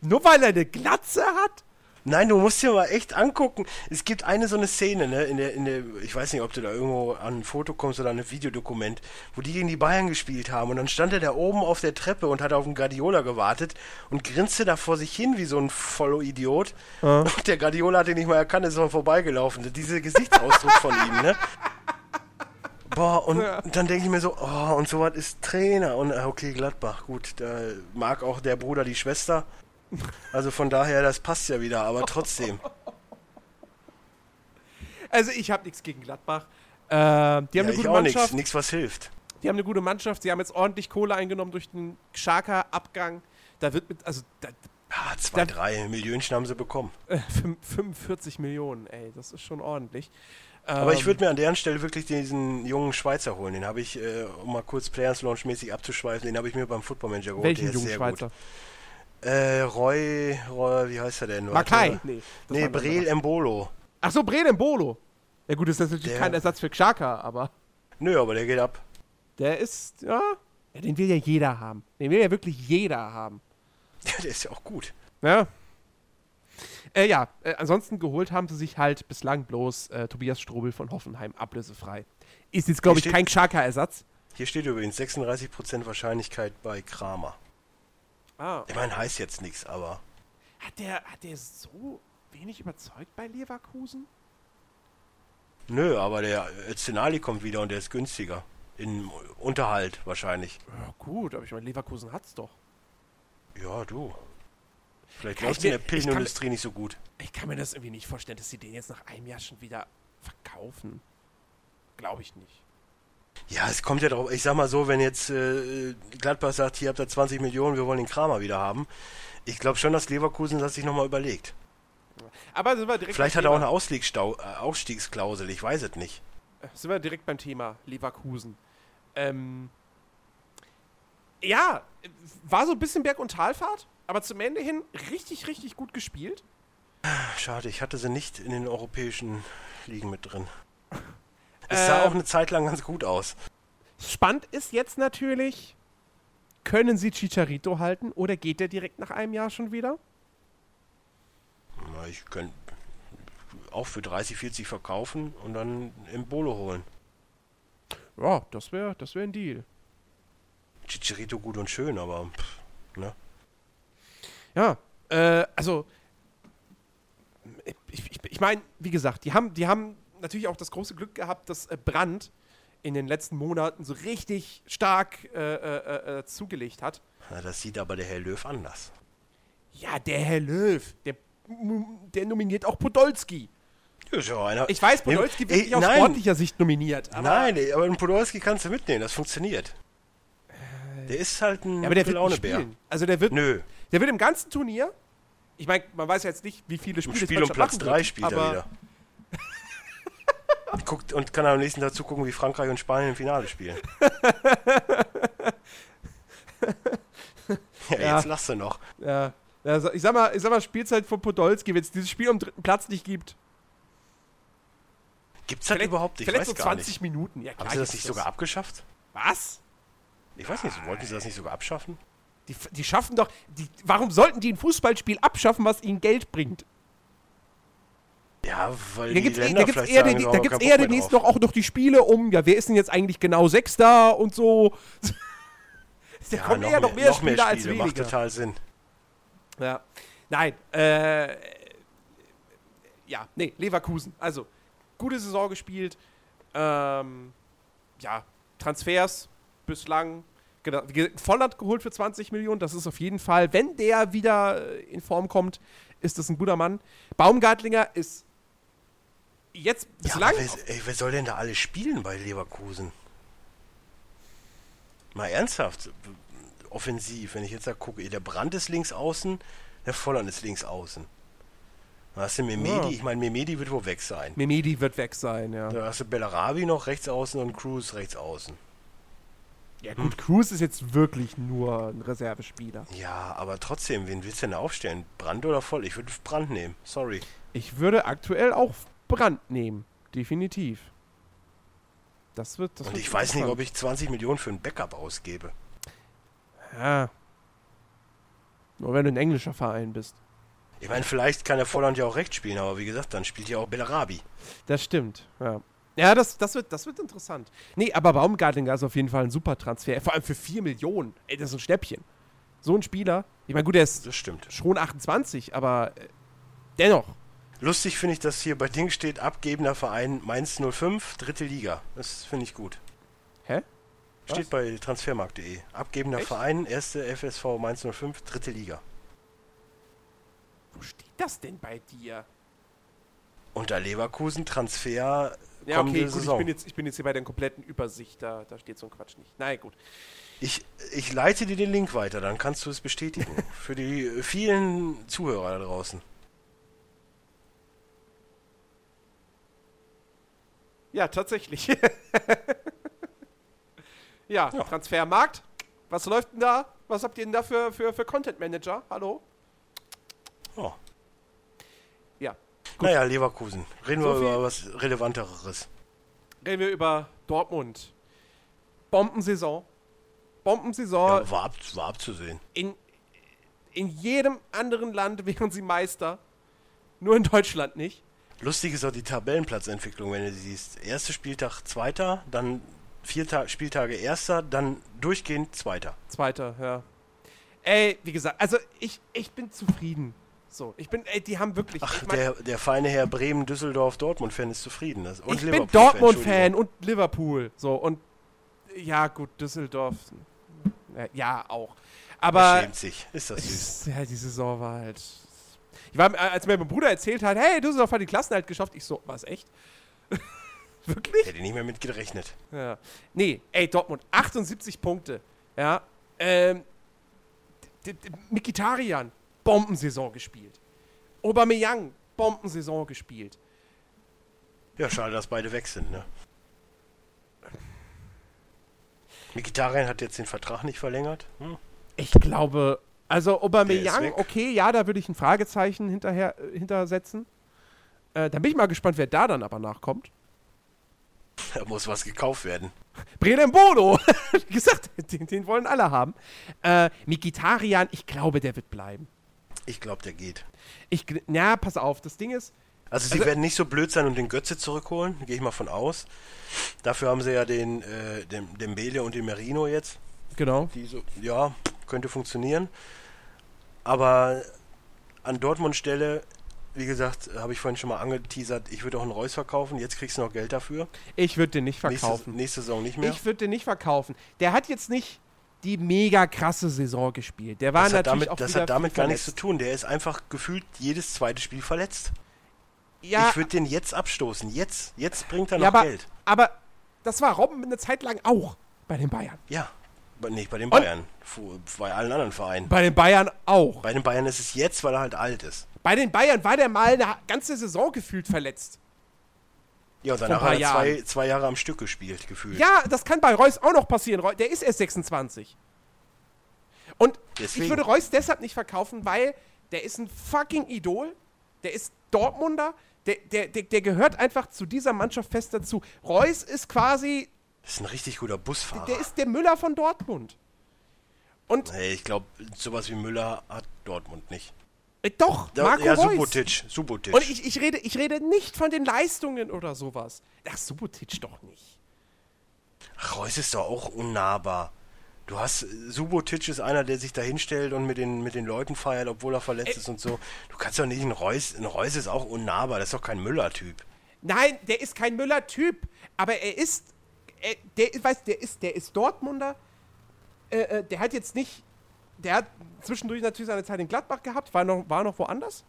Nur weil er eine Glatze hat? Nein, du musst dir mal echt angucken. Es gibt eine so eine Szene, ne, in der, in der, ich weiß nicht, ob du da irgendwo an ein Foto kommst oder an ein Videodokument, wo die gegen die Bayern gespielt haben und dann stand er da oben auf der Treppe und hat auf den Guardiola gewartet und grinste da vor sich hin wie so ein Vollidiot. Und der Guardiola hat ihn nicht mal erkannt, ist noch vorbeigelaufen. Dieser Gesichtsausdruck von ihm, ne? <laughs> Boah, und Ja. dann denke ich mir so, oh, und sowas ist Trainer. Und äh, okay, Gladbach, gut, da mag auch der Bruder die Schwester. Also von daher, das passt ja wieder, aber trotzdem. Also ich habe nichts gegen Gladbach. Äh, die haben Ja, eine ich gute auch nichts, Mannschaft. nichts was hilft. Die haben eine gute Mannschaft. Sie haben jetzt ordentlich Kohle eingenommen durch den Schaka-Abgang. Da wird mit, also da, Ja, zwei, Da- drei Millionchen haben sie bekommen. äh, fünf- 45 Millionen, ey, das ist schon ordentlich. Aber ich Ähm, würde mir an deren Stelle wirklich diesen jungen Schweizer holen. Den habe ich, äh, um mal kurz Players Launch mäßig abzuschweifen, den habe ich mir beim Football Manager geholt. welchen der ist jungen sehr Schweizer? gut. Äh, Roy, Roy, wie heißt er denn? Makai? Nee, Nee, Breel. Embolo. Ach so, Brede Mbolo. Ja gut, das ist natürlich Der- kein Ersatz für Xhaka, aber Nö, aber der geht ab. der ist, ja, ja, den will ja jeder haben. Den will ja wirklich jeder haben. <laughs> der ist ja auch gut. Ja. Äh, ja, äh, ansonsten geholt haben sie sich halt bislang bloß äh, Tobias Strobel von Hoffenheim ablösefrei. Ist jetzt, glaube ich, Hier kein Xhaka-Ersatz. Hier steht übrigens 36% Wahrscheinlichkeit bei Kramer. Ah. Ich meine, heißt jetzt nichts, aber Hat der, hat der so wenig überzeugt bei Leverkusen? nö, aber der Zenali kommt wieder und der ist günstiger. In Unterhalt wahrscheinlich. Ja, gut, aber ich meine, Leverkusen hat's doch. Ja, du. Vielleicht Kann läuft ich in der Pillenindustrie nicht so gut. Ich kann mir das irgendwie nicht vorstellen, dass sie den jetzt nach einem Jahr schon wieder verkaufen. Glaube ich nicht. Ja, es kommt ja drauf, ich sag mal so, wenn jetzt äh, Gladbach sagt, hier habt ihr 20 Millionen, wir wollen den Kramer wieder haben. Ich glaube schon, dass Leverkusen das sich nochmal überlegt. Aber sind wir direkt Vielleicht hat er auch eine Ausstiegsstau äh, Ausstiegsklausel, ich weiß es nicht. sind wir direkt beim Thema Leverkusen. Ähm, ja, war so ein bisschen Berg- und Talfahrt, aber zum Ende hin richtig, richtig gut gespielt. Schade, ich hatte sie nicht in den europäischen Ligen mit drin. Es sah Ähm. auch eine Zeit lang ganz gut aus. Spannend ist jetzt natürlich, können sie Chicharito halten oder geht der direkt nach einem Jahr schon wieder? Na, ich könnte auch für 30, 40 verkaufen und dann im Bolo holen. Ja, das wäre das wär ein Deal. Chicharito gut und schön, aber pff, ne? Ja, äh, also ich, ich, ich meine, wie gesagt, die haben, die haben natürlich auch das große Glück gehabt, dass äh, Brandt in den letzten Monaten so richtig stark äh, äh, äh, zugelegt hat. Na, das sieht aber der Herr Löw anders. Ja, der Herr Löw, der, der nominiert auch Podolski. Ja. Ich weiß, Podolski wird nicht aus nein. sportlicher Sicht nominiert. Aber, Nein, aber einen Podolski kannst du mitnehmen, das funktioniert. Der ist halt ein ja, aber der wird nicht spielen. Also der wird, Nö, der wird im ganzen Turnier, ich meine, man weiß ja jetzt nicht, wie viele im Spiele Spiel um Platz machen 3 wird, spielt er aber wieder. Guckt und kann am nächsten Tag zugucken, wie Frankreich und Spanien im Finale spielen. <laughs> ja, Ja. jetzt lachst du noch. Ja, also ich sag mal, ich sag mal, Spielzeit von Podolski, wenn es dieses Spiel um dritten Platz nicht gibt. Gibt's das überhaupt? Ich vielleicht so gar 20 nicht. Minuten. Ja, klar Haben sie das nicht sogar abgeschafft? Was? Ich weiß nicht, wollten sie das nicht sogar abschaffen? Die, die schaffen doch. Die, warum sollten die ein Fußballspiel abschaffen, was ihnen Geld bringt? Ja, weil Da die gibt's, eh- da gibt's eher, sagen, so, da gibt's eher mehr demnächst noch auch noch die Spiele um, ja, wer ist denn jetzt eigentlich genau Sechster und so. <laughs> Da Ja, kommen noch eher noch mehr noch Spieler als Spiele, weniger. Macht total Sinn. Ja. Nein, äh, ja, nee, Leverkusen. Also, gute Saison gespielt. Ähm, ja, Transfers bislang. Genau, Volland geholt für 20 Millionen. Das ist auf jeden Fall, wenn der wieder äh, in Form kommt, ist das ein guter Mann. Baumgartlinger ist jetzt Ja, bislang. aber wer, ey, wer soll denn da alles spielen bei Leverkusen? Mal ernsthaft. Offensiv, wenn ich jetzt da gucke, der Brand ist links außen, der Volland ist links außen. Da hast du Memedi, Ja. ich meine, Memedi wird wohl weg sein. Memedi wird weg sein, ja. Da hast du Bellarabi noch rechts außen und Cruz rechts außen. Ja, gut, Cruz ist jetzt wirklich nur ein Reservespieler. Ja, aber trotzdem, wen willst du denn aufstellen? Brand oder voll? Ich würde Brand nehmen. Sorry. Ich würde aktuell auch Brand nehmen. Definitiv. Das wird. Das Und wird ich weiß nicht, ob ich 20 Millionen für ein Backup ausgebe. Ja. Nur wenn du ein englischer Verein bist. Ich meine, vielleicht kann der Volland ja auch rechts spielen, aber wie gesagt, dann spielt ja auch Bellarabi. Das stimmt, ja. Ja, das, das, wird, das wird interessant. Nee, aber Baumgartlinger ist auf jeden Fall ein super Transfer. Vor allem für 4 Millionen. Ey, das ist ein Schnäppchen. So ein Spieler. Ich meine, gut, der ist Das stimmt. schon 28, aber äh, dennoch. Lustig finde ich, dass hier bei Ding steht, abgebender Verein Mainz 05, dritte Liga. Das finde ich gut. Hä? Steht bei transfermarkt.de. Abgebender Echt? Verein, erste FSV Mainz 05, dritte Liga. Wo steht das denn bei dir? Unter Leverkusen Transfer Ja, okay, gut, ich Saison. bin, jetzt, ich bin jetzt hier bei der kompletten Übersicht. Da, da steht so ein Quatsch nicht. Na gut. Ich, ich leite dir den Link weiter, dann kannst du es bestätigen. <laughs> Für die vielen Zuhörer da draußen. Ja, tatsächlich. <laughs> ja, Ja. Transfermarkt. Was läuft denn da? Was habt ihr denn da für, für, für Content Manager? Hallo? Oh. Ja. Naja, Leverkusen. Reden So wir über was Relevanteres. Reden wir über Dortmund. Bombensaison. Bombensaison. Ja, war, ab, war abzusehen. In, in jedem anderen Land wären sie Meister. Nur in Deutschland nicht. Lustig ist auch die Tabellenplatzentwicklung, wenn du sie siehst. Erster Spieltag Zweiter, dann vier Ta Spieltage Erster, dann durchgehend Zweiter. Zweiter, ja. Ey, wie gesagt, also ich, ich bin zufrieden. So, ich bin, ey, die haben wirklich. Ach, ich mein, der, der feine Herr Bremen, Düsseldorf, Dortmund-Fan ist zufrieden. Das, und ich bin Liverpool-Fan, Dortmund-Fan und Liverpool. So, und ja, gut, Düsseldorf. Ja, auch. Aber Er schämt sich. Ist das süß. ja, die Saison war halt. Ich war, als mir mein Bruder erzählt hat, hey, Düsseldorf hat die Klassen halt geschafft, ich so, was echt? <laughs> Wirklich? Hätte nicht mehr mit gerechnet. Ja. Nee, ey, Dortmund, 78 Punkte. Ja. Ähm, Mkhitaryan, Bombensaison gespielt. Aubameyang, Bombensaison gespielt. Ja, schade, dass beide weg sind, ne? Mikitarian hat jetzt den Vertrag nicht verlängert. Hm? Ich glaube, also Aubameyang, okay, ja, da würde ich ein Fragezeichen hinterher äh, hintersetzen. Äh, da bin ich mal gespannt, wer da dann aber nachkommt. Da muss was gekauft werden. Breden Bodo, <laughs> wie gesagt, den, den wollen alle haben. Äh, Mikitarian, ich glaube, der wird bleiben. Ich glaube, der geht. Ich, na, pass auf, das Ding ist, Also sie Also- werden nicht so blöd sein und den Götze zurückholen, gehe ich mal von aus. Dafür haben sie ja den, äh, den, den Bele und den Merino jetzt. genau, so, ja, könnte funktionieren. Aber an Dortmund Stelle, wie gesagt, habe ich vorhin schon mal angeteasert, ich würde auch einen Reus verkaufen. Jetzt kriegst du noch Geld dafür. ich würde den nicht Nächste, verkaufen. nächste Saison nicht mehr. Ich würde den nicht verkaufen. Der hat jetzt nicht die mega krasse Saison gespielt. Der war das hat natürlich damit, auch das hat damit gar nichts zu tun. Der ist einfach gefühlt jedes zweite Spiel verletzt. Ja, ich würde den jetzt abstoßen. Jetzt, jetzt bringt er noch ja aber, Geld. aber das war Robben eine Zeit lang auch bei den Bayern. Ja, nicht bei den Und- Bayern. Fu- Bei allen anderen Vereinen. Bei den Bayern auch. Bei den Bayern ist es jetzt, weil er halt alt ist. Bei den Bayern war der mal eine ganze Saison gefühlt verletzt. Ja, und danach hat er zwei, Jahren. zwei Jahre am Stück gespielt, gefühlt. Ja, das kann bei Reus auch noch passieren. Der ist erst 26. Und Deswegen. ich würde Reus deshalb nicht verkaufen, weil der ist ein fucking Idol. Der ist Dortmunder. Der, der, der, der gehört einfach zu dieser Mannschaft fest dazu. Reus ist quasi, Das ist ein richtig guter Busfahrer. der ist der Müller von Dortmund. Und hey, ich glaube, sowas wie Müller hat Dortmund nicht. äh, doch, Marco ja, Reus. Subotic. Subotic. Und ich, ich, rede, ich rede nicht von den Leistungen oder sowas. Ach, Subotic doch nicht. Ach, Reus ist doch auch unnahbar. Du Du hast, Subotic ist einer, der sich da hinstellt und mit den, mit den Leuten feiert, obwohl er verletzt Ä ist und so. Du kannst doch nicht, ein Reus, ein Reus ist auch unnahbar, das ist doch kein Müller-Typ. Nein, der ist kein Müller-Typ, aber er ist, er, der, weißt, der ist, der ist Dortmunder. Äh, äh, der hat jetzt nicht, der hat zwischendurch natürlich seine Zeit in Gladbach gehabt, war noch, war noch woanders.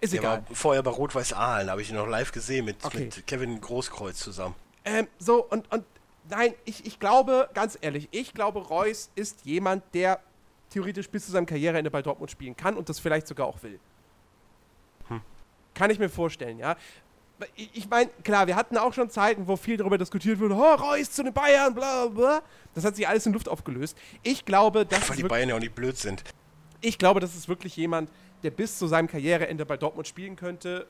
Ist Der egal. war vorher bei Rot-Weiß Aalen, habe ich ihn noch live gesehen mit, Okay. mit Kevin Großkreuz zusammen. Ähm, so, und, und nein, ich, ich glaube, ganz ehrlich, ich glaube, Reus ist jemand, der theoretisch bis zu seinem Karriereende bei Dortmund spielen kann und das vielleicht sogar auch will. Kann ich mir vorstellen, ja. Ich, meine, klar, wir hatten auch schon Zeiten, wo viel darüber diskutiert wurde, oh, Reus zu den Bayern, bla bla. Das hat sich alles in Luft aufgelöst. Ich glaube, das Weil die Bayern ja auch nicht blöd sind. ich glaube, das ist wirklich jemand, der bis zu seinem Karriereende bei Dortmund spielen könnte.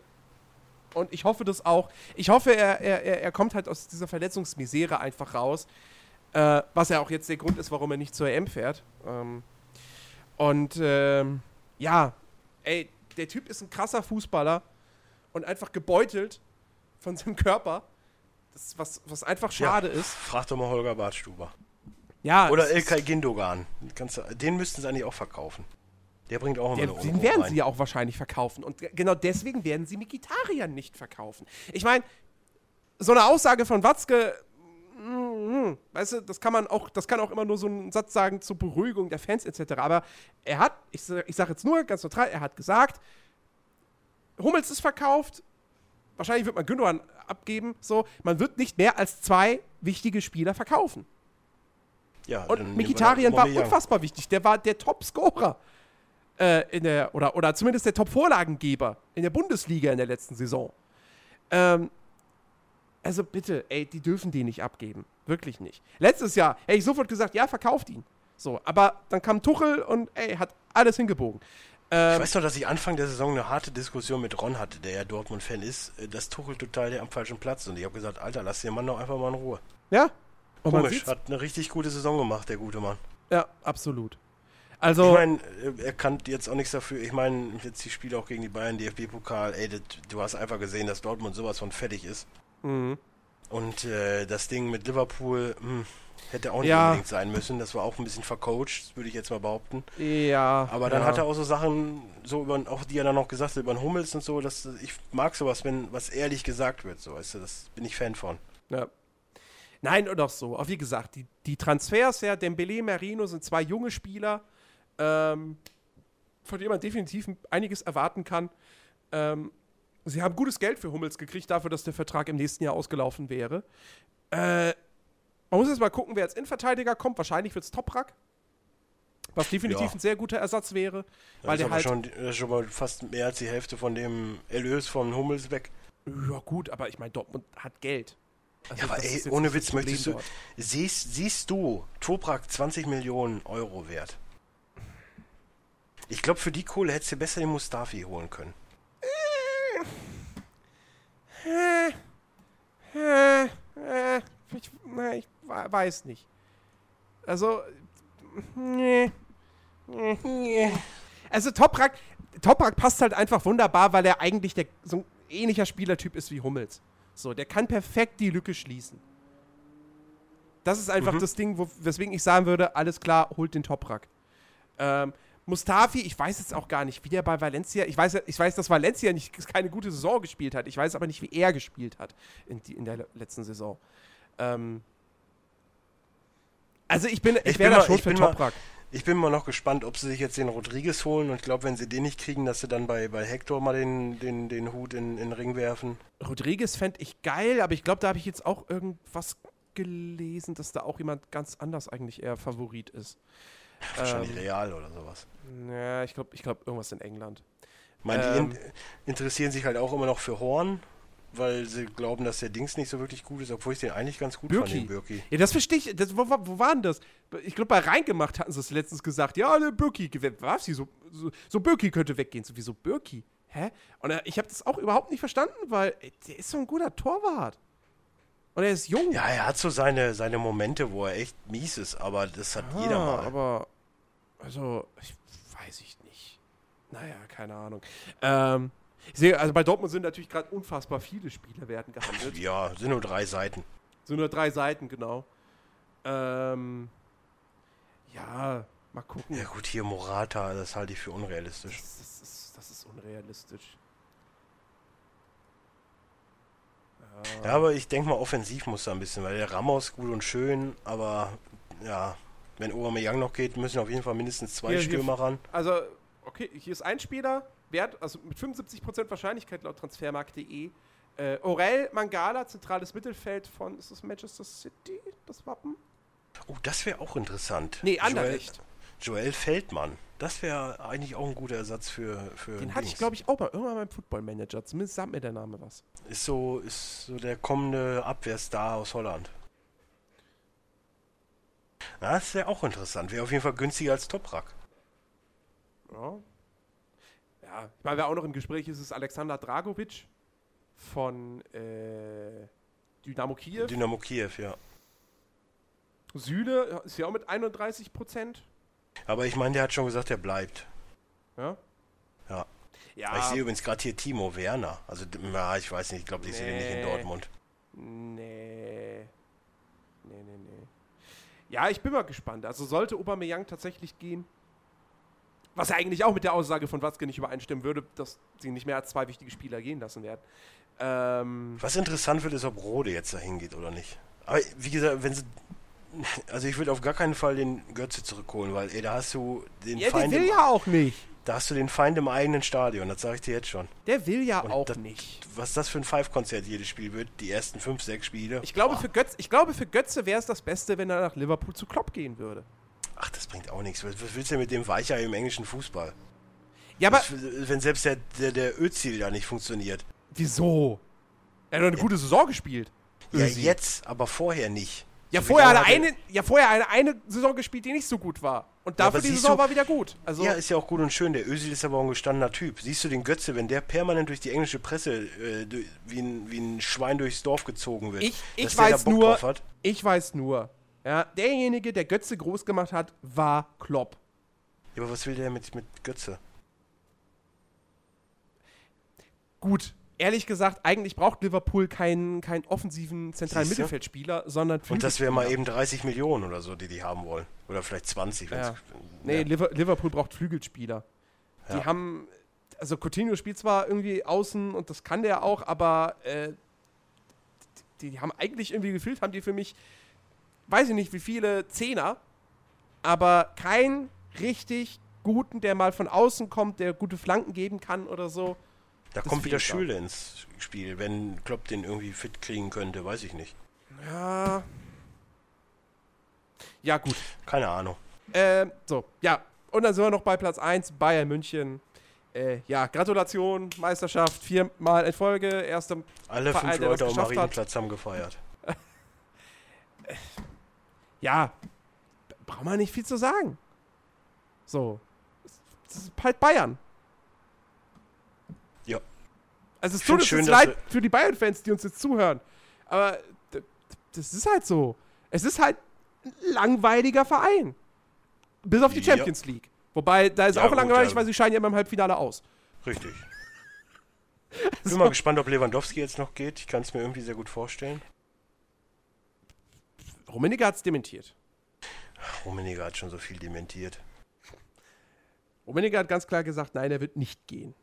Und ich hoffe das auch. Ich hoffe, er, er, er er kommt halt aus dieser Verletzungsmisere einfach raus. Äh, was ja auch jetzt der Grund ist, warum er nicht zur EM fährt. Ähm, und ähm, ja, ey, der Typ ist ein krasser Fußballer und einfach gebeutelt von seinem Körper. Das was, was einfach schade ja, ist. Frag doch mal Holger Bartstuber. Ja, Oder Ilkay du- Den müssten sie eigentlich auch verkaufen. Der bringt auch immer Der, eine den werden rein. sie ja auch wahrscheinlich verkaufen. Und ge- genau deswegen werden sie Mikitarian nicht verkaufen. Ich meine, so eine Aussage von Watzke, mm, weißt du, das kann man auch, das kann auch immer nur so ein Satz sagen zur Beruhigung der Fans etc. Aber er hat, ich, ich sage jetzt nur ganz neutral, er hat gesagt, Hummels ist verkauft, wahrscheinlich wird man Gündogan abgeben, so, man wird nicht mehr als zwei wichtige Spieler verkaufen. Ja, Und Mikitarian war unfassbar wichtig. Der war der Top-Scorer äh, in der, oder, oder zumindest der Top-Vorlagengeber in der Bundesliga in der letzten Saison. Ähm, also bitte, ey, die dürfen die nicht abgeben. Wirklich nicht. Letztes Jahr hätte ich sofort gesagt, ja, verkauft ihn. So, aber dann kam Tuchel und ey, hat alles hingebogen. Ich Ähm, weiß noch, dass ich Anfang der Saison eine harte Diskussion mit Ron hatte, der ja Dortmund-Fan ist, äh, dass Tuchel total der am falschen Platz ist. Und ich habe gesagt, Alter, lass den Mann doch einfach mal in Ruhe. ja. Und Komisch, hat eine richtig gute Saison gemacht, der gute Mann. Ja, absolut. Ich Also, meine, äh, er kann jetzt auch nichts dafür. Ich meine, jetzt die Spiele auch gegen die Bayern, DFB-Pokal, ey, das, du hast einfach gesehen, dass Dortmund sowas von fertig ist. mhm. Und äh, das Ding mit Liverpool hm, hätte auch nicht Ja. unbedingt sein müssen. Das war auch ein bisschen vercoacht, würde ich jetzt mal behaupten. ja. Aber dann ja. hat er auch so Sachen, so über, auch die er dann noch gesagt hat, über den Hummels und so, dass ich mag sowas, wenn was ehrlich gesagt wird, so weißt du, das bin ich Fan von. Ja. Nein, und auch so. Auch wie gesagt, die, die Transfers, ja, Dembele, Merino sind zwei junge Spieler, ähm, von denen man definitiv einiges erwarten kann. Ähm, sie haben gutes Geld für Hummels gekriegt, dafür, dass der Vertrag im nächsten Jahr ausgelaufen wäre. Äh, man muss jetzt mal gucken, wer als Innenverteidiger kommt. Wahrscheinlich wird es Toprak. Was definitiv Ja. ein sehr guter Ersatz wäre. Da Weil ist der halt. schon, das ist schon mal fast mehr als die Hälfte von dem Erlös von Hummels weg. ja, gut, aber ich meine, Dortmund hat Geld. Also Ja, aber ey, ohne Witz, möchtest du, siehst, siehst du Toprak 20 Millionen Euro wert? Ich glaube, für die Kohle hättest du besser den Mustafi holen können. Äh, äh, ich, na, ich weiß nicht. Also, nee. Nee. Also Toprak, Toprak passt halt einfach wunderbar, weil er eigentlich der, so ein ähnlicher Spielertyp ist wie Hummels. So, der kann perfekt die Lücke schließen. Das ist einfach das Ding, wo, weswegen ich sagen würde, alles klar, holt den Toprak. Ähm, Mustafi, ich weiß jetzt auch gar nicht, wie der bei Valencia, ich weiß, ich weiß, dass Valencia nicht, <laughs> keine gute Saison gespielt hat. Ich weiß aber nicht, wie er gespielt hat in, die, in der le- letzten Saison. Ähm, also ich bin, ich, Ich wäre da mal- schon für Toprak. Ich bin mal noch gespannt, ob sie sich jetzt den Rodriguez holen und ich glaube, wenn sie den nicht kriegen, dass sie dann bei, bei Hector mal den, den, den Hut in, in den Ring werfen. Rodriguez fände ich geil, aber ich glaube, da habe ich jetzt auch irgendwas gelesen, dass da auch jemand ganz anders eigentlich eher Favorit ist. Wahrscheinlich Ähm. Real oder sowas. Ja, ich glaube, ich glaub, irgendwas in England. Ich meine, ähm. die in, interessieren sich halt auch immer noch für Horn, weil sie glauben, dass der Dings nicht so wirklich gut ist, obwohl ich den eigentlich ganz gut fand, Birki. den Birki. Ja, das verstehe ich. Das, wo, wo, war denn das? Ich glaube, bei Reingemacht hatten sie es letztens gesagt. Ja, der Birki, was? Sie so, so, so Birki könnte weggehen. So, wieso Birki? Hä? Und äh, ich habe das auch überhaupt nicht verstanden, weil ey, der ist so ein guter Torwart. Und er ist jung. Ja, er hat so seine, seine Momente, wo er echt mies ist, aber das hat jeder Ah, mal. Aber, also, ich weiß ich nicht. Naja, keine Ahnung. Ähm, ich sehe, also bei Dortmund sind natürlich gerade unfassbar viele Spieler werden gehandelt. Ja, sind nur drei Seiten. So nur drei Seiten, genau. Ähm, Ja, mal gucken. Ja gut, hier Morata, das halte ich für unrealistisch. Das, das, ist, das ist unrealistisch. Ja, aber ich denke mal, offensiv muss da ein bisschen, weil der Ramos gut und schön, aber ja, wenn Aubameyang noch geht, müssen auf jeden Fall mindestens zwei hier- Stürmer ran. Also, okay, hier ist ein Spieler, Wert, also mit 75% Wahrscheinlichkeit laut transfermarkt.de. Äh, Orel Mangala, zentrales Mittelfeld von, ist das Manchester City, das Wappen? Oh, das wäre auch interessant. Nee, Joel, Anderlecht. Joel Feldmann. Das wäre eigentlich auch ein guter Ersatz für. für Den hatte ich, glaube ich, auch mal irgendwann beim Football Manager. Zumindest sagt mir der Name was. Ist so, ist so der kommende Abwehrstar aus Holland. Das wäre auch interessant. Wäre auf jeden Fall günstiger als Toprak. Ja. Ja, ich meine, wer auch noch im Gespräch ist, ist Alexander Dragovic von äh, Dynamo Kiew. Dynamo Kiew, ja. Süle ist ja auch mit 31 Prozent. Aber ich meine, der hat schon gesagt, er bleibt. Ja. Ja. Ja. Ich sehe übrigens gerade hier Timo Werner. Also, na, ich weiß nicht, ich glaube, ich sehe den nicht in Nee. Dortmund. Nee. Nee, nee, nee. Ja, ich bin mal gespannt. Also sollte Aubameyang tatsächlich gehen, was eigentlich auch mit der Aussage von Watzke nicht übereinstimmen würde, dass sie nicht mehr als zwei wichtige Spieler gehen lassen werden. Ähm, Was interessant wird, ist, ob Rode jetzt dahin geht oder nicht. Aber wie gesagt, wenn sie. Also ich würde auf gar keinen Fall den Götze zurückholen, weil ey, da hast du den ja, der Feind will im, ja auch nicht. da hast du den Feind im eigenen Stadion, das sage ich dir jetzt schon. Der will ja Und auch das- nicht. Was das für ein Five-Konzert jedes Spiel wird, die ersten fünf, sechs Spiele. Ich glaube, Boah. für Götze, ich glaube, für Götze wäre es das Beste, wenn er nach Liverpool zu Klopp gehen würde. Ach, das bringt auch nichts. Was willst du denn mit dem Weicher im englischen Fußball? Ja, aber Was, wenn selbst der, der, der Özil da nicht funktioniert. wieso? Er hat doch eine gute Saison gespielt. Ja, Özil. jetzt, aber vorher nicht. Ja, So vorher hat er eine, ja, vorher eine, eine Saison gespielt, die nicht so gut war. Und Ja, dafür aber die Saison du- war wieder gut. Also, Ja, ist ja auch gut und schön. Der Özil ist aber auch ein gestandener Typ. Siehst du den Götze, wenn der permanent durch die englische Presse äh, wie, ein, wie ein Schwein durchs Dorf gezogen wird? ich, ich dass der da weiß Bock nur, drauf hat? ich weiß nur, ja, derjenige, der Götze groß gemacht hat, war Klopp. Ja, aber was will der mit, mit Götze? Gut, ehrlich gesagt, eigentlich braucht Liverpool keinen, keinen offensiven zentralen Siehste? Mittelfeldspieler, sondern Und das wäre mal eben 30 Millionen oder so, die die haben wollen. Oder vielleicht 20. wenn's- Ja. Nee, ja. Liver Liverpool braucht Flügelspieler. Die Ja. haben, also Coutinho spielt zwar irgendwie außen und das kann der auch, aber äh, die, die haben eigentlich irgendwie gefühlt, haben die für mich, weiß ich nicht wie viele Zehner, aber keinen richtig guten, der mal von außen kommt, der gute Flanken geben kann oder so. Da das kommt wieder. Schüle ins Spiel. Wenn Klopp den irgendwie fit kriegen könnte, weiß ich nicht. Ja. Ja, gut. Keine Ahnung. Ähm, so, ja. Und dann sind wir noch bei Platz 1, Bayern München. Äh, ja, Gratulation, Meisterschaft, viermal in Folge, erste. Alle Verein, fünf Leute am geschafft hat. Marienplatz haben gefeiert. <laughs> Ja, braucht man nicht viel zu sagen. So. Das ist halt Bayern. Ja. Also es Ich tut uns schön, leid für die Bayern-Fans, die uns jetzt zuhören. Aber das ist halt so. Es ist halt ein langweiliger Verein. Bis auf die Ja. Champions League. Wobei, da ist Ja, auch gut, langweilig, ja. weil sie scheiden ja immer im Halbfinale aus. Richtig. <laughs> Bin mal gespannt, ob Lewandowski jetzt noch geht. Ich kann es mir irgendwie sehr gut vorstellen. Rummenigge hat es dementiert. Rummenigge hat schon so viel dementiert. Rummenigge hat ganz klar gesagt, nein, er wird nicht gehen.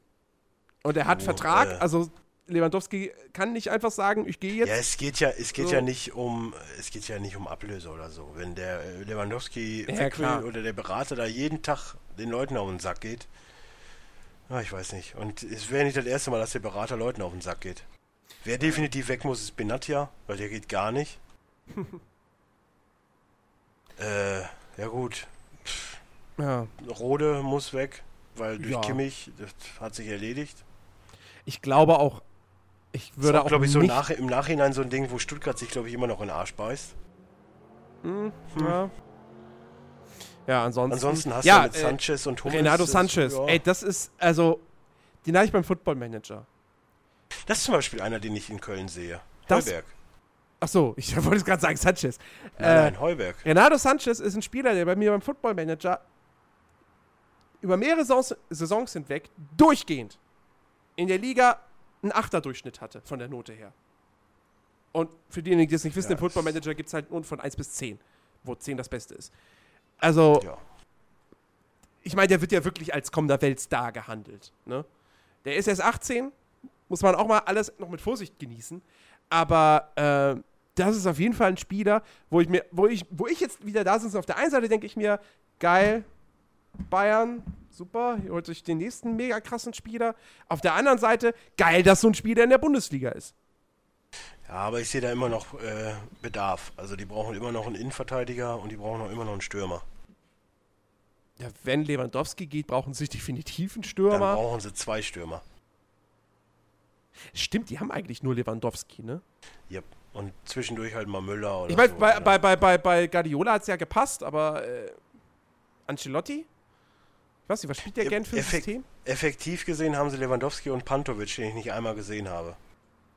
Und er hat Oh, Vertrag, äh. also Lewandowski kann nicht einfach sagen, ich gehe jetzt. Ja, es geht ja, es geht So. ja nicht um, es geht ja nicht um Ablöse oder so. Wenn der äh, Lewandowski Ja, oder der Berater da jeden Tag den Leuten auf den Sack geht, ah, ich weiß nicht. Und es wäre nicht das erste Mal, dass der Berater Leuten auf den Sack geht. Wer definitiv weg muss, ist Benatia, weil der geht gar nicht. <laughs> äh, ja gut. Ja. Rode muss weg, weil durch Ja. Kimmich, das hat sich erledigt. Ich glaube auch, ich würde ist auch, glaube ich, so nicht. nach, im Nachhinein so ein Ding, wo Stuttgart sich, glaube ich, immer noch in den Arsch beißt. Hm, Ja. ja, ansonsten. Ansonsten hast ja, du mit äh, Sanchez und Hummels. Renato das- Sanchez. ja. Ey, das ist, also, den hatte ich beim Football Manager. Das ist zum Beispiel einer, den ich in Köln sehe. Das- Heuberg. Ach so, ich <laughs> wollte gerade sagen Sanchez. Nein, Äh, Heuberg. Renato Sanchez ist ein Spieler, der bei mir beim Football Manager über mehrere Saisons, Saisons hinweg durchgehend in der Liga einen Achterdurchschnitt hatte von der Note her. Und für diejenigen, die es nicht wissen, Ja, im Football Manager gibt es halt nur von 1 bis 10, wo 10 das Beste ist. Also, Ja. ich meine, der wird ja wirklich als kommender Weltstar gehandelt. Ne? Der ist erst 18, muss man auch mal alles noch mit Vorsicht genießen. Aber äh, das ist auf jeden Fall ein Spieler, wo ich mir, wo ich, wo ich jetzt wieder da sitze. Auf der einen Seite denke ich mir, geil, Bayern, super, ihr holt sich den nächsten mega krassen Spieler. Auf der anderen Seite, geil, dass so ein Spieler in der Bundesliga ist. Ja, aber ich sehe da immer noch äh, Bedarf. Also die brauchen immer noch einen Innenverteidiger und die brauchen auch immer noch einen Stürmer. Ja, wenn Lewandowski geht, brauchen sie definitiv einen Dann Stürmer. brauchen sie zwei Stürmer. Stimmt, die haben eigentlich nur Lewandowski, ne? Yep. Und zwischendurch halt mal Müller oder Ich meine, so. bei, bei, bei, bei, bei Guardiola hat es ja gepasst, aber äh, Ancelotti? Ich weiß nicht, was spielt der Eff- gern für ein Effekt- System? Effektiv gesehen haben sie Lewandowski und Pantovic, den ich nicht einmal gesehen habe.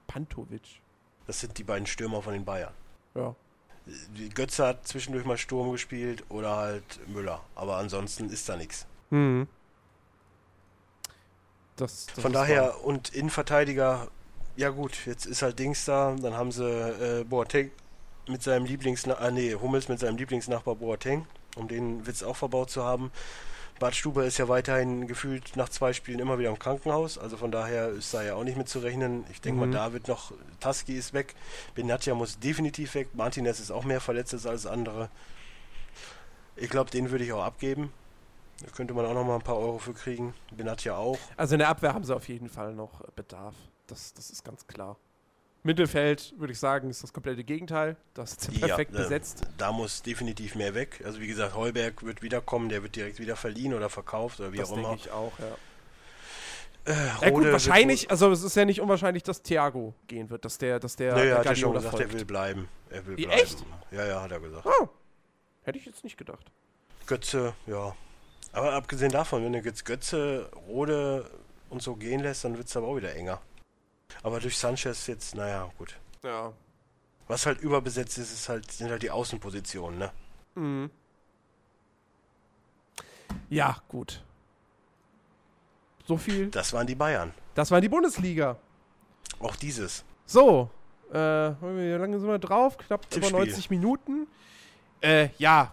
Pantovic. Das sind die beiden Stürmer von den Bayern. Ja. Die Götze hat zwischendurch mal Sturm gespielt oder halt Müller. Aber ansonsten ist da nichts. Hm. Das, das Von daher, und Innenverteidiger, ja gut, jetzt ist halt Dings da, dann haben sie äh, Boateng mit seinem Lieblingsnachbar, ah, nee, Hummels mit seinem Lieblingsnachbar Boateng, um den Witz auch verbaut zu haben. Bart Stuber ist ja weiterhin gefühlt nach zwei Spielen immer wieder im Krankenhaus, also von daher ist da ja auch nicht mit zu rechnen. Ich denke Mhm. mal, da wird noch, Taski ist weg, Benatia muss definitiv weg, Martinez ist auch mehr verletzt als alles andere. Ich glaube, den würde ich auch abgeben. Da könnte man auch noch mal ein paar Euro für kriegen. Benatia auch. Also in der Abwehr haben sie auf jeden Fall noch äh, Bedarf. Das, das ist ganz klar. Mittelfeld, würde ich sagen, ist das komplette Gegenteil. Das ist perfekt Ja, äh, besetzt. Da muss definitiv mehr weg. Also wie gesagt, Heuberg wird wiederkommen, der wird direkt wieder verliehen oder verkauft oder wie Das auch denke immer. ich auch, ja. Äh, Ja gut, wahrscheinlich, also es ist ja nicht unwahrscheinlich, dass Thiago gehen wird, dass der, dass der Nö, hat er schon gesagt, folgt. er will bleiben. Er will Wie, bleiben. echt? Ja, ja, hat er gesagt. Oh, hätte ich jetzt nicht gedacht. Götze, ja. Aber abgesehen davon, wenn du jetzt Götze, Rode und so gehen lässt, dann wird es aber auch wieder enger. Aber durch Sanchez jetzt, naja, gut. Ja. Was halt überbesetzt ist, ist halt, sind halt die Außenpositionen, ne? Mhm. Ja, gut. So viel. Das waren die Bayern. Das war die Bundesliga. Auch dieses. So, äh, wie lange sind wir drauf? Knapp über Tippspiel. 90 Minuten. Äh, ja,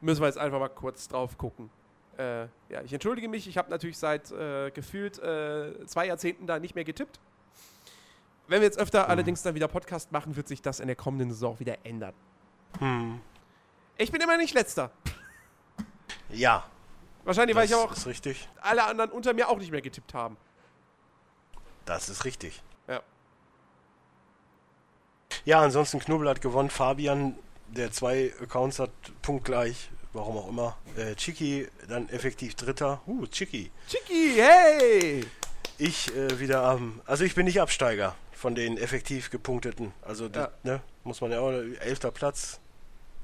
müssen wir jetzt einfach mal kurz drauf gucken. Äh, ja, ich entschuldige mich, ich habe natürlich seit äh, gefühlt äh, zwei Jahrzehnten da nicht mehr getippt. Wenn wir jetzt öfter allerdings dann wieder Podcast machen, wird sich das in der kommenden Saison wieder ändern. Hm. Ich bin immer nicht letzter. Ja, Wahrscheinlich, weil ich auch ist richtig. alle anderen unter mir auch nicht mehr getippt haben. Das ist richtig. Ja. Ja, ansonsten Knubbel hat gewonnen. Fabian, der zwei Accounts hat, punktgleich. Warum auch immer. Äh, Chiki dann effektiv Dritter. Uh, Chiki. Chiki, hey! Ich äh, wieder am. Also ich bin nicht Absteiger von den effektiv gepunkteten. Also, Ja. das, ne, muss man ja auch. Elfter Platz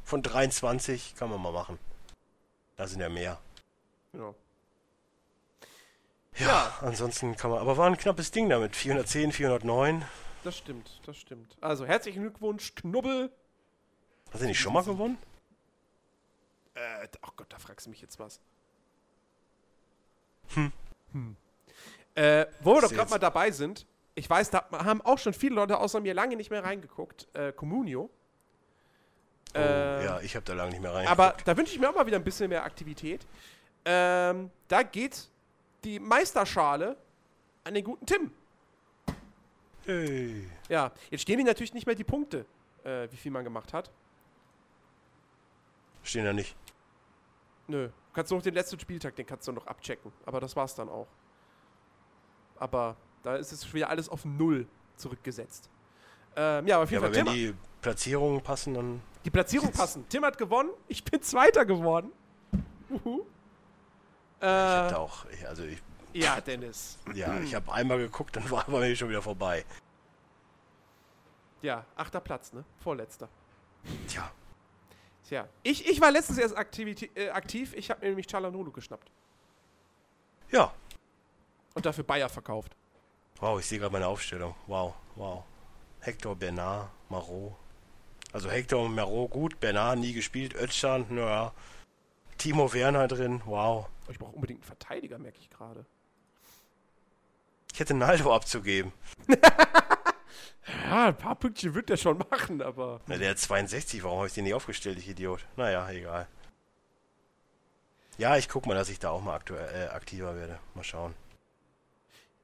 von 23 kann man mal machen. Da sind ja mehr. Ja. Ja, Ja. ansonsten kann man. Aber war ein knappes Ding damit. 410, 409. Das stimmt, das stimmt. Also, herzlichen Glückwunsch, Knubbel. Hast du nicht schon mal gewonnen? Äh, oh Gott, da fragst du mich jetzt was. Hm. Äh, wo wir doch gerade mal dabei sind, ich weiß, da haben auch schon viele Leute außer mir lange nicht mehr reingeguckt. Äh, Communio. Oh, Äh, ja, ich habe da lange nicht mehr rein. Aber da wünsche ich mir auch mal wieder ein bisschen mehr Aktivität. Ähm, da geht die Meisterschale an den guten Tim. Hey. Ja, jetzt stehen die natürlich nicht mehr die Punkte, äh, wie viel man gemacht hat. Stehen da nicht. Nö. Du kannst noch den letzten Spieltag, den kannst du noch abchecken. Aber das war's dann auch. Aber da ist es wieder alles auf Null zurückgesetzt. Ähm, ja, aber auf Ja, jeden aber Fall wenn Tim. die Platzierungen passen, dann. Die Platzierung passen. Tim hat gewonnen. Ich bin Zweiter geworden. Uhu. Ich Äh, da auch. ich- Also ich, ja, Dennis. ja, ich habe einmal geguckt, dann war aber schon wieder vorbei. Ja, achter Platz, ne? Vorletzter. Tja, Tja, ich, ich war letztens erst aktiviti- äh, aktiv. Ich habe mir nämlich Chalanulu geschnappt. ja. Und dafür Bayer verkauft. Wow, ich sehe gerade meine Aufstellung. Wow, wow. Hector, Bernard, Marot. Also Hector und Marot gut, Bernard nie gespielt, Özcan, naja. Timo Werner drin, wow. Oh, ich brauche unbedingt einen Verteidiger, merke ich gerade. Ich hätte Naldo abzugeben. <laughs> Ja, ein paar Pünktchen wird der schon machen, aber. Na, der hat 62, warum habe ich den nicht aufgestellt, ich Idiot? Naja, egal. Ja, ich guck mal, dass ich da auch mal aktuell, äh, aktiver werde. Mal schauen.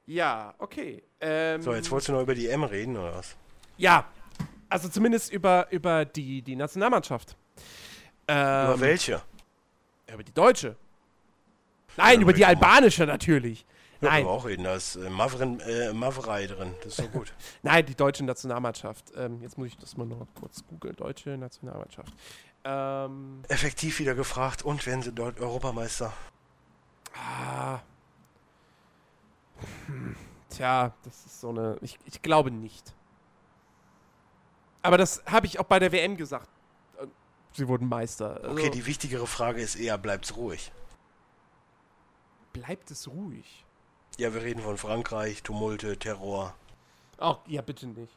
Ja, okay. Ähm, So, jetzt wolltest du noch über die M reden, oder was? Ja, also zumindest über, über die, die Nationalmannschaft. Ähm, über welche? Über die deutsche. Nein, Ja, über die albanische natürlich. Ja, Nein, auch reden. Da ist äh, Mavren, äh, Mavrei drin. Das ist so gut. <laughs> nein, die deutsche Nationalmannschaft. Ähm, jetzt muss ich das mal noch kurz googeln. Deutsche Nationalmannschaft. Ähm, Effektiv wieder gefragt. Und werden sie dort Europameister? ah. Hm, Tja, das ist so eine. Ich, ich glaube nicht. Aber das habe ich auch bei der WM gesagt. Äh, Sie wurden Meister. Also Okay, die wichtigere Frage ist eher, bleibt's ruhig? bleibt es ruhig. Ja, wir reden von Frankreich, Tumulte, Terror. Ach, ja, bitte nicht.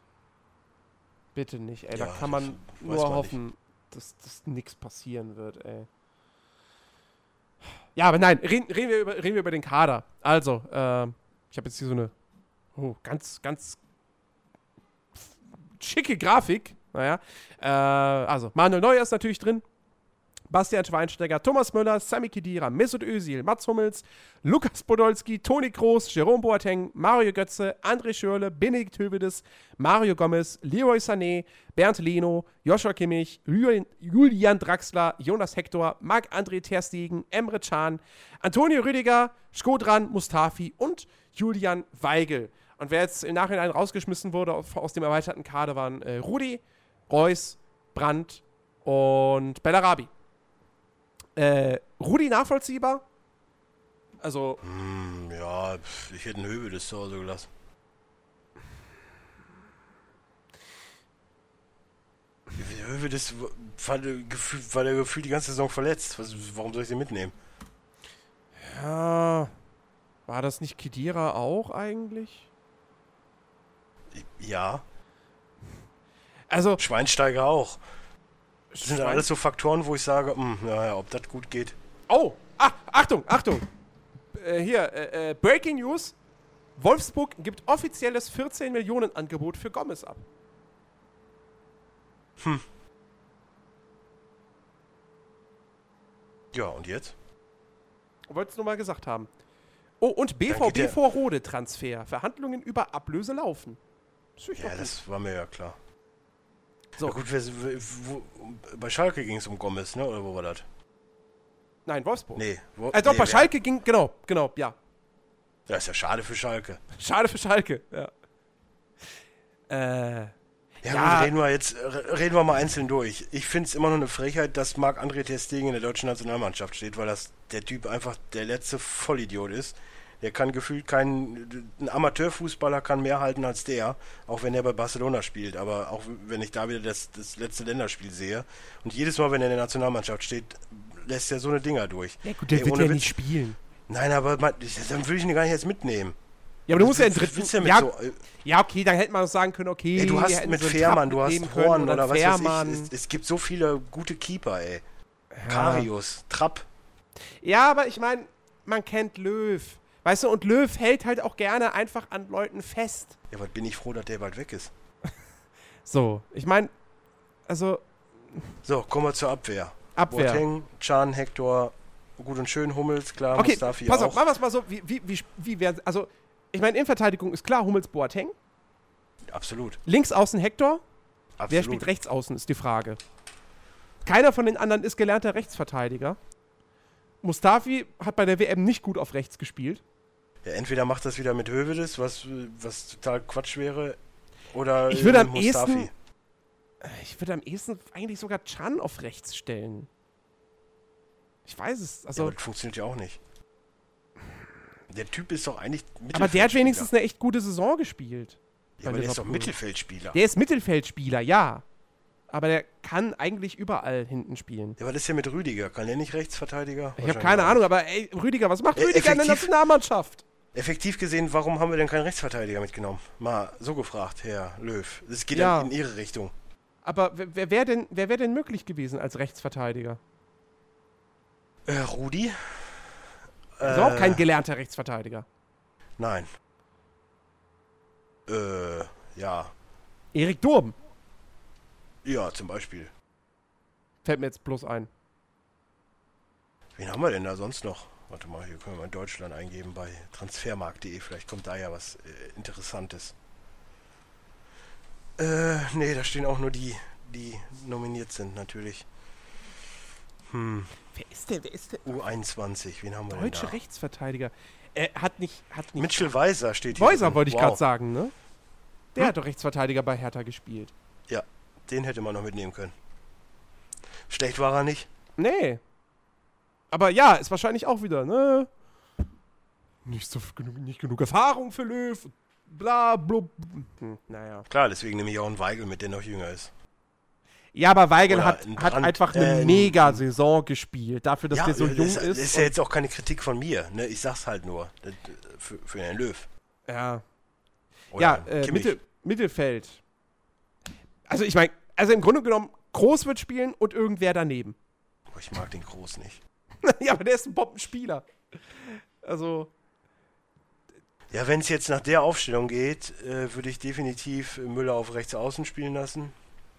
Bitte nicht, ey. da Ja, kann man nur man hoffen, dass, dass nichts passieren wird, ey. Ja, aber nein, reden, reden, wir, über, reden wir über den Kader. Also, ähm, ich habe jetzt hier so eine oh, ganz, ganz schicke Grafik. Naja, äh, also Manuel Neuer ist natürlich drin. Bastian Schweinsteiger, Thomas Müller, Sami Khedira, Mesut Özil, Mats Hummels, Lukas Podolski, Toni Kroos, Jerome Boateng, Mario Götze, André Schürrle, Benedikt Hövedes, Mario Gomez, Leroy Sané, Bernd Leno, Joshua Kimmich, Julian, Draxler, Jonas Hector, Marc-André Terstegen, Emre Can, Antonio Rüdiger, Skodran Mustafi und Julian Weigel. Und wer jetzt im Nachhinein rausgeschmissen wurde aus, aus dem erweiterten Kader waren äh, Rudi, Reus, Brandt und Bellarabi. Äh, Rudi nachvollziehbar? Also, Hm, ja, ich hätte einen Höhe das zu Hause gelassen. Höwe, das war, der gefühlt- war der gefühlt die ganze Saison verletzt. Was, warum soll ich den mitnehmen? ja. War das nicht Kedira auch eigentlich? Ja, Also, Schweinsteiger auch. Das sind alles so Faktoren, wo ich sage, hm, naja, ob das gut geht. Oh, ah, Achtung, Achtung. Äh, hier, äh, äh, Breaking News. Wolfsburg gibt offizielles 14 Millionen Angebot für Gomez ab. Ja, und jetzt? Wollt's nur mal gesagt haben. Oh, und BVB vor Rode Transfer. Verhandlungen über Ablöse laufen. Ja, das war mir ja klar. So. Ja, gut, wer, wo, bei Schalke ging es um Gomez, ne? Oder wo war das? Nein, Wolfsburg. Nee. Wo, doch, nee, bei Schalke ging, genau, genau, ja. Ja, ist ja schade für Schalke. Schade für Schalke, ja. Äh, Ja, Ja. Gut, reden wir jetzt, reden wir mal einzeln durch. Ich finde es immer noch eine Frechheit, dass Marc-André Ter Stegen in der deutschen Nationalmannschaft steht, weil das der Typ einfach der letzte Vollidiot ist. Der kann gefühlt kein, ein Amateurfußballer kann mehr halten als der, auch wenn er bei Barcelona spielt. Aber auch wenn ich da wieder das, das letzte Länderspiel sehe. Und jedes Mal, wenn er in der Nationalmannschaft steht, lässt er so eine Dinger durch. ja gut, der Ey, wird ja Witz. nicht spielen. Nein, aber man, dann würde ich ihn gar nicht jetzt mitnehmen. Ja, aber du musst ja einen dritten... Ja, so, äh, ja, okay, dann hätte man auch sagen können, okay... Ey, du hast mit so Fährmann, du hast Horn oder was weiß ich. Es, es gibt so viele gute Keeper, ey. Karius, Trapp. Ja, aber ich meine, man kennt Löw. Weißt du, und Löw hält halt auch gerne einfach an Leuten fest. Ja, was bin ich froh, dass der bald weg ist. <laughs> So, ich meine, also So, kommen wir zur Abwehr. Abwehr. Boateng, Can, Hector, gut und schön, Hummels, klar, Okay, Mustafi pass auch. auf, machen wir es mal so, wie, wie, wie, wie wäre Also, ich meine, Innenverteidigung ist klar, Hummels Boateng. Absolut, Links außen Hector. Wer absolut. spielt rechts außen, ist die Frage. Keiner von den anderen ist gelernter Rechtsverteidiger. Mustafi hat bei der WM nicht gut auf rechts gespielt. Ja, entweder macht das wieder mit Hövedes, was, was total Quatsch wäre, oder Ich würde äh, am Mustafi. ehesten- Ich würde am ehesten eigentlich sogar Chan auf rechts stellen. Ich weiß es. Ja, Also, aber das funktioniert ja auch nicht. Der Typ ist doch eigentlich aber der hat wenigstens eine echt gute Saison gespielt. Ja, aber der ist doch. Mittelfeldspieler. Der ist Mittelfeldspieler, ja. Aber der kann eigentlich überall hinten spielen. Ja, was ist ja mit Rüdiger? Kann der nicht Rechtsverteidiger? Ich habe keine Ahnung, aber ey, Rüdiger, was macht Rüdiger in der Nationalmannschaft? Effektiv gesehen, warum haben wir denn keinen Rechtsverteidiger mitgenommen? Mal so gefragt, Herr Löw. Es geht Ja. in Ihre Richtung. Aber wer, wäre denn, wer wär denn möglich gewesen als Rechtsverteidiger? Äh, Rudi? Also auch kein gelernter Rechtsverteidiger. Nein. Äh, ja. Erik Durm Ja, zum Beispiel. fällt mir jetzt bloß ein. Wen haben wir denn da sonst noch? Warte mal, hier können wir mal in Deutschland eingeben bei transfermarkt.de. Vielleicht kommt da ja was äh, Interessantes. Äh, nee, da stehen auch nur die, die nominiert sind, natürlich. Hm, Wer ist der? Wer ist der? U21, wen haben wir Deutsche denn da? Rechtsverteidiger. Er hat nicht. Hat nicht Mitchell Weiser steht hier. Drin. wollte ich Wow. gerade sagen, ne? Der Hm? hat doch Rechtsverteidiger bei Hertha gespielt. Ja, den hätte man noch mitnehmen können. Schlecht war er nicht. Nee. Aber ja, ist wahrscheinlich auch wieder, ne? Nicht so nicht genug Erfahrung für Löw. Bla, blub. Hm, naja. Klar, deswegen nehme ich auch einen Weigel mit, der noch jünger ist. Ja, aber Weigel hat, ein hat Brand- einfach eine äh, mega-Saison gespielt. Dafür, dass der so das, jung ist, das ist ja jetzt auch keine Kritik von mir. Ne? Ich sag's halt nur. Für, für den Löw. ja. Oder ja, äh. Mitte, Mittelfeld. Also ich meine, also im Grunde genommen, Groß wird spielen und irgendwer daneben. Oh, ich mag den Groß nicht. <laughs> ja, aber der ist ein Bombenspieler. Also, Ja, wenn es jetzt nach der Aufstellung geht, äh, würde ich definitiv Müller auf rechts außen spielen lassen.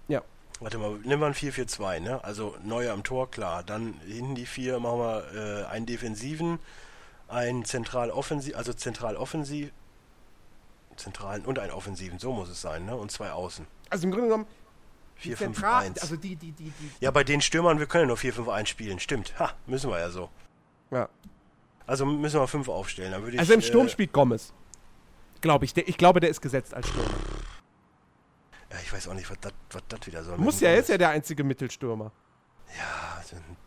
Ja. Warte mal, nimm mal ein 4-4-2, ne? Also Neuer am Tor, klar. Dann hinten die vier machen wir äh, einen Defensiven, einen zentral offensiv, also zentral offensiv, zentralen und einen Offensiven, so muss es sein, ne? Und zwei Außen. also im Grunde genommen, die 4-5-1. Zentral, also die, die, die, die. ja, bei den Stürmern, wir können ja nur 4-5-1 spielen, stimmt. Ha, müssen wir ja so. Ja. Also müssen wir fünf aufstellen. Dann würde ich, Also im Sturm äh, spielt Gomez. Glaube ich. Der, ich glaube, der ist gesetzt als Stürmer. Ja, ich weiß auch nicht, was das was das wieder soll. Muss ja, er ist ja der einzige Mittelstürmer. Ja, dann-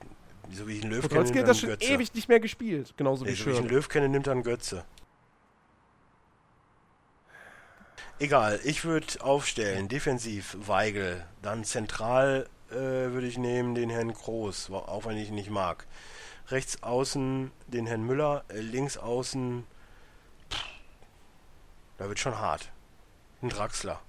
so wie ich einen Löw kenne, nimmt hat das schon Götze. ewig nicht mehr gespielt. Genauso Nee, wie so wie ich einen. Löw kenne, nimmt er einen Götze. Egal, ich würde aufstellen, defensiv Weigel, dann zentral äh, würde ich nehmen den Herrn Groß, auch wenn ich ihn nicht mag. Rechts außen den Herrn Müller, äh, links außen, da wird schon hart. Ein Draxler.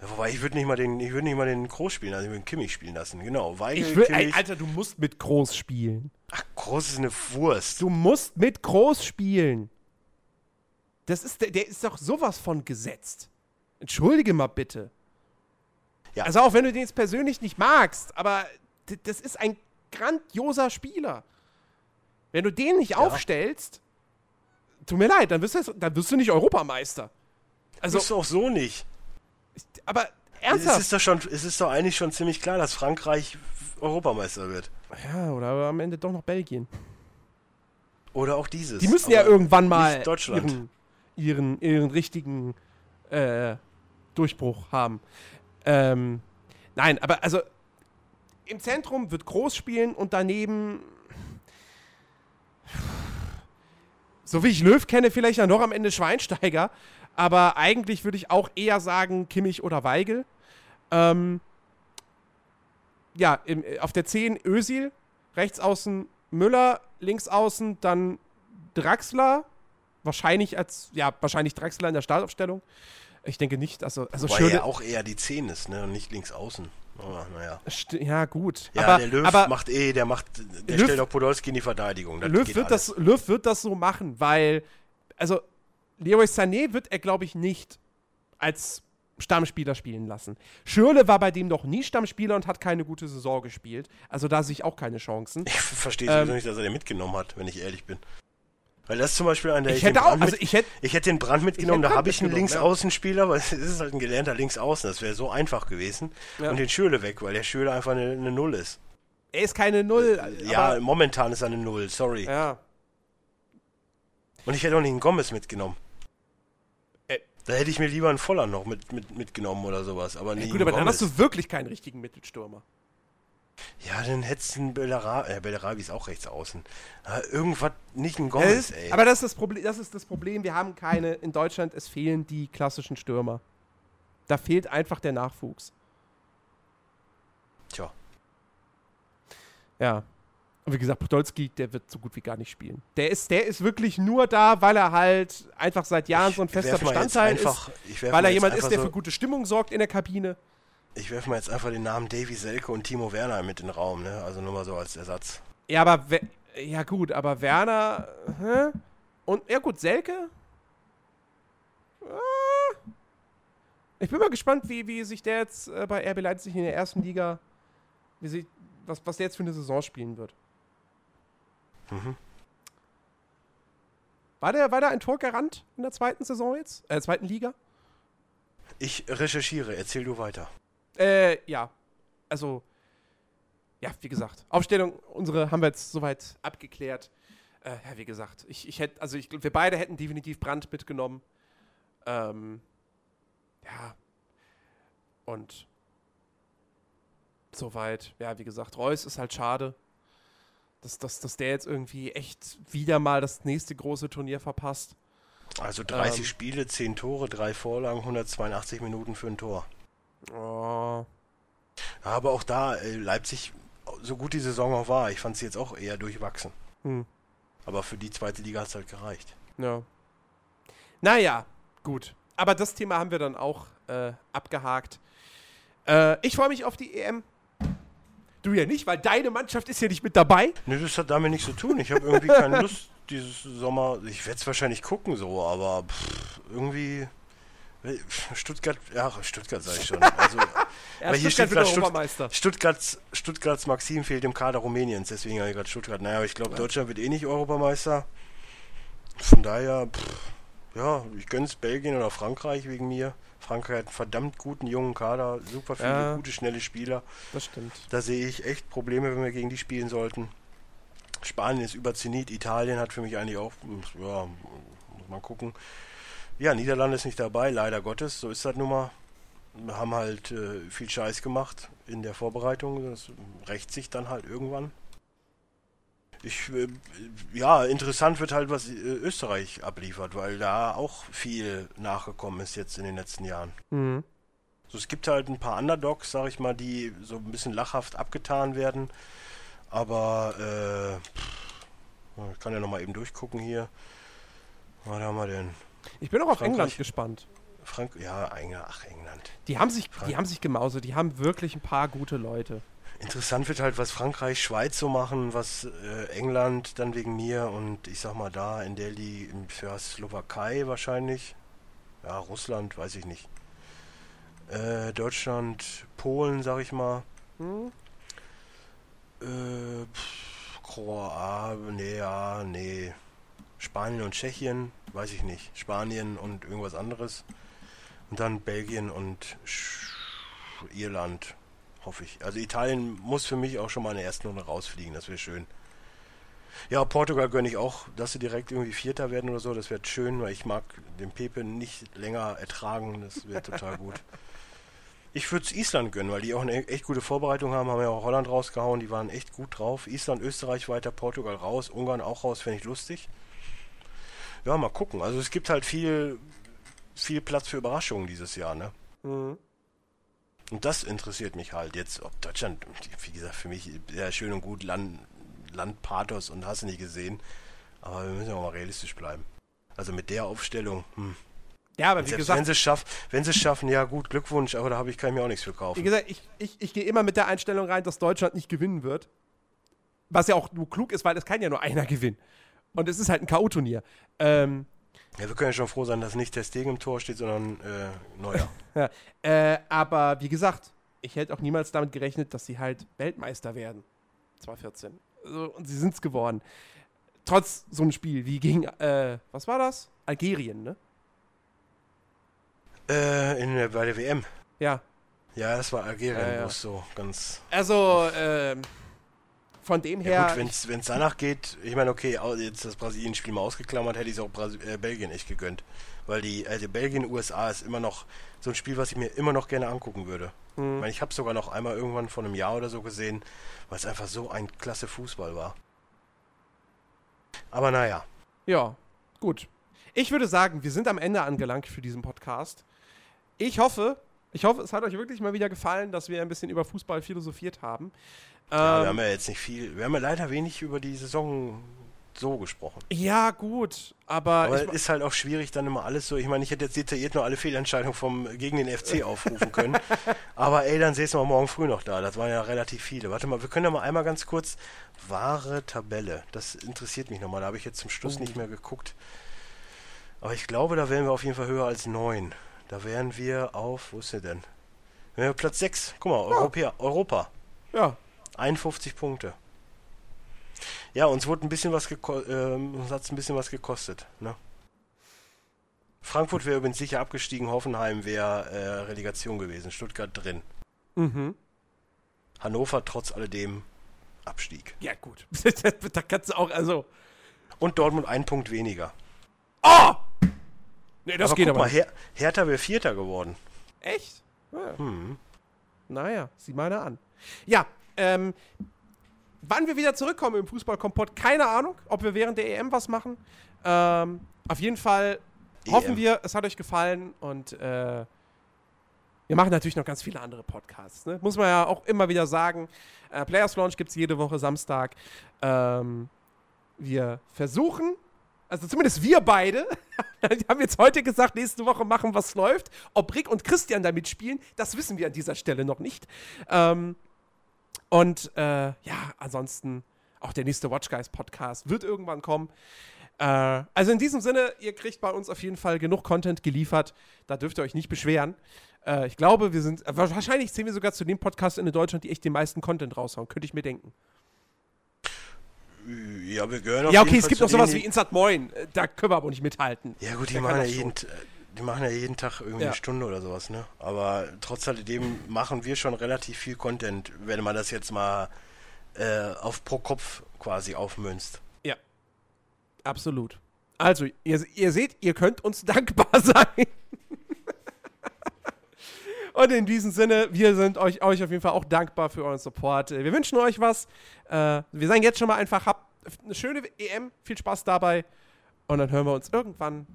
Wobei ich würde nicht mal den, ich würde nicht mal den Groß spielen, also ich würde Kimmich spielen lassen. Genau, Weigel, Ich will, ey. Alter, du musst mit Groß spielen. Ach, Groß ist eine Wurst. Du musst mit Groß spielen. Das ist, der, der ist doch sowas von gesetzt. Entschuldige mal bitte. Ja. Also auch wenn du den jetzt persönlich nicht magst, aber das ist ein grandioser Spieler. Wenn du den nicht aufstellst, tut mir leid, dann wirst du, dann wirst du nicht Europameister. Also, Bist du auch so nicht. aber Es ernsthaft. ist, doch schon, es ist doch eigentlich schon ziemlich klar, dass Frankreich Europameister wird. Ja, oder am Ende doch noch Belgien. Oder auch dieses. Die müssen ja irgendwann mal Deutschland. Ihren, ihren, richtigen äh, Durchbruch haben. Ähm, nein, aber also im Zentrum wird Groß spielen und daneben, so wie ich Löw kenne, vielleicht dann noch am Ende Schweinsteiger. Aber eigentlich würde ich auch eher sagen Kimmich oder Weigel. Ähm, ja, im, auf der 10 Ösil, rechts außen Müller, links außen dann Draxler. Wahrscheinlich als, ja, wahrscheinlich Draxler in der Startaufstellung. Ich denke nicht, also, also Wobei Schöne, er auch eher die 10 ist, ne? Und nicht links außen. Aber naja. Ja, gut. Ja, aber der Löw aber macht eh, der macht, der Löw- stellt auch Podolski in die Verteidigung. Das Löw wird, alles. das, Löw wird das so machen, weil, also, Leroy Sané wird er, glaube ich, nicht als Stammspieler spielen lassen. Schürle war bei dem noch nie Stammspieler und hat keine gute Saison gespielt. Also da sehe ich auch keine Chancen. Ich verstehe Ähm, sowieso nicht, dass er den mitgenommen hat, wenn ich ehrlich bin. Weil das zum Beispiel an der Ich den hätte auch, Brand also ich hätte, Ich hätte den Brand mitgenommen, da habe ich einen ja. Linksaußenspieler, weil <laughs> es ist halt ein gelernter Linksaußen, das wäre so einfach gewesen. Ja. Und den Schürle weg, weil der Schürle einfach eine, eine Null ist. er ist keine Null. ja, aber, momentan ist er eine Null, sorry. ja. Und ich hätte auch nicht einen Gomez mitgenommen. Äh. Da hätte ich mir lieber einen Voller noch mit, mit, mitgenommen oder sowas. Aber Ja, nicht gut, aber dann Gomez. hast du wirklich keinen richtigen Mittelstürmer. Ja, dann hättest du einen Bellarabi. Äh, Bellarabi ist auch rechts außen. Ah, irgendwas, nicht ein Ja, Gomez, ist, ey. aber das ist, das, Problem, das ist das Problem, wir haben keine, in Deutschland, es fehlen die klassischen Stürmer. Da fehlt einfach der Nachwuchs. Tja. Ja. Und wie gesagt, Podolski, der wird so gut wie gar nicht spielen. Der ist, der ist wirklich nur da, weil er halt einfach seit Jahren so ein fester Bestandteil einfach, ist. ich Weil er jemand ist, der so, für gute Stimmung sorgt in der Kabine. Ich werfe mal jetzt einfach den Namen Davy Selke und Timo Werner mit in den Raum, ne? Also nur mal so als Ersatz. Ja, aber, We- ja gut, aber Werner, hä? Und, ja gut, Selke? Ah. Ich bin mal gespannt, wie, wie sich der jetzt äh, bei RB Leipzig in der ersten Liga, wie, sich, was, was der jetzt für eine Saison spielen wird. Mhm. War der, war der ein Torgarant in der zweiten Saison jetzt? Äh, zweiten Liga? Ich recherchiere, erzähl du weiter. Äh, ja. Also, ja, wie gesagt, Aufstellung, unsere haben wir jetzt soweit abgeklärt. Äh, ja, wie gesagt, ich, ich hätte, also ich, wir beide hätten definitiv Brand mitgenommen. Ähm, ja. Und soweit, ja, wie gesagt, Reus ist halt schade, dass, dass, dass der jetzt irgendwie echt wieder mal das nächste große Turnier verpasst. Also 30 Ähm. Spiele, 10 Tore, 3 Vorlagen, 182 Minuten für ein Tor. Oh, Ja, aber auch da, äh, Leipzig, so gut die Saison auch war, ich fand sie jetzt auch eher durchwachsen. hm, Aber für die zweite Liga hat es halt gereicht. ja. Naja, gut. Aber das Thema haben wir dann auch äh, abgehakt. Äh, ich freue mich auf die EM. Du ja nicht, weil deine Mannschaft ist ja nicht mit dabei. Ne, das hat damit nichts zu tun. Ich habe irgendwie keine <laughs> Lust dieses Sommer. Ich werde es wahrscheinlich gucken so, aber pff, irgendwie Stuttgart, ja, Stuttgart sage ich schon. <laughs> Also, Ja, hier Stuttgart grad Stutt- Europameister. Stuttgarts, Stuttgarts Maxim fehlt im Kader Rumäniens, deswegen habe ich gerade Stuttgart. Naja, aber ich glaube, Deutschland wird eh nicht Europameister. Von daher, pff, ja, ich gönn's Belgien oder Frankreich wegen mir. Frankreich hat einen verdammt guten jungen Kader, super viele Ja. gute, schnelle Spieler. Das stimmt. Da sehe ich echt Probleme, wenn wir gegen die spielen sollten. Spanien ist über Zenit, Italien hat für mich eigentlich auch, ja, muss man gucken. Ja, Niederlande ist nicht dabei, leider Gottes, so ist das nun mal. Wir haben halt äh, viel Scheiß gemacht in der Vorbereitung, das rächt sich dann halt irgendwann. Ich, äh, ja, interessant wird halt, was äh, Österreich abliefert, weil da auch viel nachgekommen ist jetzt in den letzten Jahren. Mhm. So, es gibt halt ein paar Underdogs, sag ich mal, die so ein bisschen lachhaft abgetan werden. Aber äh, ich kann ja nochmal eben durchgucken hier. Was haben wir denn? Ich bin auch auf Frankreich. England gespannt. Frank ja, England, ach England. Die haben sich, die Frank- haben sich gemausert. Die haben wirklich ein paar gute Leute. Interessant wird halt, was Frankreich, Schweiz so machen, was äh, England dann wegen mir und ich sag mal da in der die für Slowakei wahrscheinlich. Ja, Russland, weiß ich nicht. Äh, Deutschland, Polen, sag ich mal. Hm? Äh, pff, Kroa, nee, ja, nee. Spanien und Tschechien, weiß ich nicht. Spanien und irgendwas anderes. Und dann Belgien und Sch Irland, hoffe ich. Also Italien muss für mich auch schon mal in der ersten Runde rausfliegen, das wäre schön. Ja, Portugal gönne ich auch, dass sie direkt irgendwie Vierter werden oder so, das wäre schön, weil ich mag den Pepe nicht länger ertragen, das wäre total gut. Ich würde es Island gönnen, weil die auch eine echt gute Vorbereitung haben, haben ja auch Holland rausgehauen, die waren echt gut drauf. Island, Österreich weiter, Portugal raus, Ungarn auch raus, fände ich lustig. Ja, mal gucken. Also es gibt halt viel, viel Platz für Überraschungen dieses Jahr, ne? Mhm. Und das interessiert mich halt jetzt, ob Deutschland, wie gesagt, für mich sehr schön und gut, Land, Landpathos und hast du nicht gesehen. Aber wir müssen ja auch mal realistisch bleiben. Also mit der Aufstellung, hm. Ja, aber wie Selbst gesagt, wenn sie es schaffen, wenn sie es schaffen, ja gut, Glückwunsch, aber da habe ich, kann ich mir auch nichts für wie kaufen. gesagt, ich, ich, ich gehe immer mit der Einstellung rein, dass Deutschland nicht gewinnen wird. Was ja auch nur klug ist, weil es kann ja nur einer gewinnen. Und es ist halt ein K.O.-Turnier. Ähm, Ja, wir können ja schon froh sein, dass nicht der Stegen im Tor steht, sondern äh, Neuer. <laughs> ja, äh, aber wie gesagt, ich hätte auch niemals damit gerechnet, dass sie halt Weltmeister werden. 2014. Also, und sie sind es geworden. Trotz so einem Spiel wie gegen, äh, was war das? Algerien, ne? äh, in, der- bei der WM. Ja. Ja, das war Algerien, Ja, es so ganz. Also, ähm, von dem her. Ja, gut, wenn es danach geht, ich meine, okay, jetzt das Brasilien-Spiel mal ausgeklammert, hätte ich es auch Brasi äh, Belgien echt gegönnt. Weil die, also Belgien, USA ist immer noch so ein Spiel, was ich mir immer noch gerne angucken würde. Ich Mhm. meine, ich habe es sogar noch einmal irgendwann vor einem Jahr oder so gesehen, weil es einfach so ein klasse Fußball war. Aber naja, Ja, gut. Ich würde sagen, wir sind am Ende angelangt für diesen Podcast. Ich hoffe, ich hoffe, es hat euch wirklich mal wieder gefallen, dass wir ein bisschen über Fußball philosophiert haben. ja, wir Ähm, haben ja jetzt nicht viel, wir haben ja leider wenig über die Saison so gesprochen. ja, gut, aber, Aber es ist halt auch schwierig, dann immer alles so. Ich meine, ich hätte jetzt detailliert nur alle Fehlentscheidungen vom, gegen den FC <laughs> aufrufen können. Aber ey, dann säßen wir morgen früh noch da. Das waren ja relativ viele. Warte mal, wir können ja mal einmal ganz kurz. Wahre Tabelle. Das interessiert mich nochmal. Da habe ich jetzt zum Schluss Oh. nicht mehr geguckt. Aber ich glaube, da wären wir auf jeden Fall höher als 9. Da wären wir auf, wo ist der denn? Wir wären Platz 6. Guck mal, Europäer, Europa. ja, 51 Punkte. Ja, uns wurde ein bisschen was geko ähm, uns hat's ein bisschen was gekostet. Ne? Frankfurt wäre übrigens sicher abgestiegen, Hoffenheim wäre äh, Relegation gewesen, Stuttgart drin. Mhm. Hannover trotz alledem Abstieg. Ja, gut. <laughs> da kannst du auch, also. Und Dortmund ein Punkt weniger. Oh! Nee, das aber geht guck aber mal, Her Hertha wäre Vierter geworden. Echt? Ja. Hm. Naja, sieh mal an. Ja, ähm, wann wir wieder zurückkommen im Fußballkompott, keine Ahnung, ob wir während der EM was machen. Ähm, auf jeden Fall hoffen EM. wir, es hat euch gefallen und äh, wir machen natürlich noch ganz viele andere Podcasts. Ne? Muss man ja auch immer wieder sagen. Äh, Players Launch gibt es jede Woche Samstag. Ähm, wir versuchen, also zumindest wir beide, <laughs> haben jetzt heute gesagt, nächste Woche machen, was läuft. Ob Rick und Christian da mitspielen, das wissen wir an dieser Stelle noch nicht. Ähm, und äh, ja, ansonsten auch der nächste Watch Guys Podcast wird irgendwann kommen. Äh, also in diesem Sinne, ihr kriegt bei uns auf jeden Fall genug Content geliefert. Da dürft ihr euch nicht beschweren. Äh, ich glaube, wir sind, äh, wahrscheinlich zählen wir sogar zu den Podcasts in Deutschland, die echt den meisten Content raushauen. Könnte ich mir denken. Ja, wir gehören auf Ja, okay, es gibt zu noch sowas wie Insert Moin. Äh, Da können wir aber nicht mithalten. Ja gut, die machen ja, jeden, äh, die machen ja jeden Tag irgendwie Ja. eine Stunde oder sowas, ne? Aber trotz alledem machen wir schon relativ viel Content, wenn man das jetzt mal äh, auf pro Kopf quasi aufmünzt. Ja. Absolut. Also, ihr, ihr seht, ihr könnt uns <laughs> dankbar sein. Und in diesem Sinne, wir sind euch, euch auf jeden Fall auch dankbar für euren Support. Wir wünschen euch was. Äh, wir sagen jetzt schon mal einfach, habt eine schöne EM, viel Spaß dabei. Und dann hören wir uns irgendwann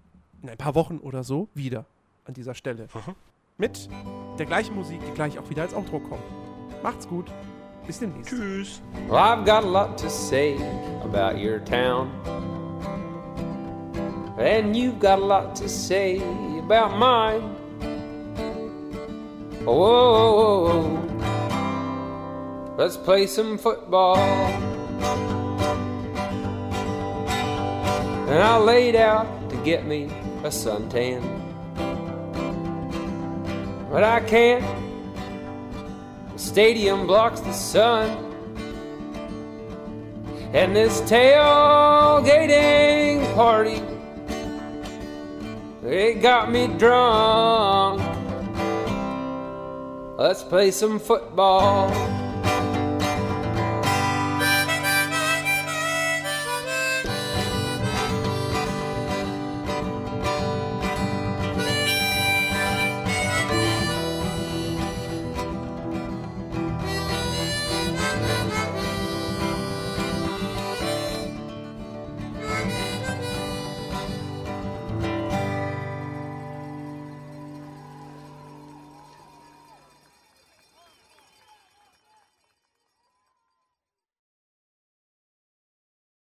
in ein paar Wochen oder so wieder an dieser Stelle. Mit der gleichen Musik, die gleich auch wieder als Outro kommt. Macht's gut. Bis demnächst. Tschüss. Well, I've got a lot to say about your town. And you've got a lot to say about mine. Whoa, whoa, whoa, whoa. Let's play some football. And I laid out to get me a suntan. But I can't. The stadium blocks the sun. And this tailgating party, it got me drunk. Let's play some football.